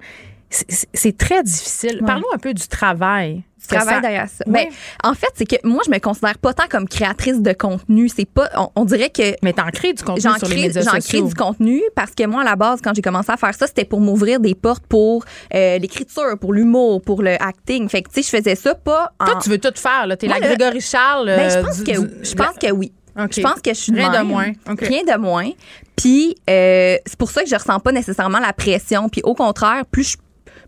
c'est- très difficile. Ouais. Parlons un peu du travail. Du travail Que ça- derrière ça. Ouais. Ben, en fait, c'est que moi, je me considère pas tant comme créatrice de contenu. C'est pas, on, on dirait que. Mais t'en crées du contenu J'en sur les crée, médias j'en sociaux. crée du contenu parce que moi, à la base, quand j'ai commencé à faire ça, c'était pour m'ouvrir des portes pour euh, l'écriture, pour l'humour, pour le acting. Fait que, tu sais, je faisais ça pas en. Toi, tu veux tout faire, là. T'es la Grégory Charles. Ben, je euh, pense du- que, du- je pense que oui. Je pense que je suis Rien de moins. Rien de moins. Puis euh, c'est pour ça que je ressens pas nécessairement la pression. Puis au contraire, plus je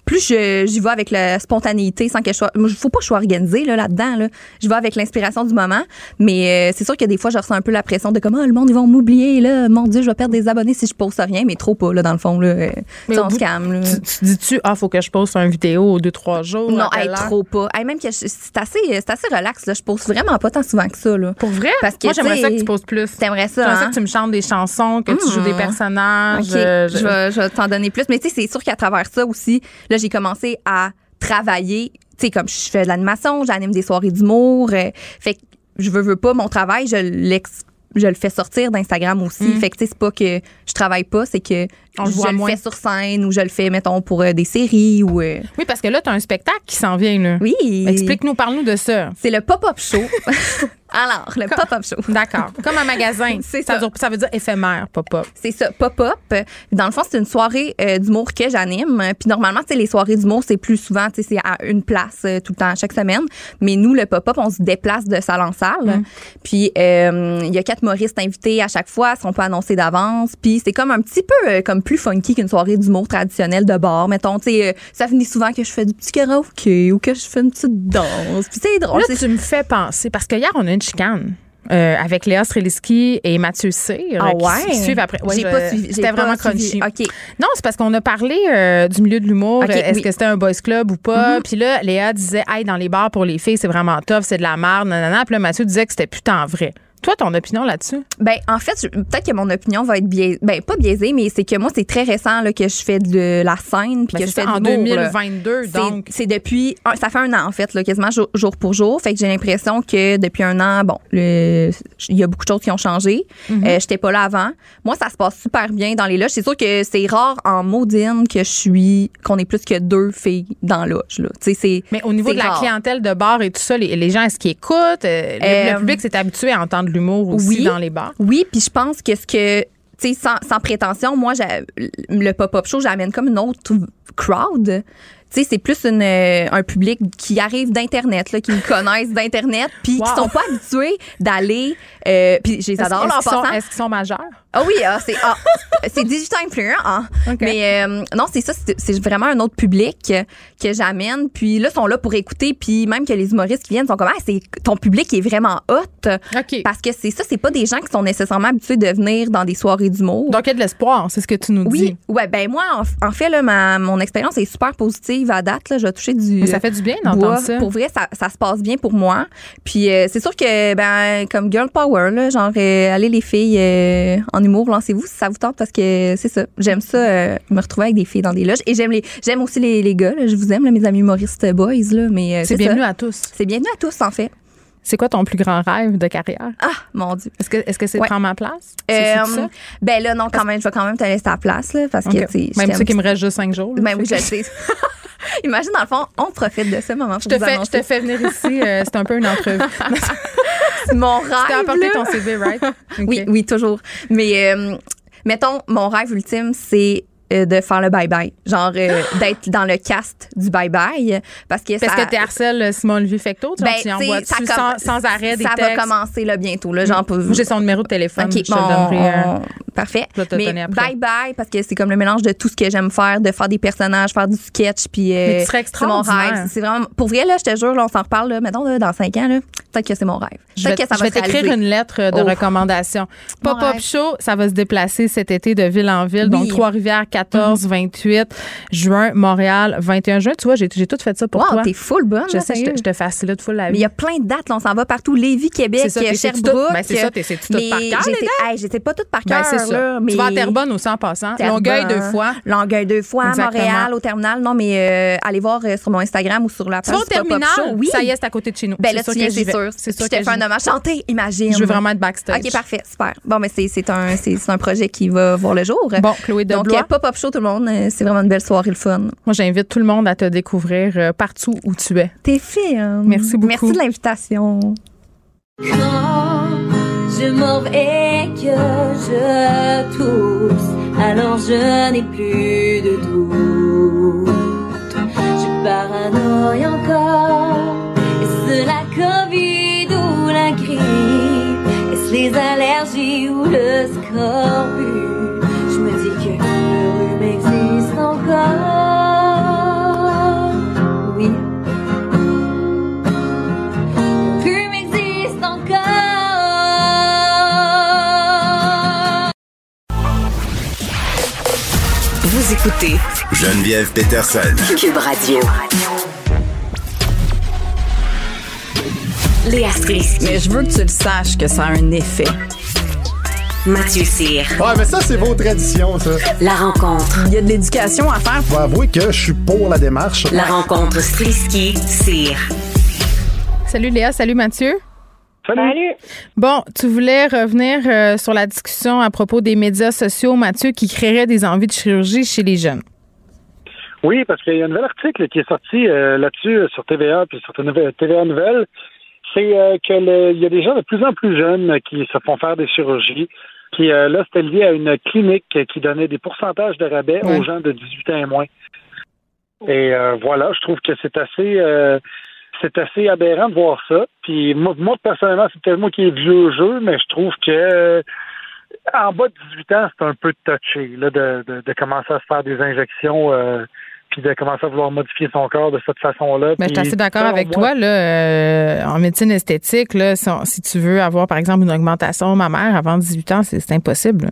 plus je- j'y vais avec la spontanéité sans que je sois. Il faut pas que je sois organisée là, là-dedans. Là. Je vais avec l'inspiration du moment. Mais euh, c'est sûr que des fois, je ressens un peu la pression de comment le monde, ils vont m'oublier. là. Mon Dieu, je vais perdre des abonnés si je poste rien, mais trop pas, là, dans le fond. Là. Euh, Mais on se calme. Tu, tu dis-tu, ah, faut que je poste une vidéo deux, trois jours? Non, hey, trop pas. Hey, même que c'est assez, c'est assez relax. Là. Je poste vraiment pas tant souvent que ça. Là. Pour vrai? Parce que, Moi, j'aimerais ça que tu postes plus. T'aimerais ça, J'aimerais ça hein? que tu me chantes des chansons, que tu joues des personnages. OK, euh, je, vais, je vais t'en donner plus. Mais tu sais, c'est sûr qu'à travers ça aussi, là, j'ai commencé à travailler. Tu sais, comme je fais de l'animation, j'anime des soirées d'humour. euh, fait que je veux, veux pas, mon travail, je l'ex- je le fais sortir d'Instagram aussi. Mm. Fait que tu sais, c'est pas que je travaille pas, c'est que On le je voit le moins. fais sur scène ou je le fais, mettons, pour euh, des séries ou. euh, Oui, parce que là, tu as un spectacle qui s'en vient. Là. Oui. Explique-nous, parle-nous de ça. C'est le pop-up show. [LAUGHS] Alors, le pop-up show. D'accord. Comme un magasin. [LAUGHS] C'est ça. ça. dure- ça veut dire éphémère, pop-up. C'est ça, pop-up. Dans le fond, c'est une soirée euh, d'humour que j'anime. Puis normalement, tu sais, les soirées d'humour, c'est plus souvent, tu sais, c'est à une place euh, tout le temps, chaque semaine. Mais nous, le pop-up, on se déplace de salle en salle. Puis euh, il y a quatre humoristes invités à chaque fois, sont pas annoncés d'avance. Puis c'est comme un petit peu euh, comme plus funky qu'une soirée d'humour traditionnelle de bar. Mettons, tu sais, euh, ça finit souvent que je fais du petit karaoké ou que je fais une petite danse. Puis c'est drôle. Là, tu me fais penser, parce que hier, on a une chicane. euh, avec Léa Streliski et Mathieu Cyr. Ah euh, qui ouais? s- suivent après. Ouais, J'ai je- pas suivi- C'était vraiment crunchy. Non, c'est parce qu'on a parlé euh, du milieu de l'humour. Est-ce oui. que c'était un boys club ou pas? Mhm. Puis là, Léa disait, hey, dans les bars pour les filles, c'est vraiment tough, c'est de la merde, nanana. Puis là, Mathieu disait que c'était putain vrai. Toi, ton opinion là-dessus? Ben, en fait, peut-être que mon opinion va être biaisée. Ben, pas biaisée, mais c'est que moi, c'est très récent là, que je fais de la scène puis Ben, que je fais ça, en de l'humour, là. 2022, C'est- donc. C'est depuis. Ça fait un an, en fait, là, quasiment jour, jour pour jour. Fait que j'ai l'impression que depuis un an, bon, il y a beaucoup de choses qui ont changé. Mhm. Euh, J'étais pas là avant. Moi, ça se passe super bien dans les loges. C'est sûr que c'est rare en Maudine que je suis, qu'on est plus que deux filles dans la loge, là. Tu sais, c'est. Mais au niveau de la rare. clientèle de bar et tout ça, les, les gens, est-ce qu'ils écoutent? Euh, le- le, Euh, public s'est habitué à entendre l'humour aussi oui. dans les bars. Oui, puis je pense que ce que tu sais sans, sans prétention, moi le pop-up show, j'amène comme une autre crowd. Tu sais, c'est plus une, euh, un public qui arrive d'internet qui me connaissent d'internet puis Wow. qui sont pas habitués d'aller euh, puis je les adore en passant. Est-ce qu'ils sont majeurs? Ah oui, ah, c'est ah, c'est digital influent. Hein. Mais euh, non, c'est ça, c'est vraiment un autre public que, que j'amène. Puis là, ils sont là pour écouter. Puis même que les humoristes qui viennent sont comme, ah, c'est ton public est vraiment hot. Parce que c'est ça, c'est pas des gens qui sont nécessairement habitués de venir dans des soirées d'humour. Donc, il y a de l'espoir, c'est ce que tu nous Oui, dis. ouais, ben moi, en, en fait, là, ma, mon expérience est super positive à date. Là, je vais toucher du. Mais ça fait du bien d'entendre ça. Pour vrai, ça, ça se passe bien pour moi. Puis euh, c'est sûr que, ben, comme girl power, là, genre, euh, allez les filles euh, en humour, lancez-vous si ça vous tente parce que c'est ça. J'aime ça, euh, me retrouver avec des filles dans des loges. Et j'aime les, j'aime aussi les, les gars. là. je vous aime, là, mes amis humoristes boys. Là, mais euh, C'est ça. bienvenue à tous. C'est bienvenue à tous, en fait. C'est quoi ton plus grand rêve de carrière? Ah, mon Dieu. Est-ce que est-ce que c'est Ouais. prendre ma place? Euh, ça? ben là, non, quand même, je vais quand même te laisser ta place, là, parce que, tu Même ça qu'il me reste juste cinq jours. là. Ben oui, je le sais. [LAUGHS] Imagine, dans le fond, on profite de ce moment pour Je te, vous fais, je annoncer. te fais venir ici. euh, c'est un peu une entrevue. [LAUGHS] Mon [LAUGHS] Tu rêve. t'es apporté là. ton CV, right? Oui, oui, toujours. Mais euh, mettons, mon rêve ultime, c'est euh, de faire le bye-bye. Genre, euh, [GASPS] d'être dans le cast du bye-bye. Parce que Parce ça, que tu harcèles Simon-Olivier Fecteau. Genre, ben, tu tu envoies ça sans, sans arrêt des Ça textes? va commencer là bientôt. Là, genre, J'ai son numéro de téléphone. OK, je te bon, le donnerai. euh, on- Parfait. Je vais te Mais après. bye bye parce que c'est comme le mélange de tout ce que j'aime faire, de faire des personnages, faire du sketch, puis euh, c'est mon rêve. C'est vraiment pour vrai là, je te jure, là, on s'en reparle là, mettons là, dans cinq ans là, peut-être que c'est mon rêve. Je vais, Peut-être que ça je va vais se t'écrire une lettre de Oh. recommandation. Pop-up show, ça va se déplacer cet été de ville en ville. Donc. Trois-Rivières, 14, 28 juin, Montréal, 21 juin. Tu vois, j'ai tout fait ça pour Wow, toi. t'es full bonne. Je là, sais, je te, facilite full la Mais vie. il y a plein de dates, là, on s'en va partout. Lévis, Québec, C'est ça, Sherbrooke. ben, c'est ça, t'es- c'est-tu tout par cœur, hey, J'étais pas toutes par Ben, cœur. c'est. Là, mais Tu vas à Terrebonne aussi en passant. Terrebonne, Longueuil deux fois. Longueuil deux fois, Exactement. Montréal, au terminal. Non, mais euh, allez voir euh, sur mon Instagram ou sur la Tu page vas au du Pop-Up terminal? Show. Oui. Ça y est, c'est à côté de chez nous. Ben C'est là, c'est sûr. C'est sûr Je te fais un hommage chanté, imagine. Je veux vraiment être backstage. OK, parfait, super. Bon, mais c'est un, un projet qui va voir le jour. Bon, Chloé Donc, Deblois. euh, Pop-Up Show, tout le monde, c'est vraiment une belle soirée, le fun. Moi, j'invite tout le monde à te découvrir partout où tu es. T'es fine. Merci beaucoup. Merci de l'invitation. Je m'en vais que je tousse, alors je n'ai plus de doute. Je paranoïe encore. Est-ce la Covid ou la grippe? Est-ce les allergies ou le scorbut? Je me dis que le rhume existe encore. Vous écoutez Geneviève Peterson. Cube Radio. Léa Strisky. Mais je veux que tu le saches que ça a un effet. Mathieu Cyr. Ouais, mais ça, c'est vos traditions, ça. La rencontre. Il y a de l'éducation à faire. Je vais avouer que je suis pour la démarche. La rencontre Strisky-Cyr. Salut Léa, salut Mathieu. Salut. Bon, tu voulais revenir euh, sur la discussion à propos des médias sociaux, Mathieu, qui créeraient des envies de chirurgie chez les jeunes. Oui, parce qu'il y a un nouvel article qui est sorti euh, là-dessus euh, sur TVA puis sur TVA Nouvelle. C'est euh, que le- il y a des gens de plus en plus jeunes qui se font faire des chirurgies. Puis euh, là, c'était lié à une clinique qui donnait des pourcentages de rabais aux gens de 18 ans et moins. Et euh, voilà, je trouve que c'est assez euh, c'est assez aberrant de voir ça. Puis moi, moi personnellement, c'est peut-être moi qui ai vieux jeu, mais je trouve que euh, en bas de 18 ans, c'est un peu touché là, de, de, de commencer à se faire des injections euh, puis de commencer à vouloir modifier son corps de cette façon-là. Ben, je suis assez d'accord avec moi, toi. Là, euh, en médecine esthétique, là, si, on- si tu veux avoir, par exemple, une augmentation mammaire avant 18 ans, c'est impossible.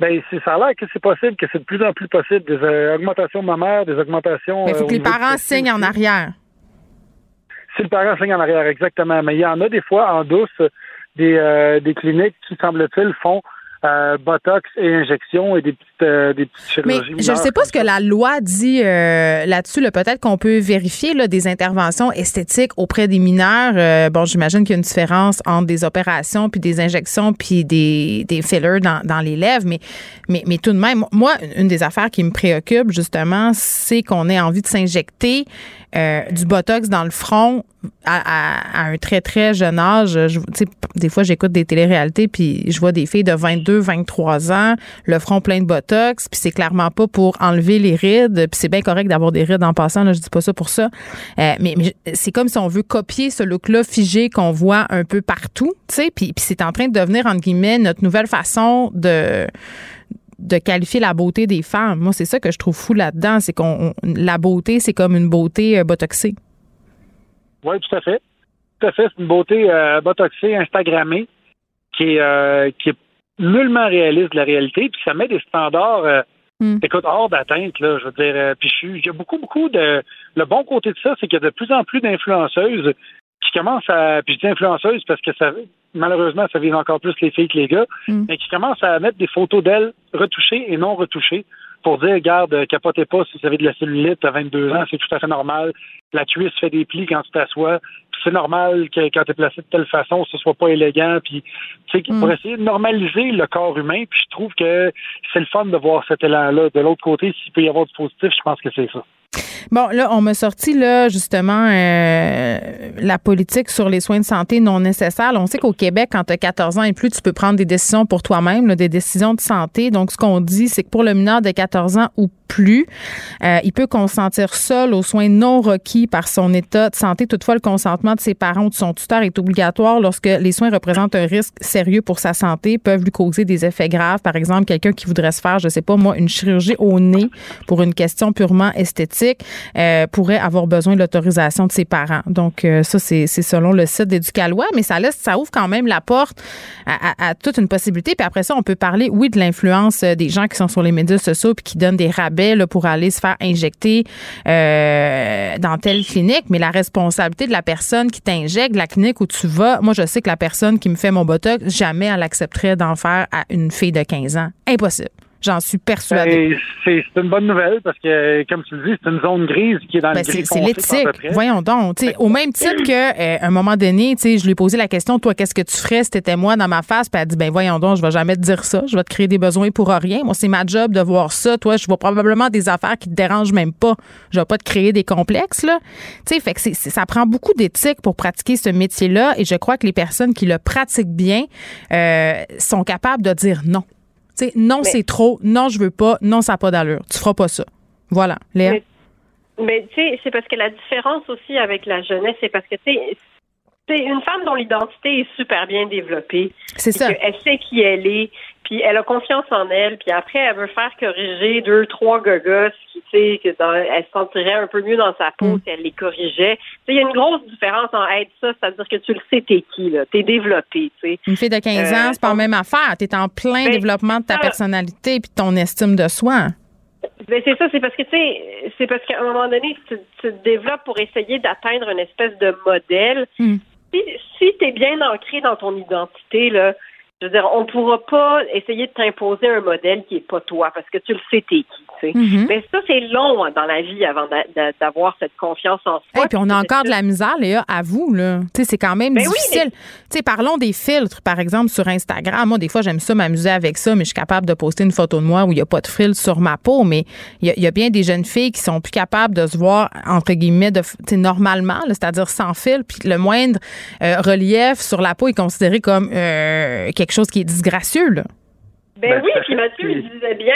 Ben, c'est- ça a l'air que c'est possible, que c'est de plus en plus possible. Des euh, augmentations mammaires, des augmentations. Mais il faut au que les parents signent en arrière. Si le parent signe en arrière, exactement. Mais il y en a des fois en douce des, euh, des cliniques qui, semble-t-il, font euh, botox et injections et des petites, euh, des petites Mais chirurgies. je ne sais pas ce que la loi dit euh, là-dessus. là. Peut-être qu'on peut vérifier là, des interventions esthétiques auprès des mineurs. Euh, bon, j'imagine qu'il y a une différence entre des opérations puis des injections puis des, des fillers dans, dans les lèvres. Mais, mais, mais tout de même, moi, une des affaires qui me préoccupe justement, c'est qu'on ait envie de s'injecter euh, du botox dans le front à, à- à un très, très jeune âge. Je, des fois, j'écoute des téléréalités puis je vois des filles de 22, 23 ans, le front plein de botox, puis c'est clairement pas pour enlever les rides, puis c'est bien correct d'avoir des rides en passant, là, je dis pas ça pour ça. Euh, mais mais c'est comme si on veut copier ce look-là figé qu'on voit un peu partout, tu sais, puis, puis c'est en train de devenir, entre guillemets, notre nouvelle façon de de qualifier la beauté des femmes. Moi, c'est ça que je trouve fou là-dedans, c'est qu'on on- la beauté, c'est comme une beauté euh, botoxée. Oui, tout à fait. Tout à fait. C'est une beauté euh, botoxée, Instagrammée, qui est, euh, qui est nullement réaliste de la réalité. Puis ça met des standards, euh, écoute, hors d'atteinte, là. Je veux dire, puis il y a beaucoup, beaucoup de. Le bon côté de ça, c'est qu'il y a de plus en plus d'influenceuses qui commencent à. Puis je dis influenceuses parce que ça. Malheureusement, ça vise encore plus les filles que les gars, mais qui commencent à mettre des photos d'elles retouchées et non retouchées pour dire, regarde, euh, capotez pas si vous avez de la cellulite à 22 ans, c'est tout à fait normal. La cuisse fait des plis quand tu t'assois. Puis C'est normal que quand tu es placé de telle façon, ce soit pas élégant. Puis, tu sais, pour essayer de normaliser le corps humain, puis je trouve que c'est le fun de voir cet élan-là. De l'autre côté, s'il peut y avoir du positif, je pense que c'est ça. Bon, là, on m'a sorti, là, justement, euh, la politique sur les soins de santé non nécessaires. On sait qu'au Québec, quand tu as 14 ans et plus, tu peux prendre des décisions pour toi-même, des décisions de santé. Donc, ce qu'on dit, c'est que pour le mineur de 14 ans ou plus, euh, il peut consentir seul aux soins non requis par son état de santé. Toutefois, le consentement de ses parents ou de son tuteur est obligatoire lorsque les soins représentent un risque sérieux pour sa santé, peuvent lui causer des effets graves. Par exemple, quelqu'un qui voudrait se faire, je sais pas moi, une chirurgie au nez pour une question purement esthétique euh, pourrait avoir besoin de l'autorisation de ses parents. Donc, euh, ça, c'est selon le site d'Éducalois, mais ça laisse, ça ouvre quand même la porte à, toute une possibilité. Puis après ça, on peut parler, oui, de l'influence euh, des gens qui sont sur les médias sociaux puis qui donnent des rabais là, pour aller se faire injecter dans telle clinique, mais la responsabilité de la personne qui t'injecte, la clinique où tu vas, moi, je sais que la personne qui me fait mon botox, jamais elle accepterait d'en faire à une fille de 15 ans. Impossible. J'en suis persuadée. Ben, C'est une bonne nouvelle parce que, comme tu le dis, c'est une zone grise qui est dans Ben, le c'est l'éthique. Voyons donc. Au même titre que euh, un moment donné, je lui ai posé la question, toi, qu'est-ce que tu ferais si t'étais moi dans ma face? Puis elle a dit, ben voyons donc, je vais jamais te dire ça. Je vais te créer des besoins pour rien. Moi, c'est ma job de voir ça. Toi, je vois probablement des affaires qui te dérangent même pas. Je vais pas te créer des complexes, là. Tu sais, fait que ça prend beaucoup d'éthique pour pratiquer ce métier-là. Et je crois que les personnes qui le pratiquent bien euh, sont capables de dire non. Non, c'est trop. Non, je veux pas. Non, ça n'a pas d'allure. Tu feras pas ça. Voilà. Léa? Mais, mais tu sais, c'est parce que la différence aussi avec la jeunesse, c'est parce que tu sais, c'est une femme dont l'identité est super bien développée. C'est ça. Elle sait qui elle est, puis elle a confiance en elle, puis après elle veut faire corriger deux, trois gogos qui, tu sais, que dans- elle se sentirait un peu mieux dans sa peau Mm. si elle les corrigeait. Tu sais, il y a une grosse différence en être ça, c'est-à-dire que tu le sais t'es qui là, t'es développé, tu sais. Une fille de 15 Euh, ans, c'est pas la même affaire. Tu es en plein Ben, développement de ta ça. personnalité puis de ton estime de soi. Ben, c'est ça, c'est parce que tu sais, c'est parce qu'à un moment donné, tu, tu te développes pour essayer d'atteindre une espèce de modèle. Hmm. Si, si tu es bien ancré dans ton identité, là, je veux dire, on pourra pas essayer de t'imposer un modèle qui est pas toi, parce que tu le sais t'es qui, tu sais. Mhm. Mais ça, c'est long hein, dans la vie avant d'a- d'a- d'avoir cette confiance en soi. Et puis on a encore de la misère, Léa, à vous, là. Tu sais, c'est quand même Ben oui, difficile. Tu sais, parlons des filtres, par exemple, sur Instagram. Moi, des fois, j'aime ça m'amuser avec ça, mais je suis capable de poster une photo de moi où il n'y a pas de filtre sur ma peau. Mais il y, a- il y a bien des jeunes filles qui sont plus capables de se voir, entre guillemets, de, normalement, là, c'est-à-dire sans fil. Puis le moindre euh, relief sur la peau est considéré comme euh, quelque chose qui est disgracieux, là. Ben, Ben, oui, puis. Mathieu il disait bien,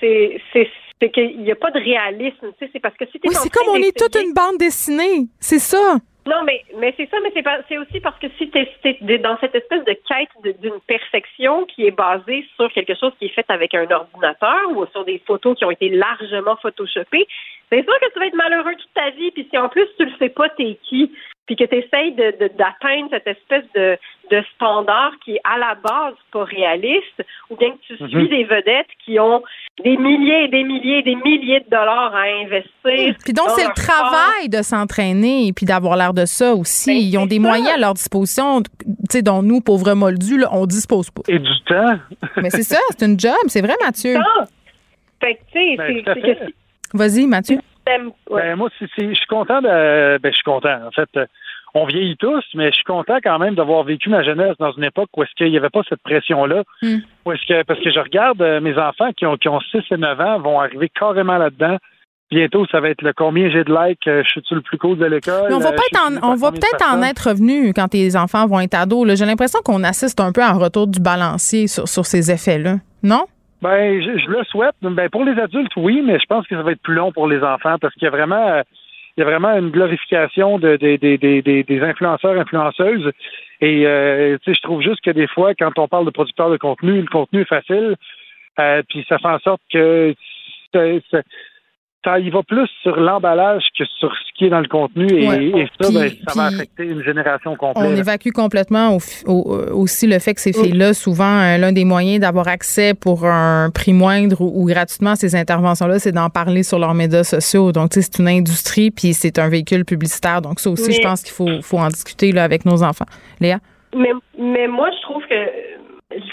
c'est c'est qu'il n'y a pas de réalisme, tu sais, c'est parce que si t'es Oui, c'est comme on est toute une bande dessinée. C'est ça. Non, mais, mais c'est ça, mais c'est, aussi parce que si tu es, dans cette espèce de quête d'une perfection qui est basée sur quelque chose qui est fait avec un ordinateur ou sur des photos qui ont été largement photoshopées, c'est sûr que tu vas être malheureux toute ta vie. Puis si en plus tu le sais pas, t'es qui, puis que tu essayes de, de- d'atteindre cette espèce de, de standard qui est à la base pas réaliste, ou bien que tu Mhm. suis des vedettes qui ont des milliers et des milliers et des milliers de dollars à investir. Puis donc, c'est le travail de s'entraîner et puis d'avoir l'air de ça aussi. Ben, Ils ont des moyens à leur disposition, tu sais, dont nous, pauvres moldus, là, on dispose pas. Et du temps. Mais c'est ça, c'est une job, c'est vrai, Mathieu. Ah! Fait que, tu sais, Ben, c'est, Vas-y, Mathieu. ouais. Ben, moi, je suis content de. Ben, je suis content. En fait, euh, on vieillit tous, mais je suis content quand même d'avoir vécu ma jeunesse dans une époque où est-ce qu'il n'y avait pas cette pression-là. Hmm. Où est-ce que, parce que je regarde euh, mes enfants qui ont, qui ont 6 et 9 ans vont arriver carrément là-dedans. Bientôt, ça va être le combien j'ai de likes, euh, je suis le plus cool de l'école. Mais on va, euh, en- on va peut-être en être revenu quand tes enfants vont être ados. là. J'ai l'impression qu'on assiste un peu à un retour du balancier sur, sur ces effets-là. Non? Ben, je, je le souhaite. Ben, pour les adultes, oui, mais je pense que ça va être plus long pour les enfants parce qu'il y a vraiment, il y a vraiment une glorification de, des- des- des- influenceurs, influenceuses. Et euh, je trouve juste que des fois, quand on parle de producteurs de contenu, le contenu est facile, euh, puis ça fait en sorte que c'est- ça y va plus sur l'emballage que sur ce qui est dans le contenu. Et, Ouais. et ça, Puis- ben, ça va affecter une génération complète. On évacue complètement au- au- euh, aussi le fait que ces filles-là, souvent, euh, l'un des moyens d'avoir accès pour un prix moindre ou, ou gratuitement à ces interventions-là, c'est d'en parler sur leurs médias sociaux. Donc, tu sais, c'est une industrie, puis c'est un véhicule publicitaire. Donc, ça aussi, Mais- je pense qu'il faut, faut en discuter là, avec nos enfants. Léa? Mais, mais moi, je trouve que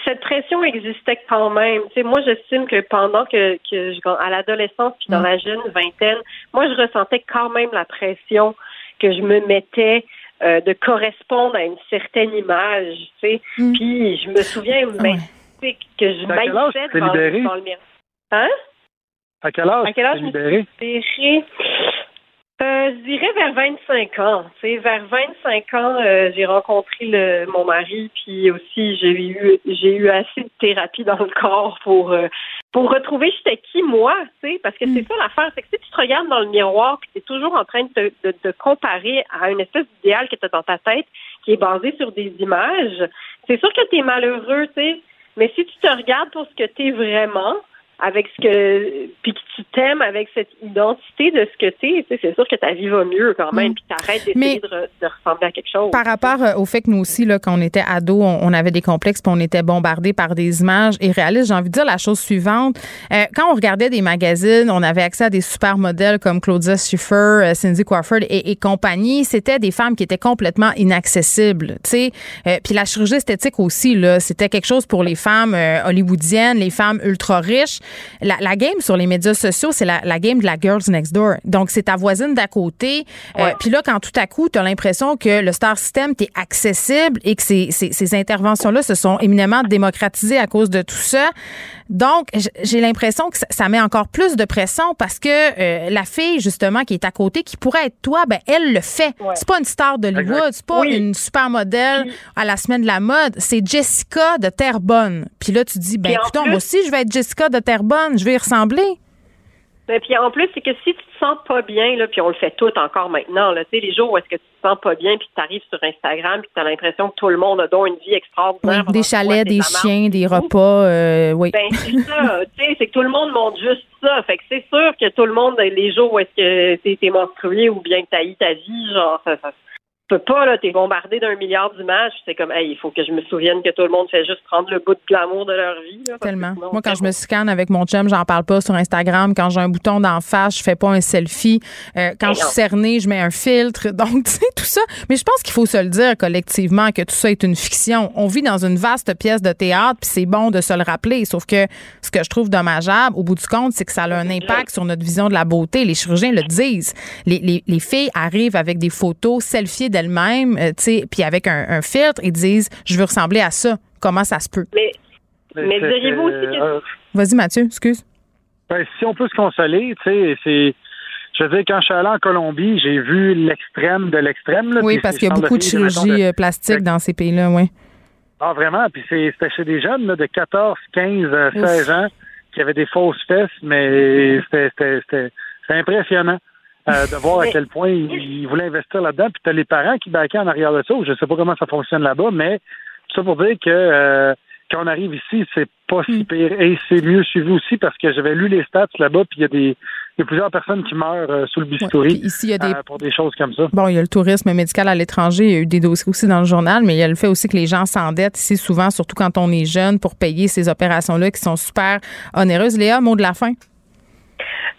cette pression existait quand même. Tu sais, moi, j'estime que pendant que, que je- à l'adolescence puis dans Mm. la jeune vingtaine, moi, je ressentais quand même la pression que je me mettais euh, de correspondre à une certaine image. Tu sais, Mm. puis je me souviens ben, tu sais, que je devant, libérée? devant le miroir. Hein? À quel âge À quel âge je me suis libérée? Euh, je dirais vers 25 ans. Tu sais, vers 25 ans, euh, j'ai rencontré le, mon mari, puis aussi j'ai eu j'ai eu assez de thérapie dans le corps pour euh, pour retrouver j'étais qui moi, tu sais, parce que c'est ça l'affaire, c'est que si tu te regardes dans le miroir, puis es toujours en train de te de, de comparer à une espèce d'idéal que as dans ta tête, qui est basé sur des images, c'est sûr que tu es malheureux, tu sais. Mais si tu te regardes pour ce que tu es vraiment, avec ce que puis que tu t'aimes avec cette identité de ce que t'es, tu sais, c'est sûr que ta vie va mieux quand même, Mm. puis t'arrêtes d'essayer de, re- de ressembler à quelque chose. Par rapport euh, au fait que nous aussi, là, quand on était ados, on, on avait des complexes puis on était bombardés par des images irréalistes, j'ai envie de dire la chose suivante. Euh, quand on regardait des magazines, on avait accès à des super modèles comme Claudia Schiffer, euh, Cindy Crawford et, et compagnie. C'était des femmes qui étaient complètement inaccessibles. tu sais. Euh, puis la chirurgie esthétique aussi, là, c'était quelque chose pour les femmes euh, hollywoodiennes, les femmes ultra riches. La, la game sur les médias sociaux, c'est la, la game de la Girls Next Door. Donc, c'est ta voisine d'à côté. Euh, Puis là, quand tout à coup, tu as l'impression que le star system t'est accessible et que ces, ces, ces interventions-là se sont éminemment démocratisées à cause de tout ça. Donc, j'ai l'impression que ça, ça met encore plus de pression parce que euh, la fille, justement, qui est à côté, qui pourrait être toi, ben, elle le fait. C'est pas une star d'Hollywood, c'est pas une super modèle à la semaine de la mode. C'est Jessica de Terrebonne. Puis là, tu dis, ben, écoute, moi aussi, je vais être Jessica de Terrebonne. Je vais y ressembler. Mais puis en plus, c'est que si tu te sens pas bien, là, puis on le fait tout encore maintenant, là, tu les jours où est-ce que tu te sens pas bien, puis tu arrives sur Instagram, puis tu as l'impression que tout le monde a donc une vie Oui, extraordinaire. des chalets, des chiens, des repas, euh, oui. Ben, c'est ça, [LAUGHS] tu sais, c'est que tout le monde montre juste ça. Fait que c'est sûr que tout le monde, les jours où est-ce que t'es t'es menstrué ou bien que eu ta vie, genre, ça, ça tu peux pas, là, t'es bombardé d'un milliard d'images. C'est comme, hey, il faut que je me souvienne que tout le monde fait juste prendre le bout de glamour de leur vie. là, Tellement. sinon, Moi, quand je me scanne avec mon chum, j'en parle pas sur Instagram. Quand j'ai un bouton d'en face, je fais pas un selfie. Euh, quand Ben je suis cernée, je mets un filtre. [LAUGHS] Donc, tu sais, tout ça. Mais je pense qu'il faut se le dire collectivement que tout ça est une fiction. On vit dans une vaste pièce de théâtre, puis c'est bon de se le rappeler. Sauf que ce que je trouve dommageable, au bout du compte, c'est que ça a un impact sur notre vision de la beauté. Les chirurgiens le disent. Les, les, les filles arrivent avec des photos selfies d'elles-mêmes, euh, tu sais, puis avec un, un filtre, et disent, je veux ressembler à ça. Comment ça se peut? Mais, mais diriez-vous aussi que Euh, Vas-y, Mathieu, excuse. Ben, si on peut se consoler, tu sais, c'est. Je veux dire, quand je suis allé en Colombie, j'ai vu l'extrême de l'extrême. là, Oui, parce qu'il y a beaucoup de filles, mettons, chirurgie de- euh, plastique dans ces pays-là, oui. Ah, vraiment? Puis c'est- c'était chez des jeunes là, de 14, 15, euh, Ouf. 16 ans qui avaient des fausses fesses, mais c'était- c'était c'était- c'était impressionnant euh, de voir à quel point ils, voulaient investir là-dedans. Puis t'as les parents qui baquaient en arrière de ça. Je sais pas comment ça fonctionne là-bas, mais tout ça pour dire que euh, quand on arrive ici, c'est pas Hmm. si pire. Et c'est mieux suivi aussi parce que j'avais lu les stats là-bas, puis il y a des il y a plusieurs personnes qui meurent euh, sous le bistouri ici, il y a des- euh, pour des choses comme ça. Bon, il y a le tourisme médical à l'étranger. Il y a eu des dossiers aussi dans le journal, mais il y a le fait aussi que les gens s'endettent ici souvent, surtout quand on est jeune, pour payer ces opérations-là qui sont super onéreuses. Léa, mot de la fin.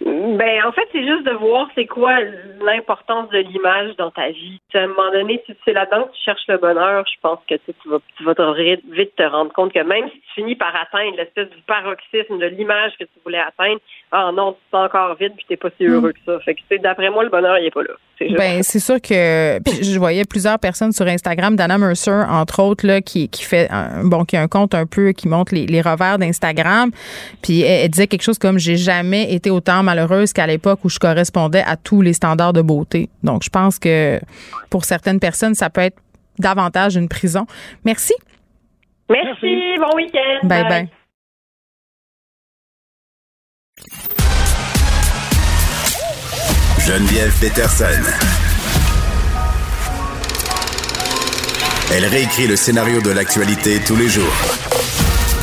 Ben, en fait, c'est juste de voir c'est quoi l'importance de l'image dans ta vie. À un moment donné, si c'est là-dedans que tu cherches le bonheur, je pense que tu vas, tu vas te vite, te rendre compte que même si tu finis par atteindre l'espèce du paroxysme de l'image que tu voulais atteindre, ah non, tu te sens encore vide puis t'es pas si heureux que ça. Fait que, tu sais, d'après moi, le bonheur, il est pas là. Ben, c'est sûr que puis je voyais plusieurs personnes sur Instagram, Dana Mercer entre autres là qui, qui fait un, bon qui a un compte un peu qui montre les, les revers d'Instagram, puis elle, elle disait quelque chose comme j'ai jamais été autant malheureuse qu'à l'époque où je correspondais à tous les standards de beauté. Donc je pense que pour certaines personnes ça peut être davantage une prison. Merci. Merci, bon week-end. Bye bye. Geneviève Peterson. Elle réécrit le scénario de l'actualité tous les jours.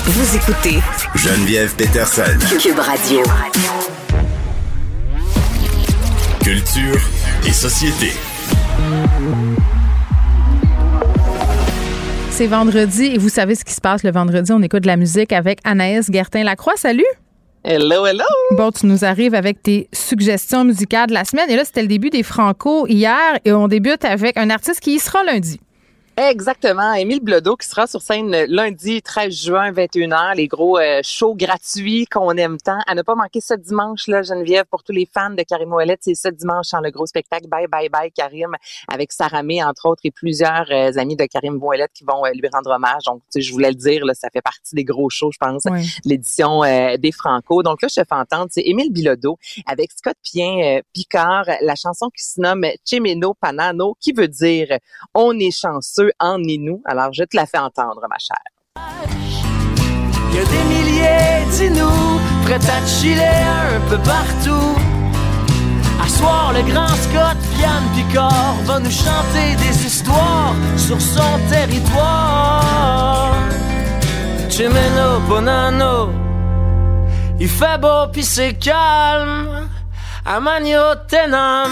Vous écoutez Geneviève Peterson. Cube Radio. Culture et société. C'est vendredi et vous savez ce qui se passe le vendredi. On écoute de la musique avec Anaïs Gertin-Lacroix. Salut! Hello, hello! Bon, tu nous arrives avec tes suggestions musicales de la semaine. Et là, c'était le début des Franco hier et on débute avec un artiste qui y sera lundi. Exactement. Émile Blodeau qui sera sur scène lundi 13 juin 21h, les gros euh, shows gratuits qu'on aime tant. À ne pas manquer ce dimanche là, Geneviève, pour tous les fans de Karim Ouellet, c'est ce dimanche dans le gros spectacle Bye Bye Bye Karim avec Sarah May entre autres et plusieurs euh, amis de Karim Ouellet qui vont euh, lui rendre hommage. Donc tu sais, je voulais le dire là, ça fait partie des gros shows, je pense, Oui. l'édition euh, des Franco. Donc là, je te fais entendre, c'est Émile Bilodeau avec Scott Pien euh, Picard, la chanson qui se nomme Chemeno Panano, qui veut dire on est chanceux en nous. Alors je te la fais entendre, ma chère. Il y a des milliers, dis-nous, prêts à chiller un peu partout. À soir, le grand Scott Yann Picard va nous chanter des histoires sur son territoire. Chimeno Bonano, il fait beau pis c'est calme. À Magno Tenam.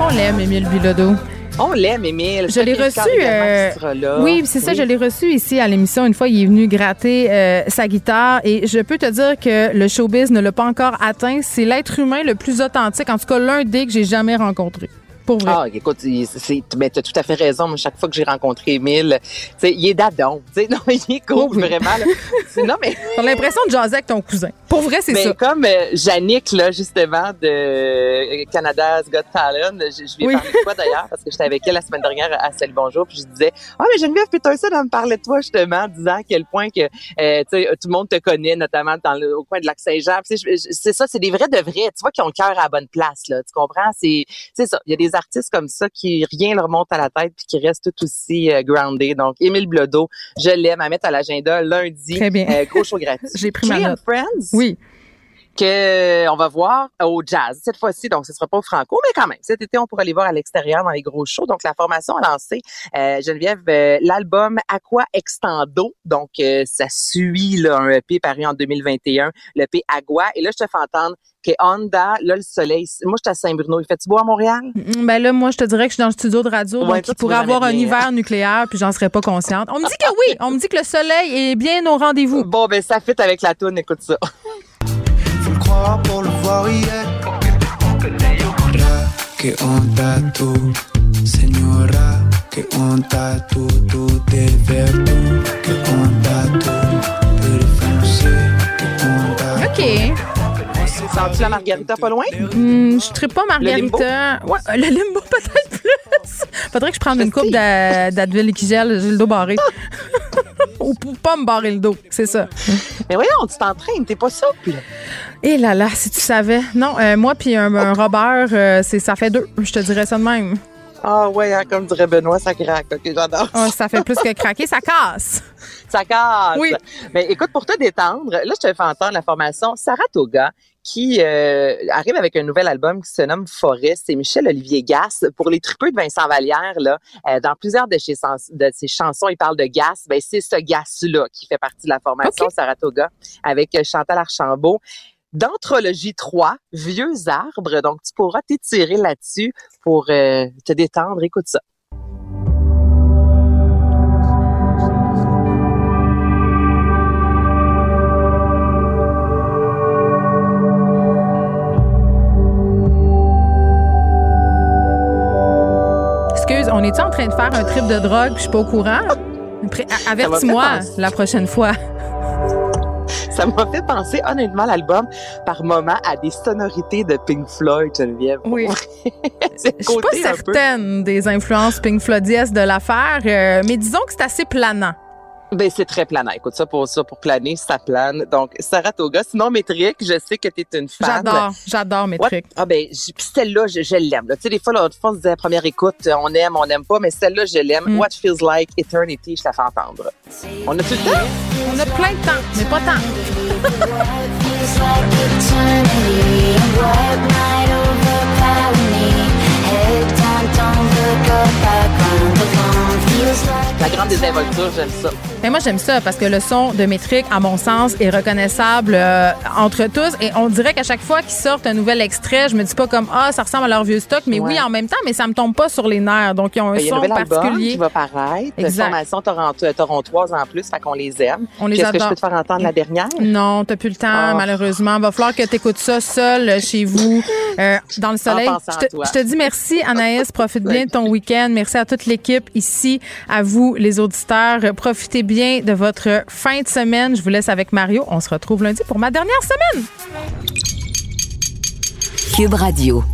On l'aime, Émile Bilodeau. On l'aime, Émile. Je l'ai reçu. Euh, oui, c'est ça, je l'ai reçu ici à l'émission. Une fois, il est venu gratter euh, sa guitare et je peux te dire que le showbiz ne l'a pas encore atteint. C'est l'être humain le plus authentique, en tout cas l'un des que j'ai jamais rencontré. Pour vrai. Ah, écoute, c'est, mais t'as tout à fait raison. Moi, chaque fois que j'ai rencontré sais, il est dadon. [LAUGHS] Non, il est cool, Oh oui. vraiment. là. [LAUGHS] Non, mais. T'as l'impression de jaser avec ton cousin. Pour vrai, c'est Mais ça. comme euh, Yannick, là, justement, de euh, Canada's Got Talent, je, je lui ai Oui. parlé de toi d'ailleurs, parce que j'étais avec elle la semaine dernière à Salut Bonjour, puis je disais, ah, mais Geneviève Peterson, elle me parlait de toi, justement, disant à quel point que, euh, tu sais, tout le monde te connaît, notamment dans le, au coin de Lac-Saint-Jean. C'est ça, c'est des vrais de vrais. Tu vois, qui ont le cœur à la bonne place, là. Tu comprends? C'est, c'est ça. Il y a des artistes comme ça qui rien leur monte à la tête puis qui restent tout aussi euh, grounded. Donc, Émile Blodeau, je l'aime à mettre à l'agenda lundi. Très bien. Euh, gros show gratuit. [LAUGHS] J'ai pris ma note. Friends? Oui. Oui que euh, on va voir au jazz cette fois-ci. Donc, ce sera pas au Franco, mais quand même, cet été, on pourra les voir à l'extérieur dans les gros shows. Donc, la formation a lancé, euh, Geneviève, euh, l'album Aqua Extendo. Donc, euh, ça suit là, un EP paru en 2021, le EP Agua. Et là, je te fais entendre que Honda, là, le soleil, moi, je suis à Saint-Bruno. Il fait-tu beau à Montréal? Mm, Ben là, moi, je te dirais que je suis dans le studio de radio, Ouais, donc il pourrait avoir un bien. hiver nucléaire, puis j'en serais pas consciente. On me dit que oui, on me dit que le soleil est bien au rendez-vous. Bon, ben, ça fit avec la toune, écoute ça. [LAUGHS] Croire pour le voir hier. que onda tú, señora, que onda tú, tú de verdad, que onda tú, perfumé, que onda OK. Sens-tu la margarita pas loin? Hmm, je ne pas Le limbo? Margarita. Ouais, euh, le limbo peut-être plus. Faudrait que je prenne une coupe d'A- d'Advil Liquigel, j'ai le dos barré. [LAUGHS] Ou pour pas me barrer le dos, c'est ça. Mais voyons, tu t'entraînes, t'es pas souple. Et là là, si tu savais. Non, euh, moi puis un, un Robert, euh, c'est ça fait deux. Je te dirais ça de même. Ah ouais, hein, comme dirait Benoît, ça craque. OK, j'adore. Ah, ça fait plus que craquer, ça casse. Ça casse. Oui. Mais écoute, pour te détendre, là, je te fais entendre la formation Saratoga qui euh, arrive avec un nouvel album qui se nomme Forest. C'est Michel-Olivier Gas. Pour les tripeux de Vincent Vallière, là, euh, dans plusieurs de ses, sens- de ses chansons, il parle de gas. Ben, c'est ce gas-là qui fait partie de la formation Saratoga avec euh, Chantal Archambault. D'Anthologie 3, Vieux arbres. Donc, tu pourras t'étirer là-dessus pour euh, te détendre. Écoute ça. On est-tu en train de faire un trip de drogue? Je suis pas au courant? Avertis-moi la prochaine fois. [LAUGHS] Ça m'a fait penser, honnêtement, l'album, par moment, à des sonorités de Pink Floyd, Geneviève. Oui. [LAUGHS] C'est Je suis pas certaine des influences Pink Floydies de l'affaire, euh, mais disons que c'est assez planant. Ben, c'est très planant. Écoute, ça pour ça, pour planer, ça plane. Donc, Saratoga. Sinon, Métrique, je sais que tu es une fan. J'adore, j'adore trucs. Ah ben, puis celle-là, je, je l'aime. là. Tu sais, des fois, l'autre fois, on se disait à première écoute, euh, on aime, on n'aime pas, mais celle-là, je l'aime. Mm. What Feels Like Eternity, je la fais entendre. On a tout le temps? On a plein de temps, mais pas tant. La grande désinvolture, j'aime ça. Mais moi, j'aime ça parce que le son de Métrique, à mon sens, est reconnaissable euh, entre tous. Et on dirait qu'à chaque fois qu'ils sortent un nouvel extrait, je me dis pas comme Ah, ça ressemble à leur vieux stock, mais Ouais. oui, en même temps, mais ça me tombe pas sur les nerfs. Donc, ils ont un Ben, Il y a un son album particulier. qui va paraître. Exact. Formation Toronto, euh, torontoise en plus, fait qu'on les aime. On les Est-ce que je peux te faire entendre la dernière? Non, t'as plus le temps, Ah. malheureusement. Va falloir que tu écoutes ça seul euh, chez vous, euh, dans le soleil. Je te, toi. je te dis merci, Anaïs. Profite bien de ton [LAUGHS] week-end. Merci à toute l'équipe ici, à vous, les auditeurs. Profitez de votre fin de semaine. Je vous laisse avec Mario. On se retrouve lundi pour ma dernière semaine. Cube Radio.